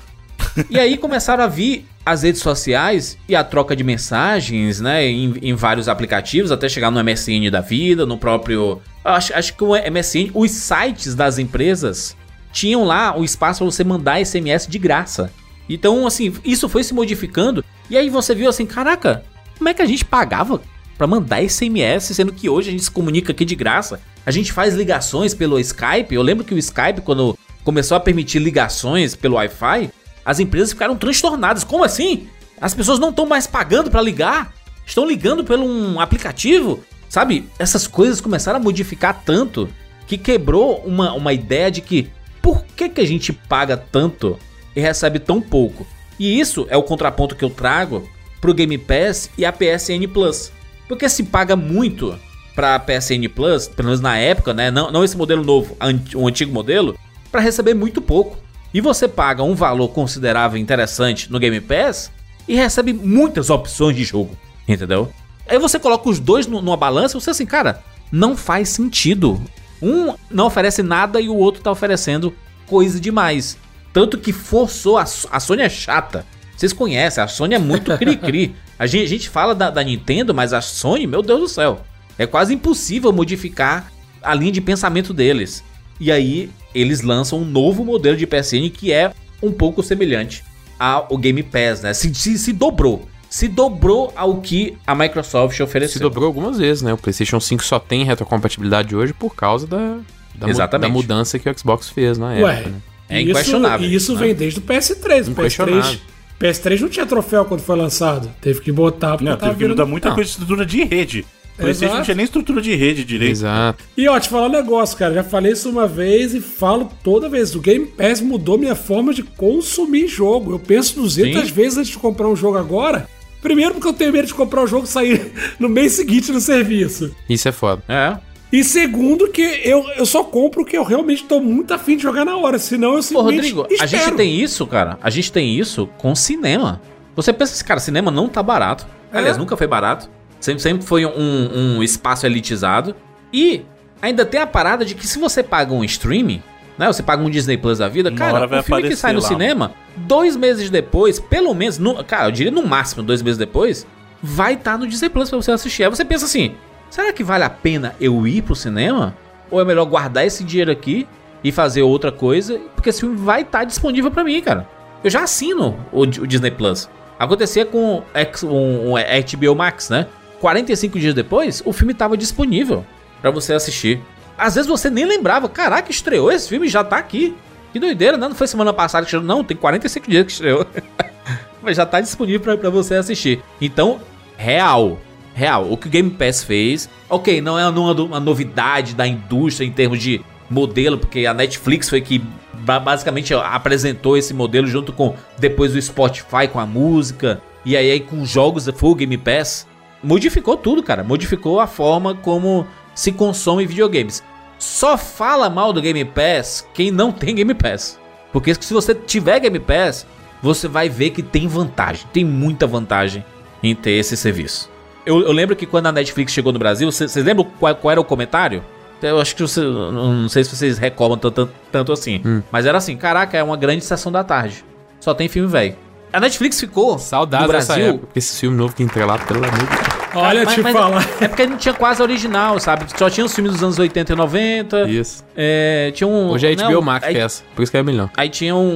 E aí começaram a vir as redes sociais e a troca de mensagens, né, em, em vários aplicativos, até chegar no MSN da vida, no próprio. Acho, acho que o MSN, os sites das empresas tinham lá o espaço para você mandar SMS de graça. Então, assim, isso foi se modificando. E aí você viu assim, caraca, como é que a gente pagava pra mandar SMS, sendo que hoje a gente se comunica aqui de graça? A gente faz ligações pelo Skype. Eu lembro que o Skype, quando começou a permitir ligações pelo Wi-Fi, as empresas ficaram transtornadas. Como assim? As pessoas não estão mais pagando pra ligar? Estão ligando pelo um aplicativo? Sabe? Essas coisas começaram a modificar tanto que quebrou uma, uma ideia de que por que, que a gente paga tanto e recebe tão pouco? E isso é o contraponto que eu trago pro Game Pass e a PSN Plus. Porque se paga muito pra PSN Plus, pelo menos na época, né? Não, não esse modelo novo, a o antigo modelo, pra receber muito pouco. E você paga um valor considerável interessante no Game Pass e recebe muitas opções de jogo, entendeu? Aí você coloca os dois nu- numa balança e você assim, cara, não faz sentido. Um não oferece nada e o outro tá oferecendo coisa demais. Tanto que forçou, a, a Sony é chata. Vocês conhecem, a Sony é muito cri-cri. A gente, a gente fala da, da Nintendo, mas a Sony, meu Deus do céu, é quase impossível modificar a linha de pensamento deles. E aí eles lançam um novo modelo de PSN que é um pouco semelhante ao Game Pass, né? Se, se, se dobrou. Se dobrou ao que a Microsoft ofereceu. Se dobrou algumas vezes, né? O PlayStation 5 só tem retrocompatibilidade hoje por causa da, da, mu- Exatamente. da mudança que o Xbox fez na Ué, época. né? É isso- inquestionável, E isso né? vem desde o PS3. O Inquestionável. PS3, PS3 não tinha troféu quando foi lançado. Teve que botar Não, teve que mudar muita Não. coisa de estrutura de rede. O PlayStation não tinha nem estrutura de rede direito. Exato. E ó, te falar um negócio, cara. Já falei isso uma vez e falo toda vez. O Game Pass mudou minha forma de consumir jogo. Eu penso 200 Sim. vezes antes de comprar um jogo agora. Primeiro porque eu tenho medo de comprar o jogo e sair no mês seguinte no serviço. Isso é foda. É. E segundo, que eu, eu só compro o que eu realmente tô muito afim de jogar na hora. Senão eu Pô, simplesmente Rodrigo, a gente espero. tem isso, cara. A gente tem isso com cinema. Você pensa assim, cara, cinema não tá barato. Aliás, É. nunca foi barato. Sempre, sempre foi um, um espaço elitizado. E ainda tem a parada de que se você paga um streaming, né? Você paga um Disney Plus da vida, Uma cara, o filme que sai no lá. cinema, dois meses depois, pelo menos, no, cara, eu diria no máximo dois meses depois, vai estar no Disney Plus pra você assistir. Aí você pensa assim, será que vale a pena eu ir pro cinema? Ou é melhor guardar esse dinheiro aqui e fazer outra coisa? Porque esse filme vai estar disponível pra mim, cara. Eu já assino o, o Disney Plus. Acontecia com X- um, um HBO Max, né? 45 dias depois, o filme tava disponível pra você assistir. Às vezes você nem lembrava, caraca, estreou esse filme, já tá aqui. Que doideira, né? Não foi semana passada que estreou, não, tem 45 dias que estreou. Mas já tá disponível pra você assistir. Então, real, real, o que o Game Pass fez, ok, não é uma, novidade da indústria em termos de modelo, porque a Netflix foi que ba- basicamente apresentou esse modelo junto com depois o Spotify com a música e aí, aí com jogos foi o Game Pass. Modificou tudo, cara. Modificou a forma como se consome videogames. Só fala mal do Game Pass quem não tem Game Pass. Porque se você tiver Game Pass, você vai ver que tem vantagem. Tem muita vantagem em ter esse serviço. Eu, eu lembro que quando a Netflix chegou no Brasil, vocês lembram qual, qual era o comentário? Eu acho que você, não sei se vocês recordam tanto, tanto assim. Mas era assim: caraca, é uma grande sessão da tarde. Só tem filme velho. A Netflix ficou Saudades no dessa Brasil época. Porque esse filme novo que entrelaça, pelo amor de Deus. Olha, mas- te mas falar. É porque não tinha quase a original, sabe? Só tinha os filmes dos anos 80 e 90. Isso. É, tinha um. Hoje é não, HBO Max aí, que é essa. Por isso que é melhor. Aí tinha um,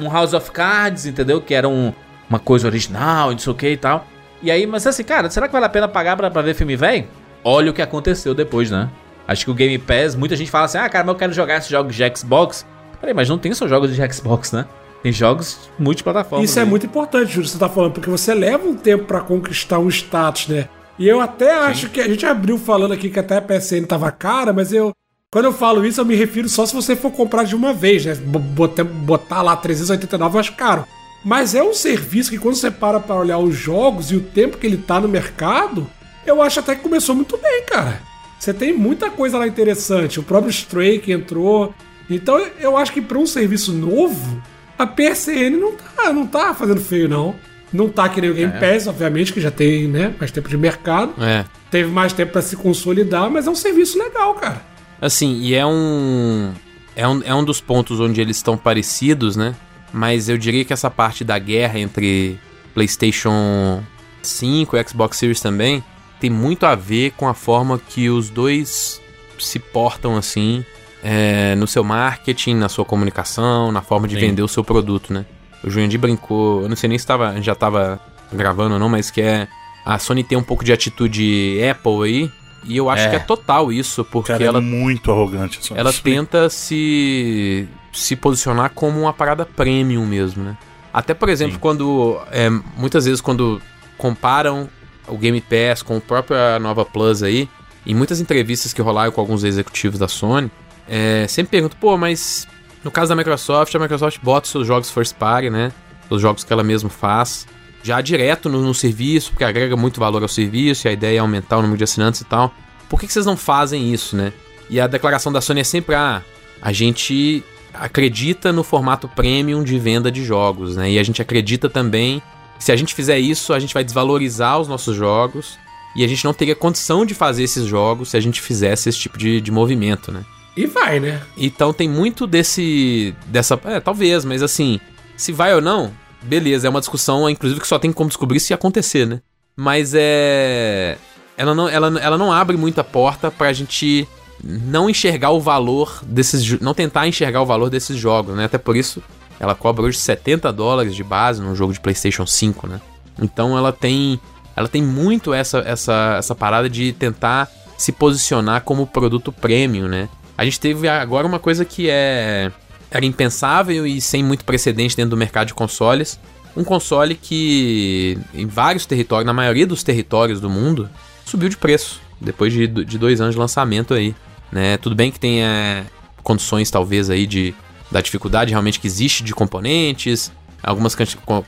um, um House of Cards, entendeu? Que era um, uma coisa original, não sei o que e tal. E aí, mas assim, cara, será que vale a pena pagar pra, pra ver filme velho? Olha o que aconteceu depois, né? Acho que o Game Pass, muita gente fala assim, ah, cara, mas eu quero jogar esses jogos de Xbox. Peraí, mas não tem só jogos de Xbox, né? Tem jogos multiplataformas. Isso é muito importante, Júlio, você tá falando, porque você leva um tempo pra conquistar um status, né? E eu até acho que a gente abriu falando aqui que até a PSN tava cara, mas eu. Quando eu falo isso, eu me refiro só se você for comprar de uma vez, né? Bo- Botar, botar lá 389 eu acho caro. Mas é um serviço que quando você para pra olhar os jogos e o tempo que ele tá no mercado, eu acho até que começou muito bem, cara. Você tem muita coisa lá interessante. O próprio Stray que entrou. Então eu acho que pra um serviço novo, a PSN não tá, não tá fazendo feio, não. Não tá que nem o Game Pass, obviamente, que já tem né, mais tempo de mercado. É. Teve mais tempo pra se consolidar, mas é um serviço legal, cara. Assim, e é um, é um. É um dos pontos onde eles estão parecidos, né? Mas eu diria que essa parte da guerra entre PlayStation 5 e Xbox Series também tem muito a ver com a forma que os dois se portam assim é, no seu marketing, na sua comunicação, na forma de Sim. vender o seu produto, né? O Jurandir brincou, eu não sei nem se tava, já tava gravando ou não, mas que é a Sony tem um pouco de atitude Apple aí, e eu acho É. que é total isso, porque Cara, ela é muito arrogante. ela tenta se se posicionar como uma parada premium mesmo, né? Até por exemplo, Sim. quando é, muitas vezes quando comparam o Game Pass com o próprio a Nova Plus aí, em muitas entrevistas que rolaram com alguns executivos da Sony, é, sempre pergunto, pô, mas no caso da Microsoft, a Microsoft bota os seus jogos first party, né? Os jogos que ela mesma faz, já direto no, no serviço, porque agrega muito valor ao serviço e a ideia é aumentar o número de assinantes e tal. Por que, que vocês não fazem isso, né? E a declaração da Sony é sempre: ah, a gente acredita no formato premium de venda de jogos, né? E a gente acredita também que se a gente fizer isso, a gente vai desvalorizar os nossos jogos e a gente não teria condição de fazer esses jogos se a gente fizesse esse tipo de, de movimento, né? E vai, né? Então tem muito desse. dessa. É, talvez, mas assim, se vai ou não, beleza, é uma discussão, inclusive, que só tem como descobrir se acontecer, né? Mas é. Ela não, ela, ela não abre muita porta pra gente não enxergar o valor desses. Não tentar enxergar o valor desses jogos, né? Até por isso, ela cobra hoje 70 dólares de base num jogo de PlayStation 5, né? Então ela tem. Ela tem muito essa, essa, essa parada de tentar se posicionar como produto premium, né? A gente teve agora uma coisa que é era impensável e sem muito precedente dentro do mercado de consoles. Um console que, em vários territórios, na maioria dos territórios do mundo, subiu de preço depois de, de dois anos de lançamento aí. Né? Tudo bem que é, condições, talvez, aí de, da dificuldade realmente que existe de componentes, algumas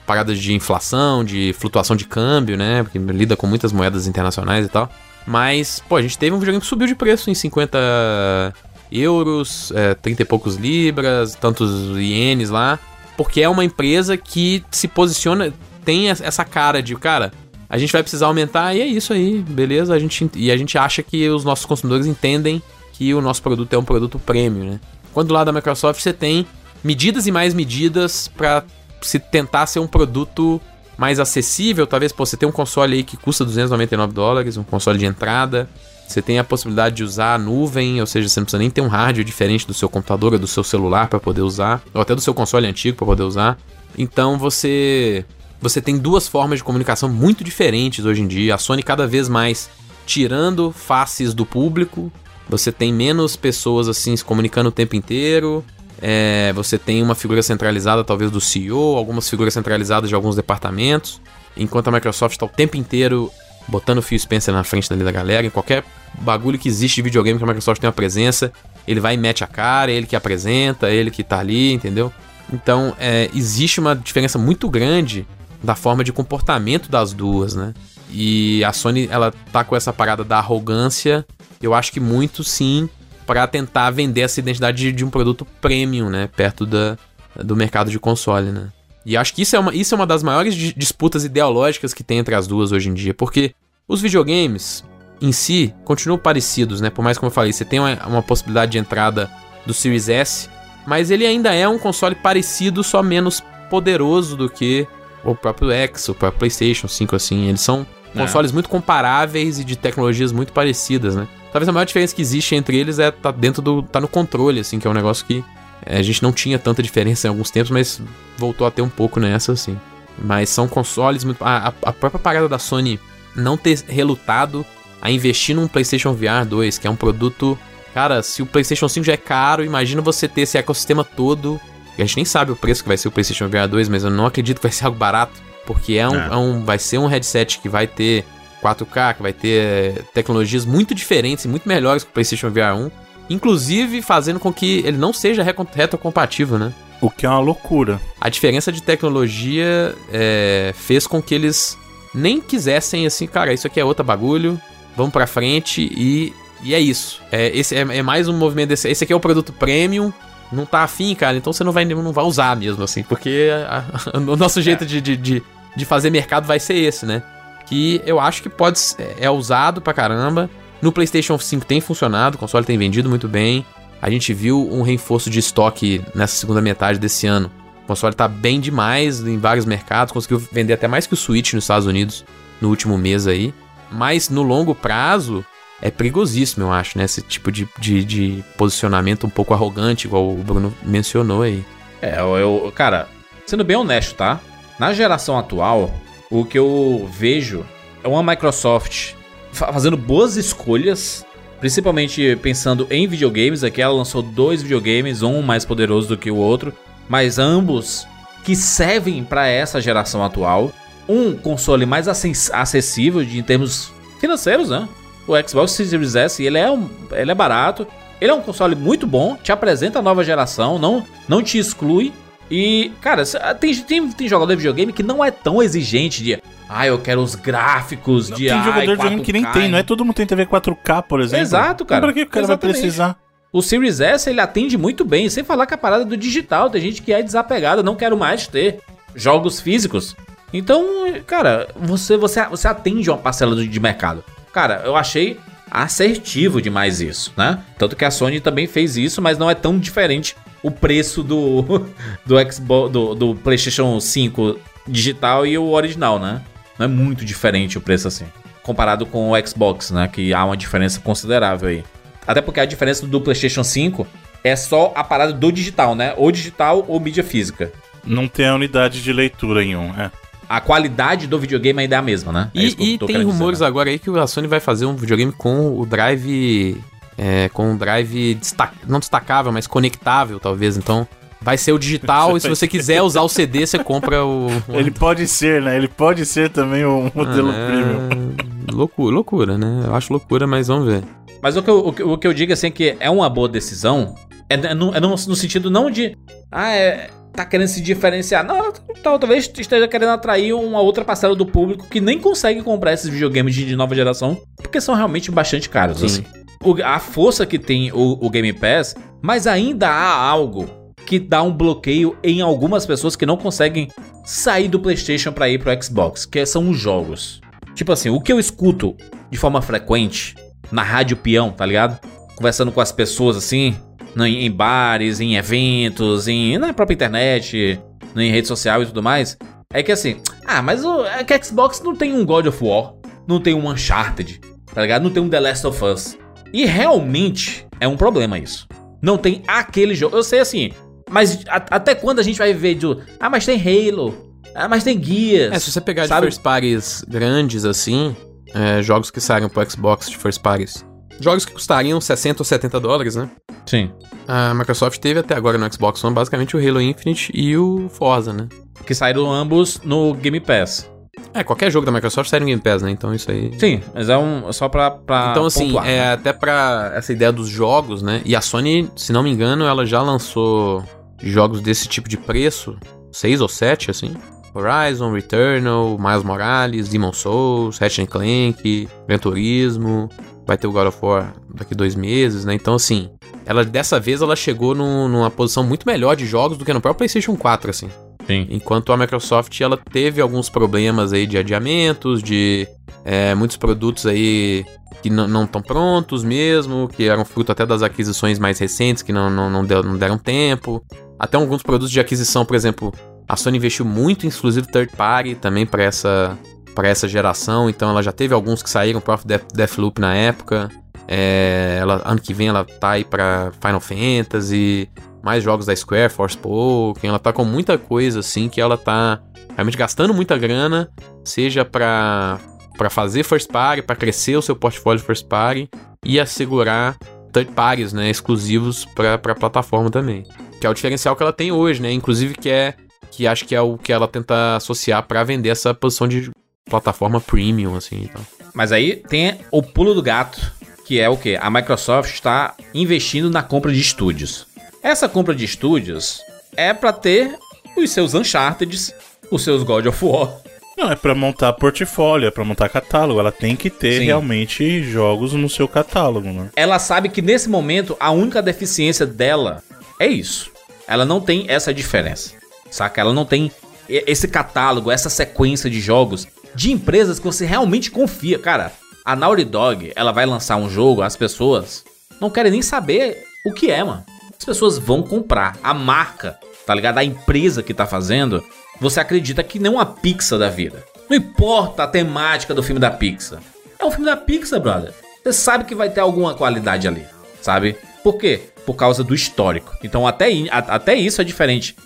paradas de inflação, de flutuação de câmbio, né? Porque lida com muitas moedas internacionais e tal. Mas, pô, a gente teve um videogame que subiu de preço em 50 euros, é, 30 e poucos libras, tantos ienes lá. Porque é uma empresa que se posiciona, tem es- essa cara de, cara, a gente vai precisar aumentar e é isso aí, beleza? A gente, e a gente acha que os nossos consumidores entendem que o nosso produto é um produto premium, né? Quando do lado da Microsoft você tem medidas e mais medidas para se tentar ser um produto mais acessível, talvez pô, você tem um console aí que custa 299 dólares, um console de entrada. Você tem a possibilidade de usar a nuvem, ou seja, você não precisa nem ter um hardware diferente do seu computador ou do seu celular para poder usar, ou até do seu console antigo para poder usar. Então você você tem duas formas de comunicação muito diferentes hoje em dia. A Sony cada vez mais tirando faces do público. Você tem menos pessoas assim se comunicando o tempo inteiro. É, você tem uma figura centralizada, talvez do CEO, algumas figuras centralizadas de alguns departamentos. Enquanto a Microsoft está o tempo inteiro botando o Phil Spencer na frente da galera. Em qualquer bagulho que existe de videogame que a Microsoft tem uma presença, ele vai e mete a cara, ele que apresenta, ele que tá ali, entendeu? Então, é, existe uma diferença muito grande da forma de comportamento das duas, né? E a Sony, ela tá com essa parada da arrogância, eu acho que muito sim, para tentar vender essa identidade de, de um produto premium, né? Perto da, do mercado de console, né? E acho que isso é uma, isso é uma das maiores di- disputas ideológicas que tem entre as duas hoje em dia, porque os videogames em si continuam parecidos, né? Por mais como eu falei, você tem uma, uma possibilidade de entrada do Series S, mas ele ainda é um console parecido, só menos poderoso do que o próprio X, o próprio PlayStation 5, assim. Eles são É. consoles muito comparáveis e de tecnologias muito parecidas, né? Talvez a maior diferença que existe entre eles é tá dentro do. tá no controle, assim, que é um negócio que a gente não tinha tanta diferença em alguns tempos, mas voltou a ter um pouco nessa, assim. Mas são consoles muito. A, a- própria parada da Sony não ter relutado a investir num PlayStation VR 2, que é um produto. Cara, se o PlayStation 5 já é caro, imagina você ter esse ecossistema todo. A gente nem sabe o preço que vai ser o PlayStation VR 2, mas eu não acredito que vai ser algo barato. Porque é um, É. é um- vai ser um headset que vai ter 4K, que vai ter tecnologias muito diferentes e muito melhores que o PlayStation VR 1. Inclusive fazendo com que ele não seja retrocompatível, né? O que é uma loucura. A diferença de tecnologia é, fez com que eles nem quisessem assim, cara, isso aqui é outro bagulho, vamos pra frente e, e é isso. É, esse é, é mais um movimento desse. Esse aqui é o produto premium, não tá afim, cara, então você não vai, não vai usar mesmo, assim, porque a- a- o nosso jeito de, de, de, de fazer mercado vai ser esse, né? Que eu acho que pode ser- é usado pra caramba. No PlayStation 5 tem funcionado, o console tem vendido muito bem. A gente viu um reforço de estoque nessa segunda metade desse ano. O console tá bem demais em vários mercados, conseguiu vender até mais que o Switch nos Estados Unidos no último mês aí. Mas no longo prazo é perigosíssimo, eu acho, né? Esse tipo de, de, de posicionamento um pouco arrogante, igual o Bruno mencionou aí. É, eu, cara, sendo bem honesto, tá? Na geração atual, o que eu vejo é uma Microsoft fazendo boas escolhas, principalmente pensando em videogames. Aqui ela lançou dois videogames, um mais poderoso do que o outro, mas ambos que servem para essa geração atual. Um console mais acess- acessível de, em termos financeiros, né? O Xbox Series S, ele é, um, ele é barato, ele é um console muito bom, te apresenta a nova geração, não, não te exclui. E, cara, cê- tem, tem, tem jogador de videogame que não é tão exigente de. Ah, eu quero os gráficos de. tem jogador de videogame que nem 4K". tem, não é todo mundo tem TV 4K, por exemplo. Exato, cara. Pra que o cara Exatamente. vai precisar? O Series S ele atende muito bem, sem falar que a parada do digital, tem gente que é desapegada, não quero mais ter jogos físicos. Então, cara, você você, você atende uma parcela de mercado. Cara, eu achei assertivo demais isso, né? Tanto que a Sony também fez isso, mas não é tão diferente o preço do do Xbox do, do PlayStation 5 digital e o original, né? Não é muito diferente o preço assim, comparado com o Xbox, né, que há uma diferença considerável aí. Até porque a diferença do PlayStation 5 é só a parada do digital, né? Ou digital ou mídia física. Não tem a unidade de leitura em um, é. A qualidade do videogame ainda é a mesma, né? É E, isso que eu e tem rumores dizer, né? agora aí que a Sony vai fazer um videogame com o drive. É, com o drive destac- não destacável, mas conectável, talvez. Então, vai ser o digital e se você quiser usar o CD, você compra o. Ele pode ser, né? Ele pode ser também o modelo é, premium. Loucura, loucura, né? Eu acho loucura, mas vamos ver. Mas o que, eu, o, que, o que eu digo assim é que é uma boa decisão É, é no, é no- no sentido não de. Ah, é. Tá querendo se diferenciar. Não, tal- talvez esteja querendo atrair uma outra parcela do público que nem consegue comprar esses videogames de, de nova geração, porque são realmente bastante caros. Sim. Assim. O- a força que tem o, o Game Pass, mas ainda há algo que dá um bloqueio em algumas pessoas que não conseguem sair do PlayStation pra ir pro Xbox, que são os jogos. Tipo assim, o que eu escuto de forma frequente na rádio peão, tá ligado? Conversando com as pessoas assim, no- em bares, em eventos, em, na própria internet, em rede social e tudo mais, é que assim, ah, mas o é que Xbox não tem um God of War, não tem um Uncharted, tá ligado? Não tem um The Last of Us. E realmente é um problema isso. Não tem aquele jogo. Eu sei assim, mas a- até quando a gente vai viver de. Ah, mas tem Halo. Ah, mas tem Guias. É, se você pegar sabe? de first parties grandes assim, é, jogos que saíram pro Xbox de first parties, jogos que custariam 60 ou 70 dólares, né? Sim. A Microsoft teve até agora no Xbox One basicamente o Halo Infinite e o Forza, né? Que saíram ambos no Game Pass. É, qualquer jogo da Microsoft sai no Game Pass, né? Então isso aí. Sim, mas é um só pra. pra Então, assim, pontuar, é né? até pra essa ideia dos jogos, né? E a Sony, se não me engano, ela já lançou jogos desse tipo de preço, seis ou sete, assim. Horizon, Returnal, Miles Morales, Demon Souls, Ratchet Clank, Gran Turismo, vai ter o God of War daqui dois meses, né? Então, assim, ela dessa vez ela chegou num- numa posição muito melhor de jogos do que no próprio PlayStation 4, assim. Sim. Enquanto a Microsoft ela teve alguns problemas aí de adiamentos, de é, muitos produtos aí que não- não estão prontos mesmo, que eram fruto até das aquisições mais recentes, que não, não, não, deu- não deram tempo. Até alguns produtos de aquisição, por exemplo, a Sony investiu muito em exclusivo third party também para essa, pra essa geração, então ela já teve alguns que saíram, próprio Death, Deathloop na época. É, ela, ano que vem ela tá aí pra Final Fantasy, mais jogos da Square, Forspoken, ela tá com muita coisa assim que ela tá realmente gastando muita grana, seja pra, pra fazer first party, pra crescer o seu portfólio first party e assegurar third parties, né, exclusivos pra, pra plataforma também. Que é o diferencial que ela tem hoje, né, inclusive que é que acho que é o que ela tenta associar pra vender essa posição de plataforma premium assim, então. Mas aí tem o pulo do gato, que é o quê? A Microsoft está investindo na compra de estúdios. Essa compra de estúdios é pra ter os seus Uncharted, os seus God of War. Não, é pra montar portfólio, é pra montar catálogo. Ela tem que ter Sim. realmente jogos no seu catálogo, né? Ela sabe que nesse momento a única deficiência dela é isso. Ela não tem essa diferença. Saca? Ela não tem esse catálogo, essa sequência de jogos de empresas que você realmente confia. Cara, a Naughty Dog, ela vai lançar um jogo, as pessoas não querem nem saber o que é, mano. As pessoas vão comprar. A marca, tá ligado? A empresa que tá fazendo, você acredita que não uma Pixar da vida. Não importa a temática do filme da Pixar. É um filme da Pixar, brother. Você sabe que vai ter alguma qualidade ali, sabe? Por quê? Por causa do histórico. Então até, até isso é diferente.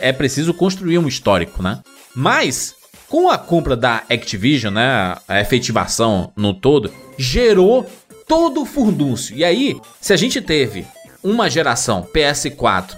É preciso construir um histórico, né? Mas, com a compra da Activision, né? A efetivação no todo, gerou todo o furdúncio. E aí, se a gente teve uma geração PS4,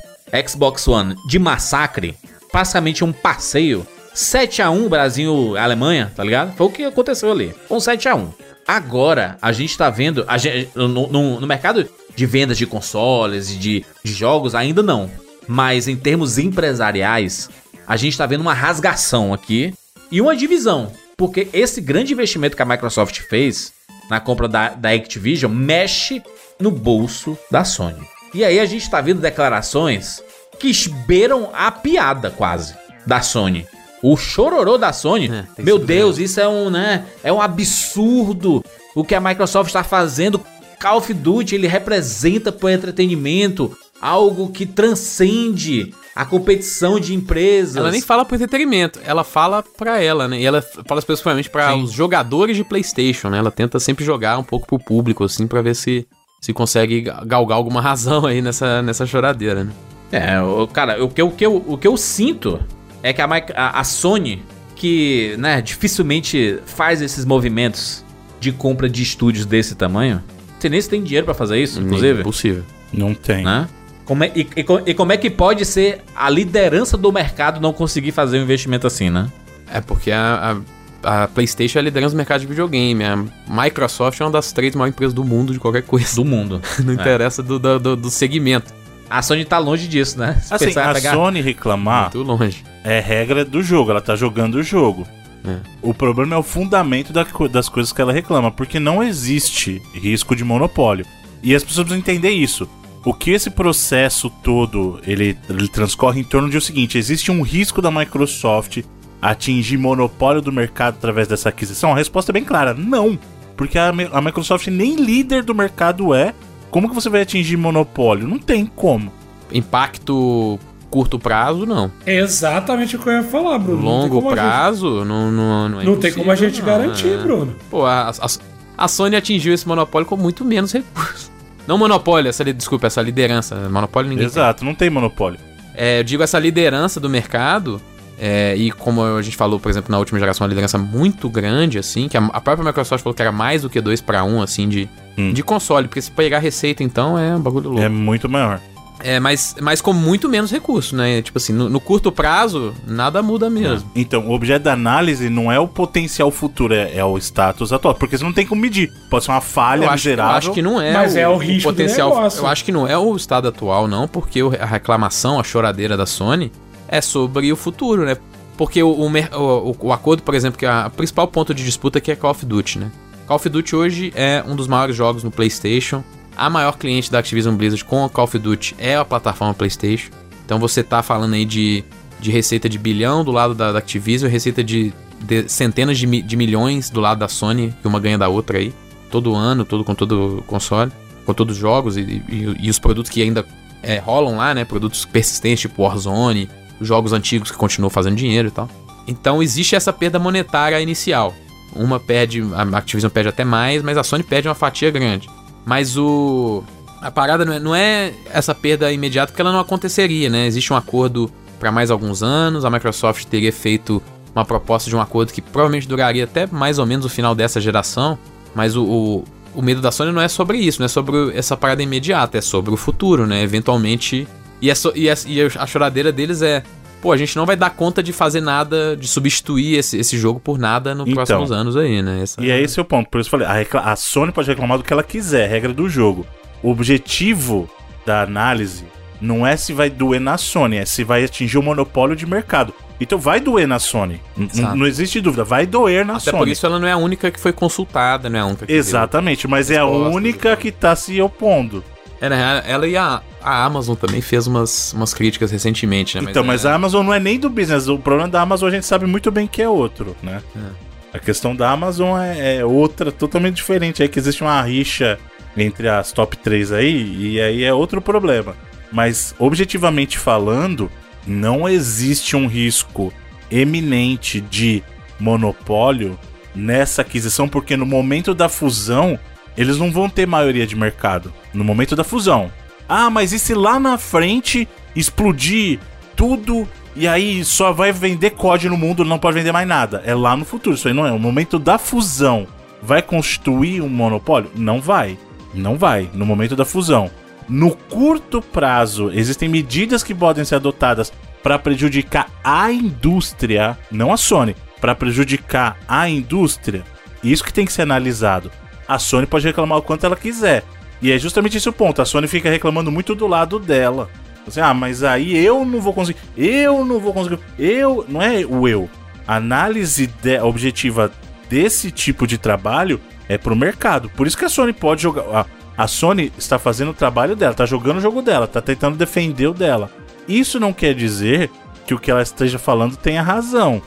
Xbox One de massacre, basicamente um passeio, 7x1 Brasil e Alemanha, tá ligado? Foi o que aconteceu ali. Um 7x1. Agora, a gente tá vendo. A gente, no, no- no mercado de vendas de consoles e de, de jogos, ainda não. Mas em termos empresariais, a gente tá vendo uma rasgação aqui e uma divisão. Porque esse grande investimento que a Microsoft fez na compra da, da Activision mexe no bolso da Sony. E aí a gente tá vendo declarações que beiram a piada quase da Sony. O chororô da Sony, É, meu Deus, isso é um, né? É um absurdo o que a Microsoft está fazendo. Call of Duty ele representa para o entretenimento algo que transcende a competição de empresas. Ela nem fala pro entretenimento, ela fala pra ela, né? E ela fala especificamente Sim. os jogadores de PlayStation, né? Ela tenta sempre jogar um pouco pro público, assim, pra ver se, se consegue ga- galgar alguma razão aí nessa, nessa choradeira, né? É, o, cara, o que, eu- o, que eu, o que eu sinto é que a, a- a Sony, que né, dificilmente faz esses movimentos de compra de estúdios desse tamanho, não sei nem se tem dinheiro pra fazer isso, inclusive. Impossível. Não tem. né? Como é- e, e e como é que pode ser a liderança do mercado não conseguir fazer um investimento assim, né? É porque a, a, a PlayStation é a liderança do mercado de videogame. A Microsoft é uma das três maiores empresas do mundo de qualquer coisa. Do mundo. Não interessa do, do, do- do segmento. A Sony tá longe disso, né? Se Assim, pensar, a pegar- Sony reclamar Muito longe. é regra do jogo, ela tá jogando o jogo. É. O problema é o fundamento da das coisas que ela reclama, porque não existe risco de monopólio. E as pessoas precisam entender isso. O que esse processo todo ele, ele transcorre em torno de o seguinte: existe um risco da Microsoft atingir monopólio do mercado através dessa aquisição? A resposta é bem clara: não. Porque a, a Microsoft nem líder do mercado é. Como que você vai atingir monopólio? Não tem como. Impacto curto prazo, não. É exatamente o que eu ia falar, Bruno. Não tem Longo como a gente- prazo, não, não, não é Não tem como a gente não, garantir, é. Bruno. Pô, a, a, a Sony atingiu esse monopólio com muito menos recursos. Não monopólio, essa, desculpa, essa liderança. Monopólio ninguém tem. Exato, não tem monopólio. É, eu digo essa liderança do mercado, é, e como a gente falou, por exemplo, na última geração, uma liderança muito grande, assim, que a, a própria Microsoft falou que era mais do que 2 para 1, assim, de, Hum. de console, porque se pegar receita, então, é um bagulho louco. É muito maior. É, mas, mas com muito menos recurso, né? Tipo assim, no, no curto prazo, nada muda mesmo. Então, o objeto da análise não é o potencial futuro, é, é o status atual. Porque você não tem como medir. Pode ser uma falha Eu acho, eu miserável. acho que não é Mas é o risco do potencial. negócio. Eu acho que não é o estado atual, não, porque o- a reclamação, a choradeira da Sony é sobre o futuro, né? Porque o, o, o- acordo, por exemplo, que a, o principal ponto de disputa aqui é Call of Duty, né? Call of Duty hoje é um dos maiores jogos no PlayStation. A maior cliente da Activision Blizzard com a Call of Duty é a plataforma PlayStation. Então você tá falando aí de, de receita de bilhão do lado da, da Activision, receita de, de centenas de, de milhões do lado da Sony, que uma ganha da outra aí. Todo ano, todo com todo console, com todos os jogos e, e- e os produtos que ainda é, rolam lá, né? Produtos persistentes, tipo Warzone, jogos antigos que continuam fazendo dinheiro e tal. Então existe essa perda monetária inicial. Uma perde, a Activision perde até mais, mas a Sony perde uma fatia grande. Mas o. A parada não é, não é essa perda imediata, porque ela não aconteceria, né? Existe um acordo para mais alguns anos, a Microsoft teria feito uma proposta de um acordo que provavelmente duraria até mais ou menos o final dessa geração, mas o, o, o medo da Sony não é sobre isso, não é sobre essa parada imediata, é sobre o futuro, né? Eventualmente. E, é so- e, é- e a choradeira deles é. Pô, a gente não vai dar conta de fazer nada, de substituir esse, esse jogo por nada nos Então. próximos anos aí, né? Essa- E é esse o ponto. Por isso eu falei, a, a Sony pode reclamar do que ela quiser, é regra do jogo. O objetivo da análise não é se vai doer na Sony, é se vai atingir o monopólio de mercado. Então vai doer na Sony. Não existe dúvida, vai doer na Até Sony. por isso ela não é a única que foi consultada, não é a única que Exatamente, mas é a única que tá se opondo. É, né? Ela e a, a Amazon também fez umas, umas críticas recentemente, né? então, mas é- a Amazon não é nem do business. O problema da Amazon a gente sabe muito bem que é outro, né? A questão da Amazon é, é outra, totalmente diferente. É que existe uma rixa entre as top 3 aí, e aí é outro problema. Mas, objetivamente falando, não existe um risco eminente de monopólio nessa aquisição, porque no momento da fusão, eles não vão ter maioria de mercado. No momento da fusão. Ah, mas e se lá na frente explodir tudo e aí só vai vender COD no mundo, não pode vender mais nada? É lá no futuro, isso aí não é. O momento da fusão vai constituir um monopólio? Não vai. Não vai, no momento da fusão. No curto prazo, existem medidas que podem ser adotadas para prejudicar a indústria, não a Sony, para prejudicar a indústria. Isso que tem que ser analisado. A Sony pode reclamar o quanto ela quiser. E é justamente esse o ponto. A Sony fica reclamando muito do lado dela. Assim, ah, mas aí eu não vou conseguir. Eu não vou conseguir. Eu. Não é o eu. A análise de- objetiva desse tipo de trabalho é pro mercado. Por isso que a Sony pode jogar. A, a Sony está fazendo o trabalho dela, tá jogando o jogo dela, tá tentando defender o dela. Isso não quer dizer que o que ela esteja falando tenha razão.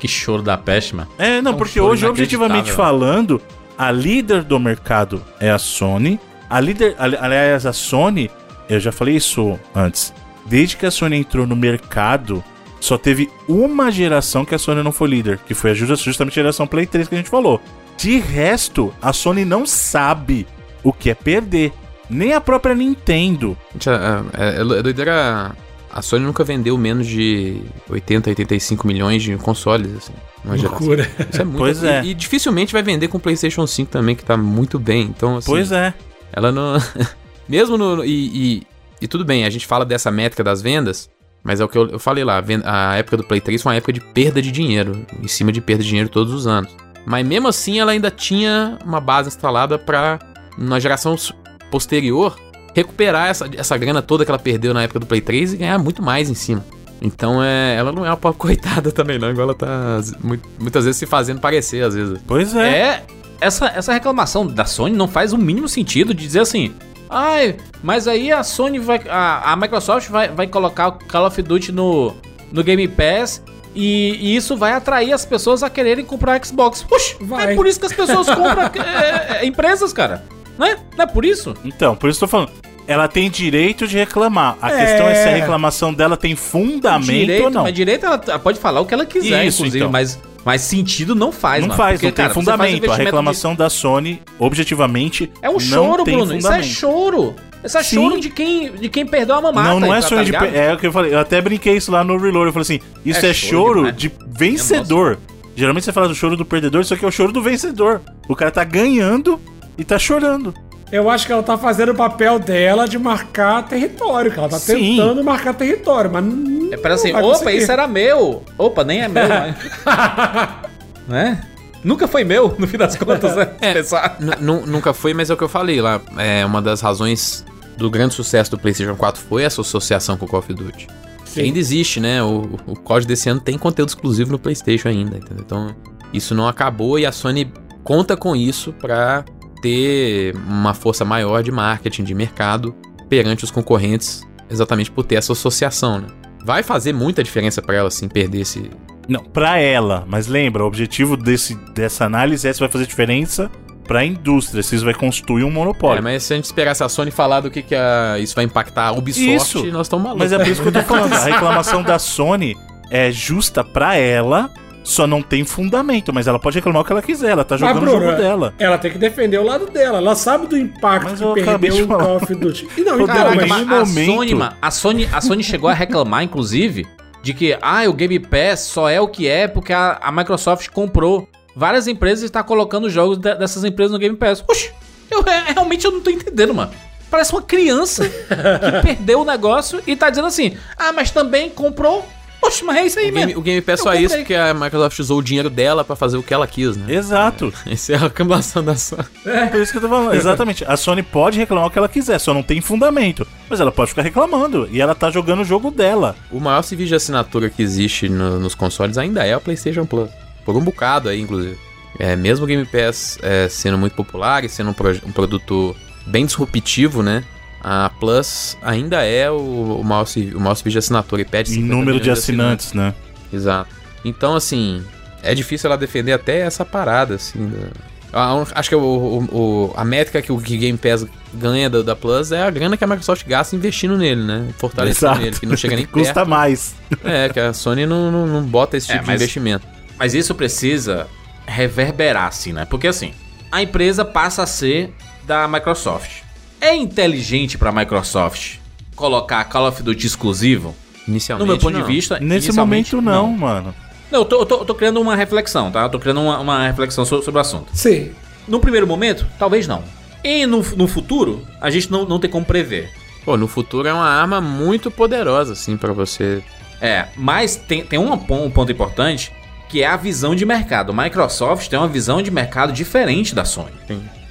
que choro da peste, mano. É, não, É um porque hoje, objetivamente inacreditável. falando, a líder do mercado é a Sony. A líder, ali- aliás, a Sony, eu já falei isso antes. Desde que a Sony entrou no mercado, só teve uma geração que a Sony não foi líder, que foi justamente a geração Play 3 que a gente falou. De resto, a Sony não sabe o que é perder. Nem a própria Nintendo. Gente, é, é, é doideira. A Sony nunca vendeu menos de 80, 85 milhões de consoles, assim. Uma geração. Loucura. Isso é muito. Pois e, é. e dificilmente vai vender com o PlayStation 5 também, que tá muito bem. Então, assim. Pois é. Ela não. Mesmo no. E, e, e tudo bem, a gente fala dessa métrica das vendas, mas é o que eu, eu falei lá. a época do Play 3 foi uma época de perda de dinheiro, em cima de perda de dinheiro todos os anos. Mas mesmo assim, ela ainda tinha uma base instalada pra. Na geração posterior, recuperar essa, essa grana toda que ela perdeu na época do Play 3 e ganhar muito mais em cima. Então é, ela não é uma pobre coitada também, não. Igual ela tá mu- muitas vezes se fazendo parecer, às vezes. Pois é. É, essa, essa reclamação da Sony não faz o mínimo sentido de dizer assim. Ai, mas aí a Sony vai. A, a Microsoft vai, vai colocar o Call of Duty no, no Game Pass e, e isso vai atrair as pessoas a quererem comprar Xbox. Puxa, Vai. é por isso que as pessoas compram é, é, empresas, cara. Não é? Não é por isso? Então, por isso que eu tô falando. Ela tem direito de reclamar. A questão é se a reclamação dela tem fundamento direito, ou não. Mas direito ela pode falar o que ela quiser, Isso, inclusive, então. mas, mas sentido não faz, Não mano. faz, Porque, não tem cara, fundamento. A investimento de- reclamação da Sony, objetivamente, É um choro, Bruno. Isso é fundamento. choro. Isso é Sim. choro de quem, de quem perdeu a mamata. Não, não é tá sonho de. ligado? É o que eu falei. Eu até brinquei isso lá no Reload. Eu falei assim: isso É é, choro choro demais. de vencedor. Geralmente você fala do choro do perdedor, isso aqui é o choro do vencedor. O cara tá ganhando e tá chorando. Eu acho que ela tá fazendo o papel dela de marcar território, que ela tá Sim. tentando marcar território, mas não. É para assim, opa, conseguir. isso era meu. Opa, nem é meu, né? né? Nunca foi meu, no fim das contas, né? É. Nunca foi, mas é o que eu falei lá. É uma das razões do grande sucesso do PlayStation 4 foi essa associação com o Call of Duty. Que ainda existe, né? O, o COD desse ano tem conteúdo exclusivo no PlayStation ainda, entendeu? Então, isso não acabou e a Sony conta com isso pra ter uma força maior de marketing, de mercado perante os concorrentes, exatamente por ter essa associação, né? Vai fazer muita diferença pra ela, assim, perder esse, Não, pra ela. Mas lembra, o objetivo desse, dessa análise é se vai fazer diferença pra indústria, se isso vai constituir um monopólio. É, mas se a gente esperasse a Sony falar do que, que a- isso vai impactar a Ubisoft, Isso. nós estamos malucos. Mas é por isso que eu tô falando. A reclamação da Sony é justa pra ela, só não tem fundamento. Mas ela pode reclamar o que ela quiser. Ela tá Mas, jogando o Bruno, jogo dela. ela tem que defender o lado dela. Ela sabe do impacto Mas que perdeu de o. Call of Duty. E não, então, Caraca, mas mas, a momento- Sony, a Sony, a Sony chegou a reclamar, inclusive, de que ah, o Game Pass só é o que é porque a, a Microsoft comprou várias empresas e está colocando jogos de- dessas empresas no Game Pass. Oxi, eu realmente eu não tô entendendo, mano. Parece uma criança que perdeu o negócio e tá dizendo assim: ah, mas também comprou. Oxe, mas é isso aí O Game, mesmo. o Game Pass Eu só é isso porque a Microsoft usou o dinheiro dela pra fazer o que ela quis, né? Exato. Essa é a reclamação da Sony. É por isso que eu tô falando. Exatamente. A Sony pode reclamar o que ela quiser, só não tem fundamento. Mas ela pode ficar reclamando. E ela tá jogando o jogo dela. O maior serviço de assinatura que existe no- nos consoles ainda é o PlayStation Plus. Por um bocado aí, inclusive. É, mesmo o Game Pass é, sendo muito popular e sendo um, proje- um produto bem disruptivo, né? A Plus ainda é o, o, servi- o serviço de assinatura e pede Em 50 número de milhões assinantes, né? Exato. Então, assim, é difícil ela defender até essa parada, assim. da- a- Acho que o, o- o- a métrica que o Game Pass ganha da, da Plus é a grana que a Microsoft gasta investindo nele, né? Fortalecendo ele, que não chega nem Custa perto. mais. É, que a Sony não, não, não bota esse É, tipo de mas- investimento. Mas isso precisa reverberar, assim, né? Porque assim, a empresa passa a ser da Microsoft. É inteligente pra Microsoft colocar Call of Duty exclusivo? Inicialmente, No meu ponto não. de vista, Nesse momento, não, mano. Não, eu tô, eu tô- eu tô criando uma reflexão, tá? Eu tô criando uma, uma reflexão so- sobre o assunto. sim. No primeiro momento, talvez não. E no, no futuro, a gente não, não tem como prever. Pô, no futuro é uma arma muito poderosa, assim, pra você. É, mas tem, tem um, um ponto importante que é a visão de mercado. A Microsoft tem uma visão de mercado diferente da Sony.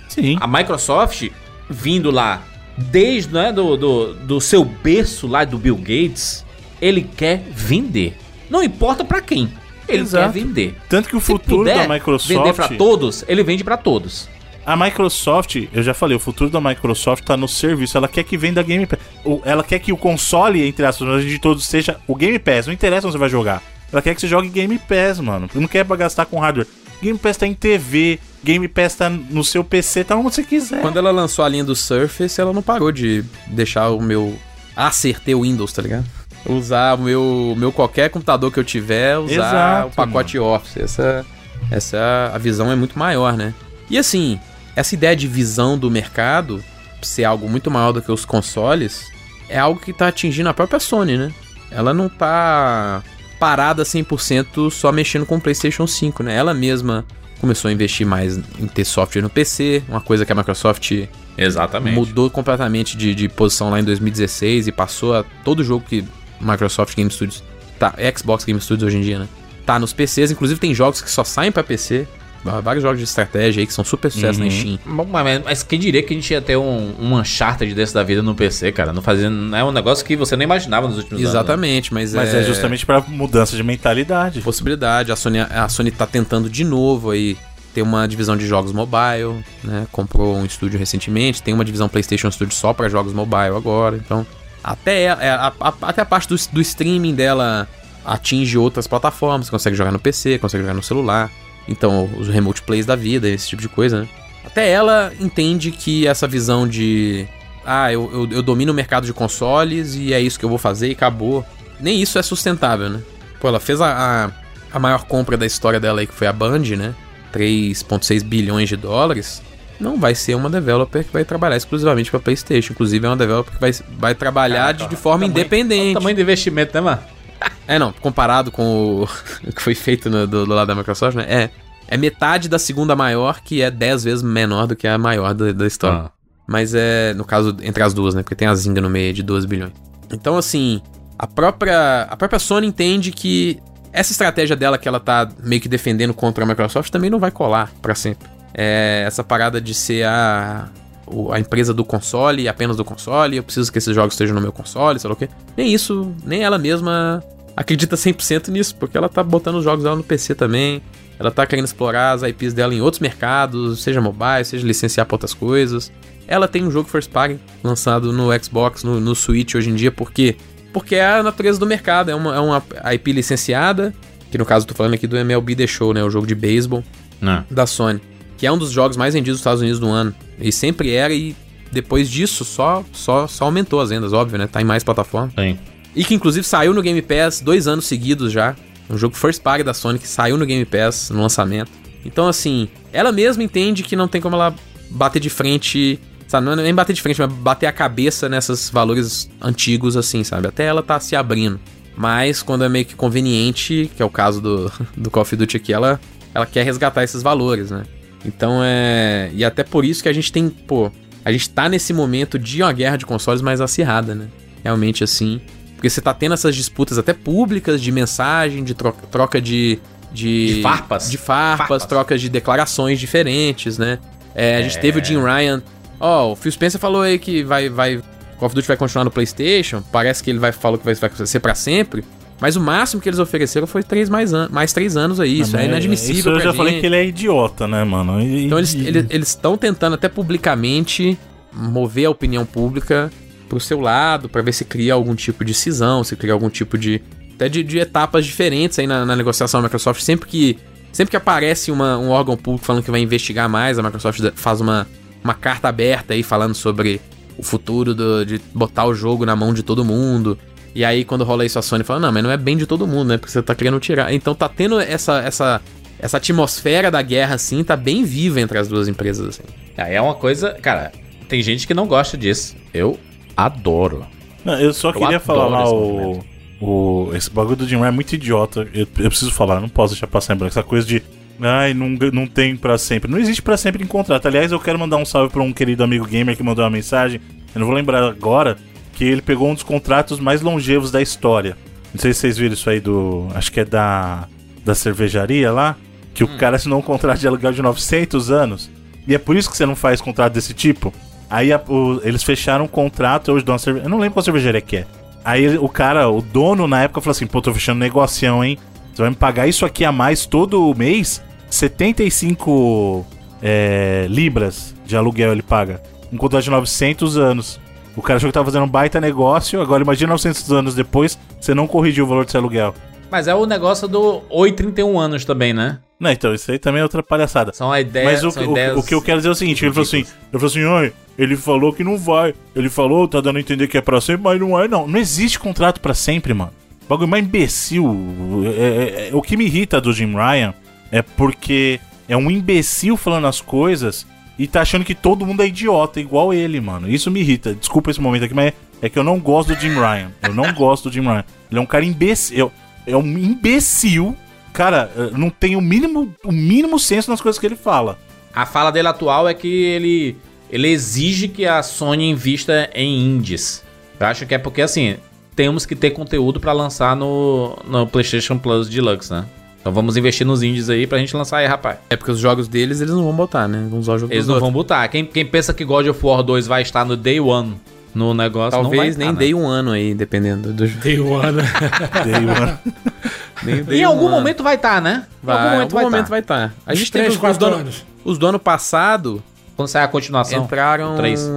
Sim. A Microsoft, vindo lá desde né, do, do, do seu berço lá do Bill Gates, ele quer vender. Não importa pra quem. Ele Exato. quer vender. Tanto que o Se futuro da Microsoft. vender pra todos, ele vende pra todos. A Microsoft, eu já falei, o futuro da Microsoft tá no serviço. Ela quer que venda Game Pass. Ela quer que o console, entre aspas, de todos, seja o Game Pass. Não interessa onde você vai jogar. Ela quer que você jogue Game Pass, mano. Não quer pra gastar com hardware. Game Pass tá em TV, Game Pass tá no seu PC, tá onde você quiser. Quando ela lançou a linha do Surface, ela não parou de deixar o meu acertar o Windows, tá ligado? Usar o meu, meu qualquer computador que eu tiver, usar Exato, o pacote Office. Essa, essa a visão é muito maior, né? E assim, essa ideia de visão do mercado ser algo muito maior do que os consoles é algo que tá atingindo a própria Sony, né? Ela não tá parada 100% só mexendo com o PlayStation 5, né? Ela mesma começou a investir mais em ter software no PC, uma coisa que a Microsoft Exatamente. mudou completamente de, de posição lá em 2016 e passou a todo jogo que Microsoft Game Studios tá, Xbox Game Studios hoje em dia, né? Tá nos PCs, inclusive tem jogos que só saem pra PC. Vários jogos de estratégia aí que são super sucesso Uhum. na Steam. Bom, Mas, mas quem diria que a gente ia ter um, um Uncharted desse da vida no PC, cara? Não fazia, é um negócio que você nem imaginava nos últimos anos. né? Exatamente, mas, Mas é, justamente pra mudança de mentalidade. possibilidade. A Sony, a Sony tá tentando de novo aí ter uma divisão de jogos mobile, né? Comprou um estúdio recentemente, tem uma divisão PlayStation Studio só pra jogos mobile agora. Então, até a, a- a- até a parte do, do streaming dela atinge outras plataformas, consegue jogar no PC, consegue jogar no celular. Então, os remote plays da vida, esse tipo de coisa, né? Até ela entende que essa visão de ah, eu, eu, eu domino o mercado de consoles e é isso que eu vou fazer e acabou. Nem isso é sustentável, né? Pô, ela fez a, a, a maior compra da história dela aí, que foi a Band, né? 3,6 bilhões de dólares. Não vai ser uma developer que vai trabalhar exclusivamente para PlayStation. Inclusive, é uma developer que vai, vai trabalhar de, de forma Tamanho- independente. O tamanho do investimento, né, mano? É, não, comparado com o, o que foi feito no- do, do lado da Microsoft, né? É, é metade da segunda maior, que é 10 vezes menor do que a maior da, da história. Ah. Mas é, no caso, entre as duas, né? Porque tem a Zynga no meio de 12 bilhões. Então, assim, a própria, a própria Sony entende que essa estratégia dela que ela tá meio que defendendo contra a Microsoft também não vai colar pra sempre. É, essa parada de ser a, a empresa do console, apenas do console, eu preciso que esses jogos estejam no meu console, sei lá o quê. Nem isso, nem ela mesma acredita 100% nisso, porque ela tá botando os jogos dela no PC também. Ela tá querendo explorar as IPs dela em outros mercados, seja mobile, seja licenciar pra outras coisas. Ela tem um jogo first party lançado no Xbox, no, no Switch hoje em dia, por quê? Porque é a natureza do mercado, é uma, é uma IP licenciada, que no caso eu tô falando aqui do MLB The Show, né, o jogo de beisebol Não. da Sony, que é um dos jogos mais vendidos nos Estados Unidos do ano. E sempre era e depois disso só só só aumentou as vendas, óbvio, né? Tá em mais plataformas. Sim. E que inclusive saiu no Game Pass dois anos seguidos já. Um jogo first party da Sony que saiu no Game Pass no lançamento. Então, assim, ela mesma entende que não tem como ela bater de frente. Sabe, não é nem bater de frente, mas bater a cabeça nesses valores antigos, assim, sabe? Até ela tá se abrindo. Mas quando é meio que conveniente, que é o caso do, do Call of Duty aqui, ela, ela quer resgatar esses valores, né? Então é. E até por isso que a gente tem, pô, a gente tá nesse momento de uma guerra de consoles mais acirrada, né? Realmente assim. Porque você tá tendo essas disputas até públicas de mensagem, de troca, troca de. De, De farpas. De farpas, Farpas. trocas de declarações diferentes, né? É, a gente teve o Jim Ryan. Ó, o Phil Spencer falou aí que vai, vai. Call of Duty vai continuar no PlayStation. Parece que ele vai falou que vai, vai ser pra sempre. Mas o máximo que eles ofereceram foi três mais, an mais três anos aí. Isso é inadmissível. Isso eu pra já gente. falei que ele é idiota, né, mano? E- Então eles e- eles eles estão tentando até publicamente mover a opinião pública pro seu lado, pra ver se cria algum tipo de cisão, se cria algum tipo de até de, de etapas diferentes aí na, na negociação da Microsoft. Sempre que sempre que aparece uma- um órgão público falando que vai investigar mais, a Microsoft faz uma, uma carta aberta aí falando sobre o futuro do- de botar o jogo na mão de todo mundo. E aí, quando rola isso, a Sony fala: Não, mas não é bem de todo mundo, né? Porque você tá querendo tirar. Então tá tendo essa, essa, essa atmosfera da guerra, assim, tá bem viva entre as duas empresas, assim. Aí é uma coisa. Cara, tem gente que não gosta disso. Eu adoro. Não, eu só queria adoro falar lá o, o. Esse bagulho do Jim Ryan é muito idiota. Eu, eu preciso falar, não posso deixar passar em branco. Essa coisa de. Ai, não, não tem pra sempre. Não existe pra sempre em contrato. Aliás, eu quero mandar um salve pra um querido amigo gamer que mandou uma mensagem. Eu não vou lembrar agora. Que ele pegou um dos contratos mais longevos da história. Não sei se vocês viram isso aí do. Acho que é da. Da cervejaria lá. Que o cara assinou um contrato de aluguel de 900 anos. E é por isso que você não faz contrato desse tipo. Aí a- o- eles fecharam um contrato uma cervejaria. Eu não lembro qual cervejaria que é. Aí o cara, o dono na época falou assim: pô, tô fechando negocião, hein? Você vai me pagar isso aqui a mais todo mês? 75 é, libras de aluguel ele paga. Um contrato de 900 anos. O cara achou que tava fazendo um baita negócio. Agora imagina 900 anos depois, você não corrigiu o valor desse aluguel. Mas é o negócio do 831 anos também, né? Não, então, isso aí também é outra palhaçada. São a ideia. Mas o, são o- ideias o que eu quero dizer é o seguinte: ele falou assim, ele falou assim, oi, ele falou que não vai. Ele falou, tá dando a entender que é pra sempre, mas não é, não. Não existe contrato pra sempre, mano. O bagulho mais imbecil. é- é- é- o que me irrita do Jim Ryan é porque é um imbecil falando as coisas e tá achando que todo mundo é idiota, igual ele, mano. Isso me irrita. Desculpa esse momento aqui, mas é que eu não gosto do Jim Ryan. Eu não gosto do Jim Ryan. Ele é um cara imbecil. É um imbecil. Cara, eh, não tem o mínimo, o mínimo senso nas coisas que ele fala. A fala dele atual é que ele, ele exige que a Sony invista em indies. Eu acho que é porque, assim, temos que ter conteúdo pra lançar no, no PlayStation Plus Deluxe, né? Então vamos investir nos indies aí pra gente lançar aí, rapaz. É porque os jogos deles eles não vão botar, né? Vão usar o jogo Eles não outros. vão botar. Quem, quem pensa que God of War 2 vai estar no Day One no negócio, não vai Talvez estar, nem né? dei um ano aí, dependendo do jogo. Day One. Day One. Nem dei Em um algum ano. momento vai estar, né? Em Vai, algum momento vai estar. vai estar. A gente teve os, os, do ano, anos. os do ano passado Quando sair a continuação. entraram. três.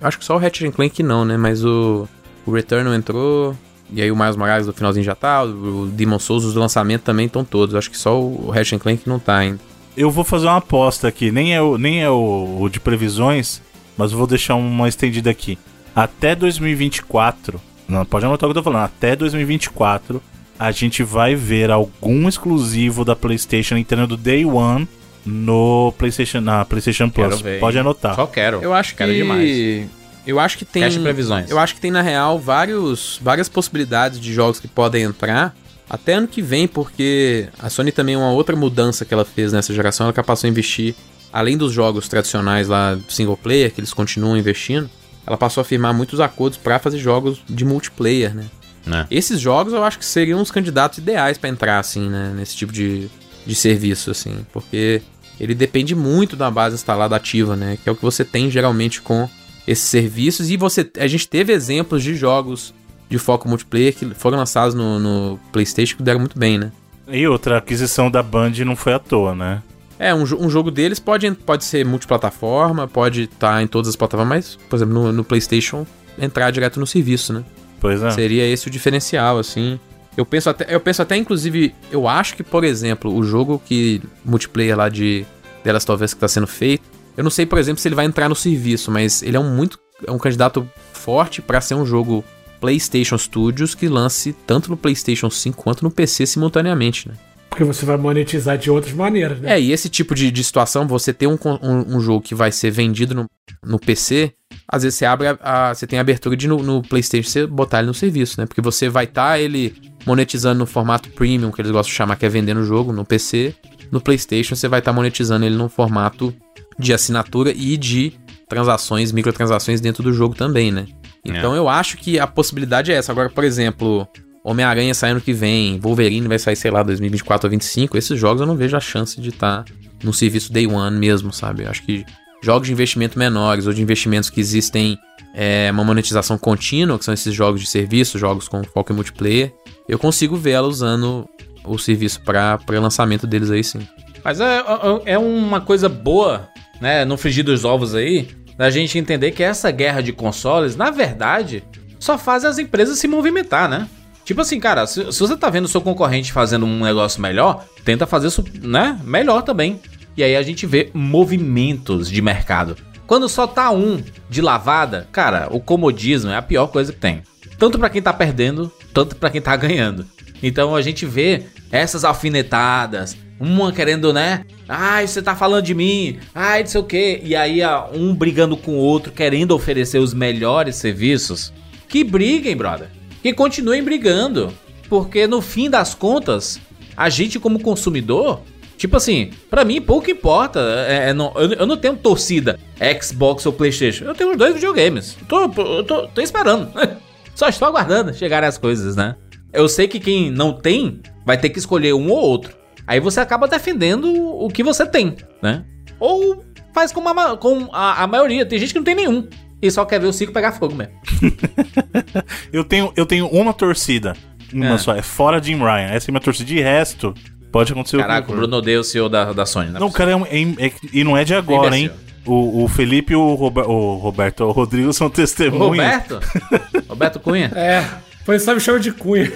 Acho que só o Ratchet and Clank não, né? Mas o, o Returnal entrou. E aí o Miles Morales do finalzinho já tá. O Demon Souls, os do lançamento também estão todos. Acho que só o Ratchet and Clank não tá ainda. Eu vou fazer uma aposta aqui, nem é o, nem é o, o de previsões, mas eu vou deixar uma estendida aqui. Até 2024, não pode anotar o que eu tô falando, até 2024 a gente vai ver algum exclusivo da PlayStation Nintendo do Day One no PlayStation, na PlayStation Plus. Pode anotar. Só quero. Eu acho quero que. demais. Eu acho que tem. Previsões. Eu acho que tem, na real, vários, várias possibilidades de jogos que podem entrar até ano que vem, porque a Sony também, uma outra mudança que ela fez nessa geração, ela passou a investir, além dos jogos tradicionais lá, single player, que eles continuam investindo, ela passou a firmar muitos acordos pra fazer jogos de multiplayer, né? Né? Esses jogos eu acho que seriam os candidatos ideais pra entrar, assim, né? Nesse tipo de, de serviço, assim. Porque ele depende muito da base instalada ativa, né? Que é o que você tem geralmente com esses serviços. E você, a gente teve exemplos de jogos de foco multiplayer que foram lançados no, no PlayStation que deram muito bem, né? E outra aquisição da Band não foi à toa, né? É, um, um jogo deles pode, pode ser multiplataforma, pode estar em todas as plataformas, mas, por exemplo, no, no PlayStation, entrar direto no serviço, né? Pois é. Seria esse o diferencial, assim. Eu penso até, eu penso até inclusive, eu acho que, por exemplo, o jogo que multiplayer lá de The Last of Us que tá sendo feito, eu não sei, por exemplo, se ele vai entrar no serviço, mas ele é um muito é um candidato forte pra ser um jogo PlayStation Studios que lance tanto no PlayStation 5 quanto no PC simultaneamente, né? Porque você vai monetizar de outras maneiras, né? É, e esse tipo de, de situação, você ter um, um, um jogo que vai ser vendido no, no PC, às vezes você abre a, a- você tem a abertura de no, no PlayStation você botar ele no serviço, né? Porque você vai estar ele monetizando no formato premium, que eles gostam de chamar, que é vendendo o jogo no PC. No PlayStation você vai estar monetizando ele no formato de assinatura e de transações, microtransações dentro do jogo também, né? Então eu acho que a possibilidade é essa. Agora, por exemplo, Homem-Aranha sai ano que vem, Wolverine vai sair, sei lá, 2024 ou 2025. Esses jogos eu não vejo a chance de estar no serviço Day One mesmo, sabe? Eu acho que jogos de investimento menores ou de investimentos que existem é, uma monetização contínua, que são esses jogos de serviço, jogos com foco em multiplayer, eu consigo vê-la usando o serviço para lançamento deles aí sim. Mas é, é- é uma coisa boa, né, no frigir dos ovos aí, da gente entender que essa guerra de consoles, na verdade, só faz as empresas se movimentar, né? Tipo assim, cara, se, se você tá vendo seu concorrente fazendo um negócio melhor, tenta fazer isso, né, melhor também. E aí a gente vê movimentos de mercado. Quando só tá um de lavada, cara, o comodismo é a pior coisa que tem. Tanto pra quem tá perdendo, tanto pra quem tá ganhando. Então a gente vê essas alfinetadas, uma querendo, né? Ai, você tá falando de mim, ai, não sei o quê. E aí um brigando com o outro, querendo oferecer os melhores serviços. Que briguem, brother. Que continuem brigando. Porque no fim das contas, a gente como consumidor, tipo assim, pra mim pouco importa. É, é, não- eu, eu não tenho torcida Xbox ou Playstation. Eu tenho os dois videogames. Tô, eu tô, tô esperando. Só estou aguardando chegarem as coisas, né? Eu sei que quem não tem vai ter que escolher um ou outro. Aí você acaba defendendo o que você tem, né? Ou faz como a, com a, a maioria. Tem gente que não tem nenhum. E só quer ver o ciclo pegar fogo mesmo. Eu tenho, eu tenho uma torcida. Uma É. só, é fora Jim Ryan. Essa é minha torcida. De resto, pode acontecer Caraca, o. Bruno odeia o CEO da, da Sony, né? Não, o cara é, um, é- é- E não é de agora, hein? O, o Felipe e o, Rober- o Roberto, o Rodrigo são O testemunhas. Roberto? Roberto Cunha? É, foi só me chama de cunha.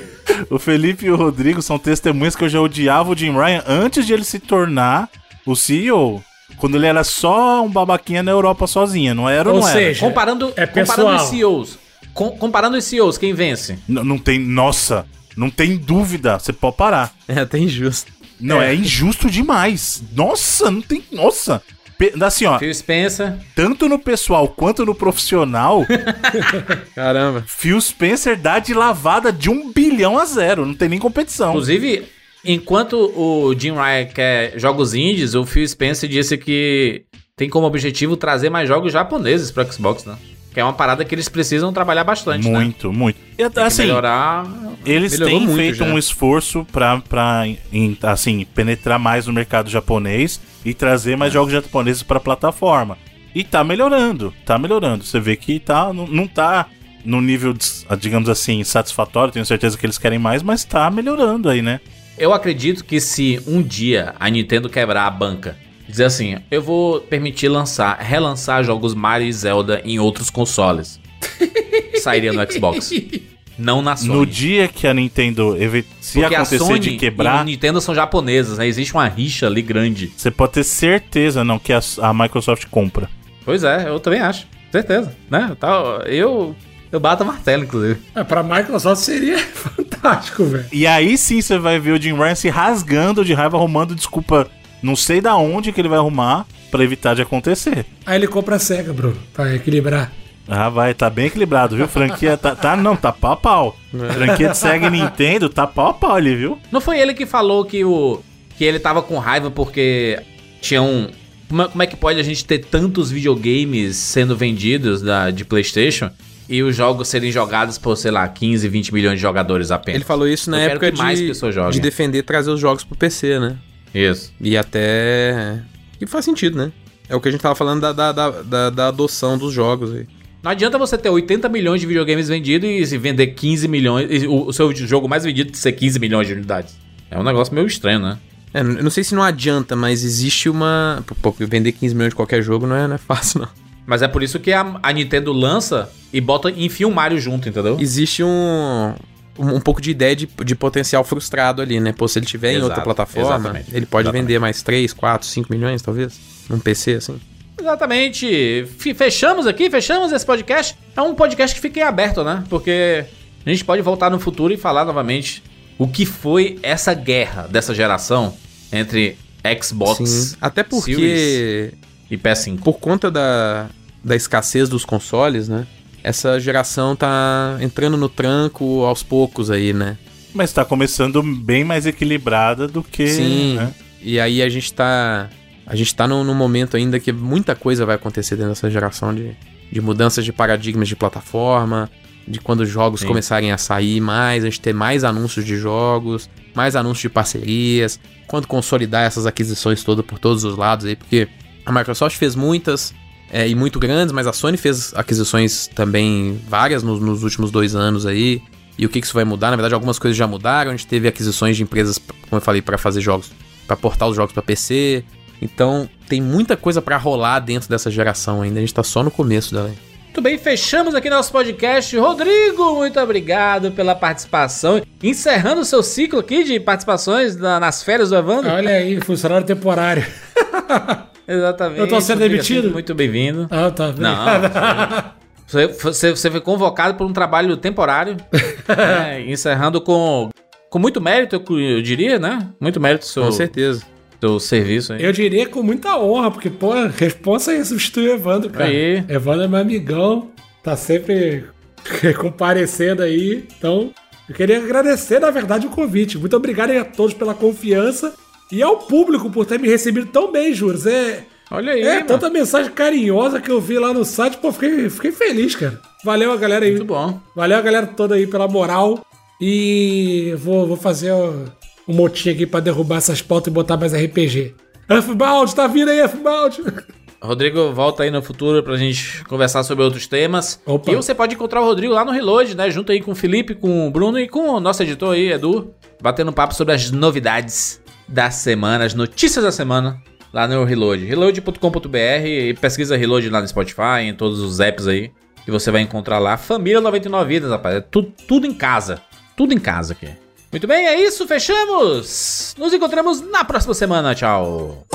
O Felipe e o Rodrigo são testemunhas que eu já odiava o Jim Ryan antes de ele se tornar o CEO. Quando ele era só um babaquinha na Europa sozinha, não era ou Ou não era? seja, Comparando, É comparando pessoal. os CEOs. com- comparando os CEOs, quem vence? N- não tem. Nossa, não tem dúvida. Você pode parar. É até injusto. Não, é, injusto demais. Nossa, não tem. Nossa. Assim, ó, Phil Spencer. tanto no pessoal quanto no profissional, Caramba. Phil Spencer dá de lavada de um bilhão a zero. Não tem nem competição. Inclusive, enquanto o Jim Ryan quer jogos indies, o Phil Spencer disse que tem como objetivo trazer mais jogos japoneses para Xbox, né? Que é uma parada que eles precisam trabalhar bastante, né? Muito, muito. E, assim, melhorar. eles têm muito feito já. um esforço em- assim, penetrar mais no mercado japonês e trazer mais jogos japoneses pra plataforma. E tá melhorando, tá melhorando. Você vê que tá, não, não tá no nível, digamos assim, satisfatório. Tenho certeza que eles querem mais, mas tá melhorando aí, né? Eu acredito que se um dia a Nintendo quebrar a banca dizer assim, eu vou permitir lançar, relançar jogos Mario e Zelda em outros consoles, sairia no Xbox. Não na Sony. No dia que a Nintendo, se Porque a acontecer Sony de e quebrar, o Nintendo são japonesas, né? Existe uma rixa ali grande. você pode ter certeza, não, que a, a Microsoft compra. Pois é, eu também acho. Certeza, né? Tá, Eu, eu bato o martelo, inclusive. É, pra Microsoft seria fantástico, velho. E aí sim você vai ver o Jim Ryan se rasgando de raiva, arrumando desculpa, não sei da onde que ele vai arrumar pra evitar de acontecer. Aí ele compra a SEGA, Bruno, pra equilibrar. Ah, vai, tá bem equilibrado, viu? Franquia tá, tá não, tá pau a pau. Franquia de Sega e Nintendo tá pau a pau ali, viu? Não foi ele que falou que o que ele tava com raiva porque tinha um como é, como é que pode a gente ter tantos videogames sendo vendidos da, de PlayStation e os jogos serem jogados por, sei lá, 15, 20 milhões de jogadores apenas? Ele falou isso na Eu quero época que mais de, de defender trazer os jogos pro PC, né? Isso. E até. E faz sentido, né? É o que a gente tava falando da, da, da, da- da adoção dos jogos aí. Não adianta você ter 80 milhões de videogames vendidos e se vender 15 milhões. e o, o seu jogo mais vendido ser 15 milhões de unidades. É um negócio meio estranho, né? É, eu não sei se não adianta, mas existe uma. Pô, vender 15 milhões de qualquer jogo não é, não é fácil, não. Mas é por isso que a, a Nintendo lança e bota enfia um Mario junto, entendeu? Existe um. Um, um pouco de ideia de, de potencial frustrado ali, né? Pô, se ele tiver em Exato, outra plataforma, exatamente, ele pode exatamente. vender mais 3, 4, 5 milhões, talvez. Num PC, assim. Exatamente. Fe- Fechamos aqui, fechamos esse podcast. É um podcast que fica em aberto, né? Porque a gente pode voltar no futuro e falar novamente o que foi essa guerra dessa geração entre Xbox Sim. Até Series porque. e PS5. por conta da, da escassez dos consoles, né? Essa geração tá entrando no tranco aos poucos aí, né? Mas tá começando bem mais equilibrada do que. Sim. né? E aí a gente tá. A gente tá num, num momento ainda que muita coisa vai acontecer dentro dessa geração de, de mudanças de paradigmas de plataforma, de quando os jogos Sim. começarem a sair mais, a gente ter mais anúncios de jogos, mais anúncios de parcerias, quando consolidar essas aquisições todas por todos os lados aí, porque a Microsoft fez muitas é, e muito grandes, mas a Sony fez aquisições também várias nos, nos últimos dois anos aí. E o que que isso vai mudar? Na verdade, algumas coisas já mudaram. A gente teve aquisições de empresas, como eu falei, para fazer jogos, para portar os jogos para PC. Então, tem muita coisa pra rolar dentro dessa geração ainda. A gente tá só no começo dela. Muito bem, fechamos aqui nosso podcast. Rodrigo, muito obrigado pela participação. Encerrando o seu ciclo aqui de participações na- nas férias do Evandro. Olha aí, funcionário temporário. Exatamente. Eu tô sendo demitido? Muito bem-vindo. Ah, tá. Não, Você, você, você foi convocado por um trabalho temporário, né, encerrando com, com muito mérito, eu, diria, né? Muito mérito do seu, Com certeza. seu serviço aí. Eu diria com muita honra, porque, pô, a responsa aí substitui o Evandro, cara. Aí. Evandro é meu amigão, tá sempre comparecendo aí. Então, eu queria agradecer, na verdade, o convite. Muito obrigado a todos pela confiança e ao público por ter me recebido tão bem, Juros. É, Olha aí, é mano. tanta mensagem carinhosa que eu vi lá no site, pô, fiquei, fiquei feliz, cara. Valeu a galera aí. Muito bom. Valeu a galera toda aí pela moral. E vou, vou fazer um motinho aqui pra derrubar essas pautas e botar mais RPG. F-Bound, tá vindo aí, F-Bound. Rodrigo volta aí no futuro pra gente conversar sobre outros temas. Opa. E você pode encontrar o Rodrigo lá no Reload, né? Junto aí com o Felipe, com o Bruno e com o nosso editor aí, Edu. Batendo papo sobre as novidades da semana, as notícias da semana lá no Reload. Reload.com.br e pesquisa Reload lá no Spotify, em todos os apps aí. Que você vai encontrar lá. Família 99 Vidas, rapaz. É tudo, tudo em casa. Tudo em casa aqui. Muito bem, é isso, fechamos! Nos encontramos na próxima semana, tchau!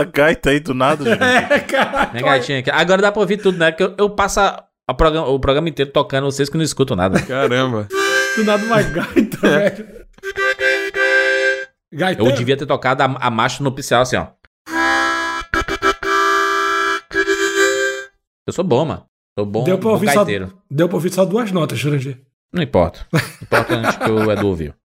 Essa gaita aí do nada, gente. É, cara. Minha gaitinha aqui. Agora dá pra ouvir tudo, né? Porque eu, eu passo a- a programa- o programa inteiro tocando, vocês que não escutam nada. Caramba. Do nada uma gaita, velho. Gaita. Eu devia ter tocado a, a marcha no oficial assim, ó. Eu sou bom, mano. Sou bom, Deu pra bom ouvir só, gaiteiro. deu pra ouvir só duas notas, Jurandir. Não importa. Importante que o Edu ouviu.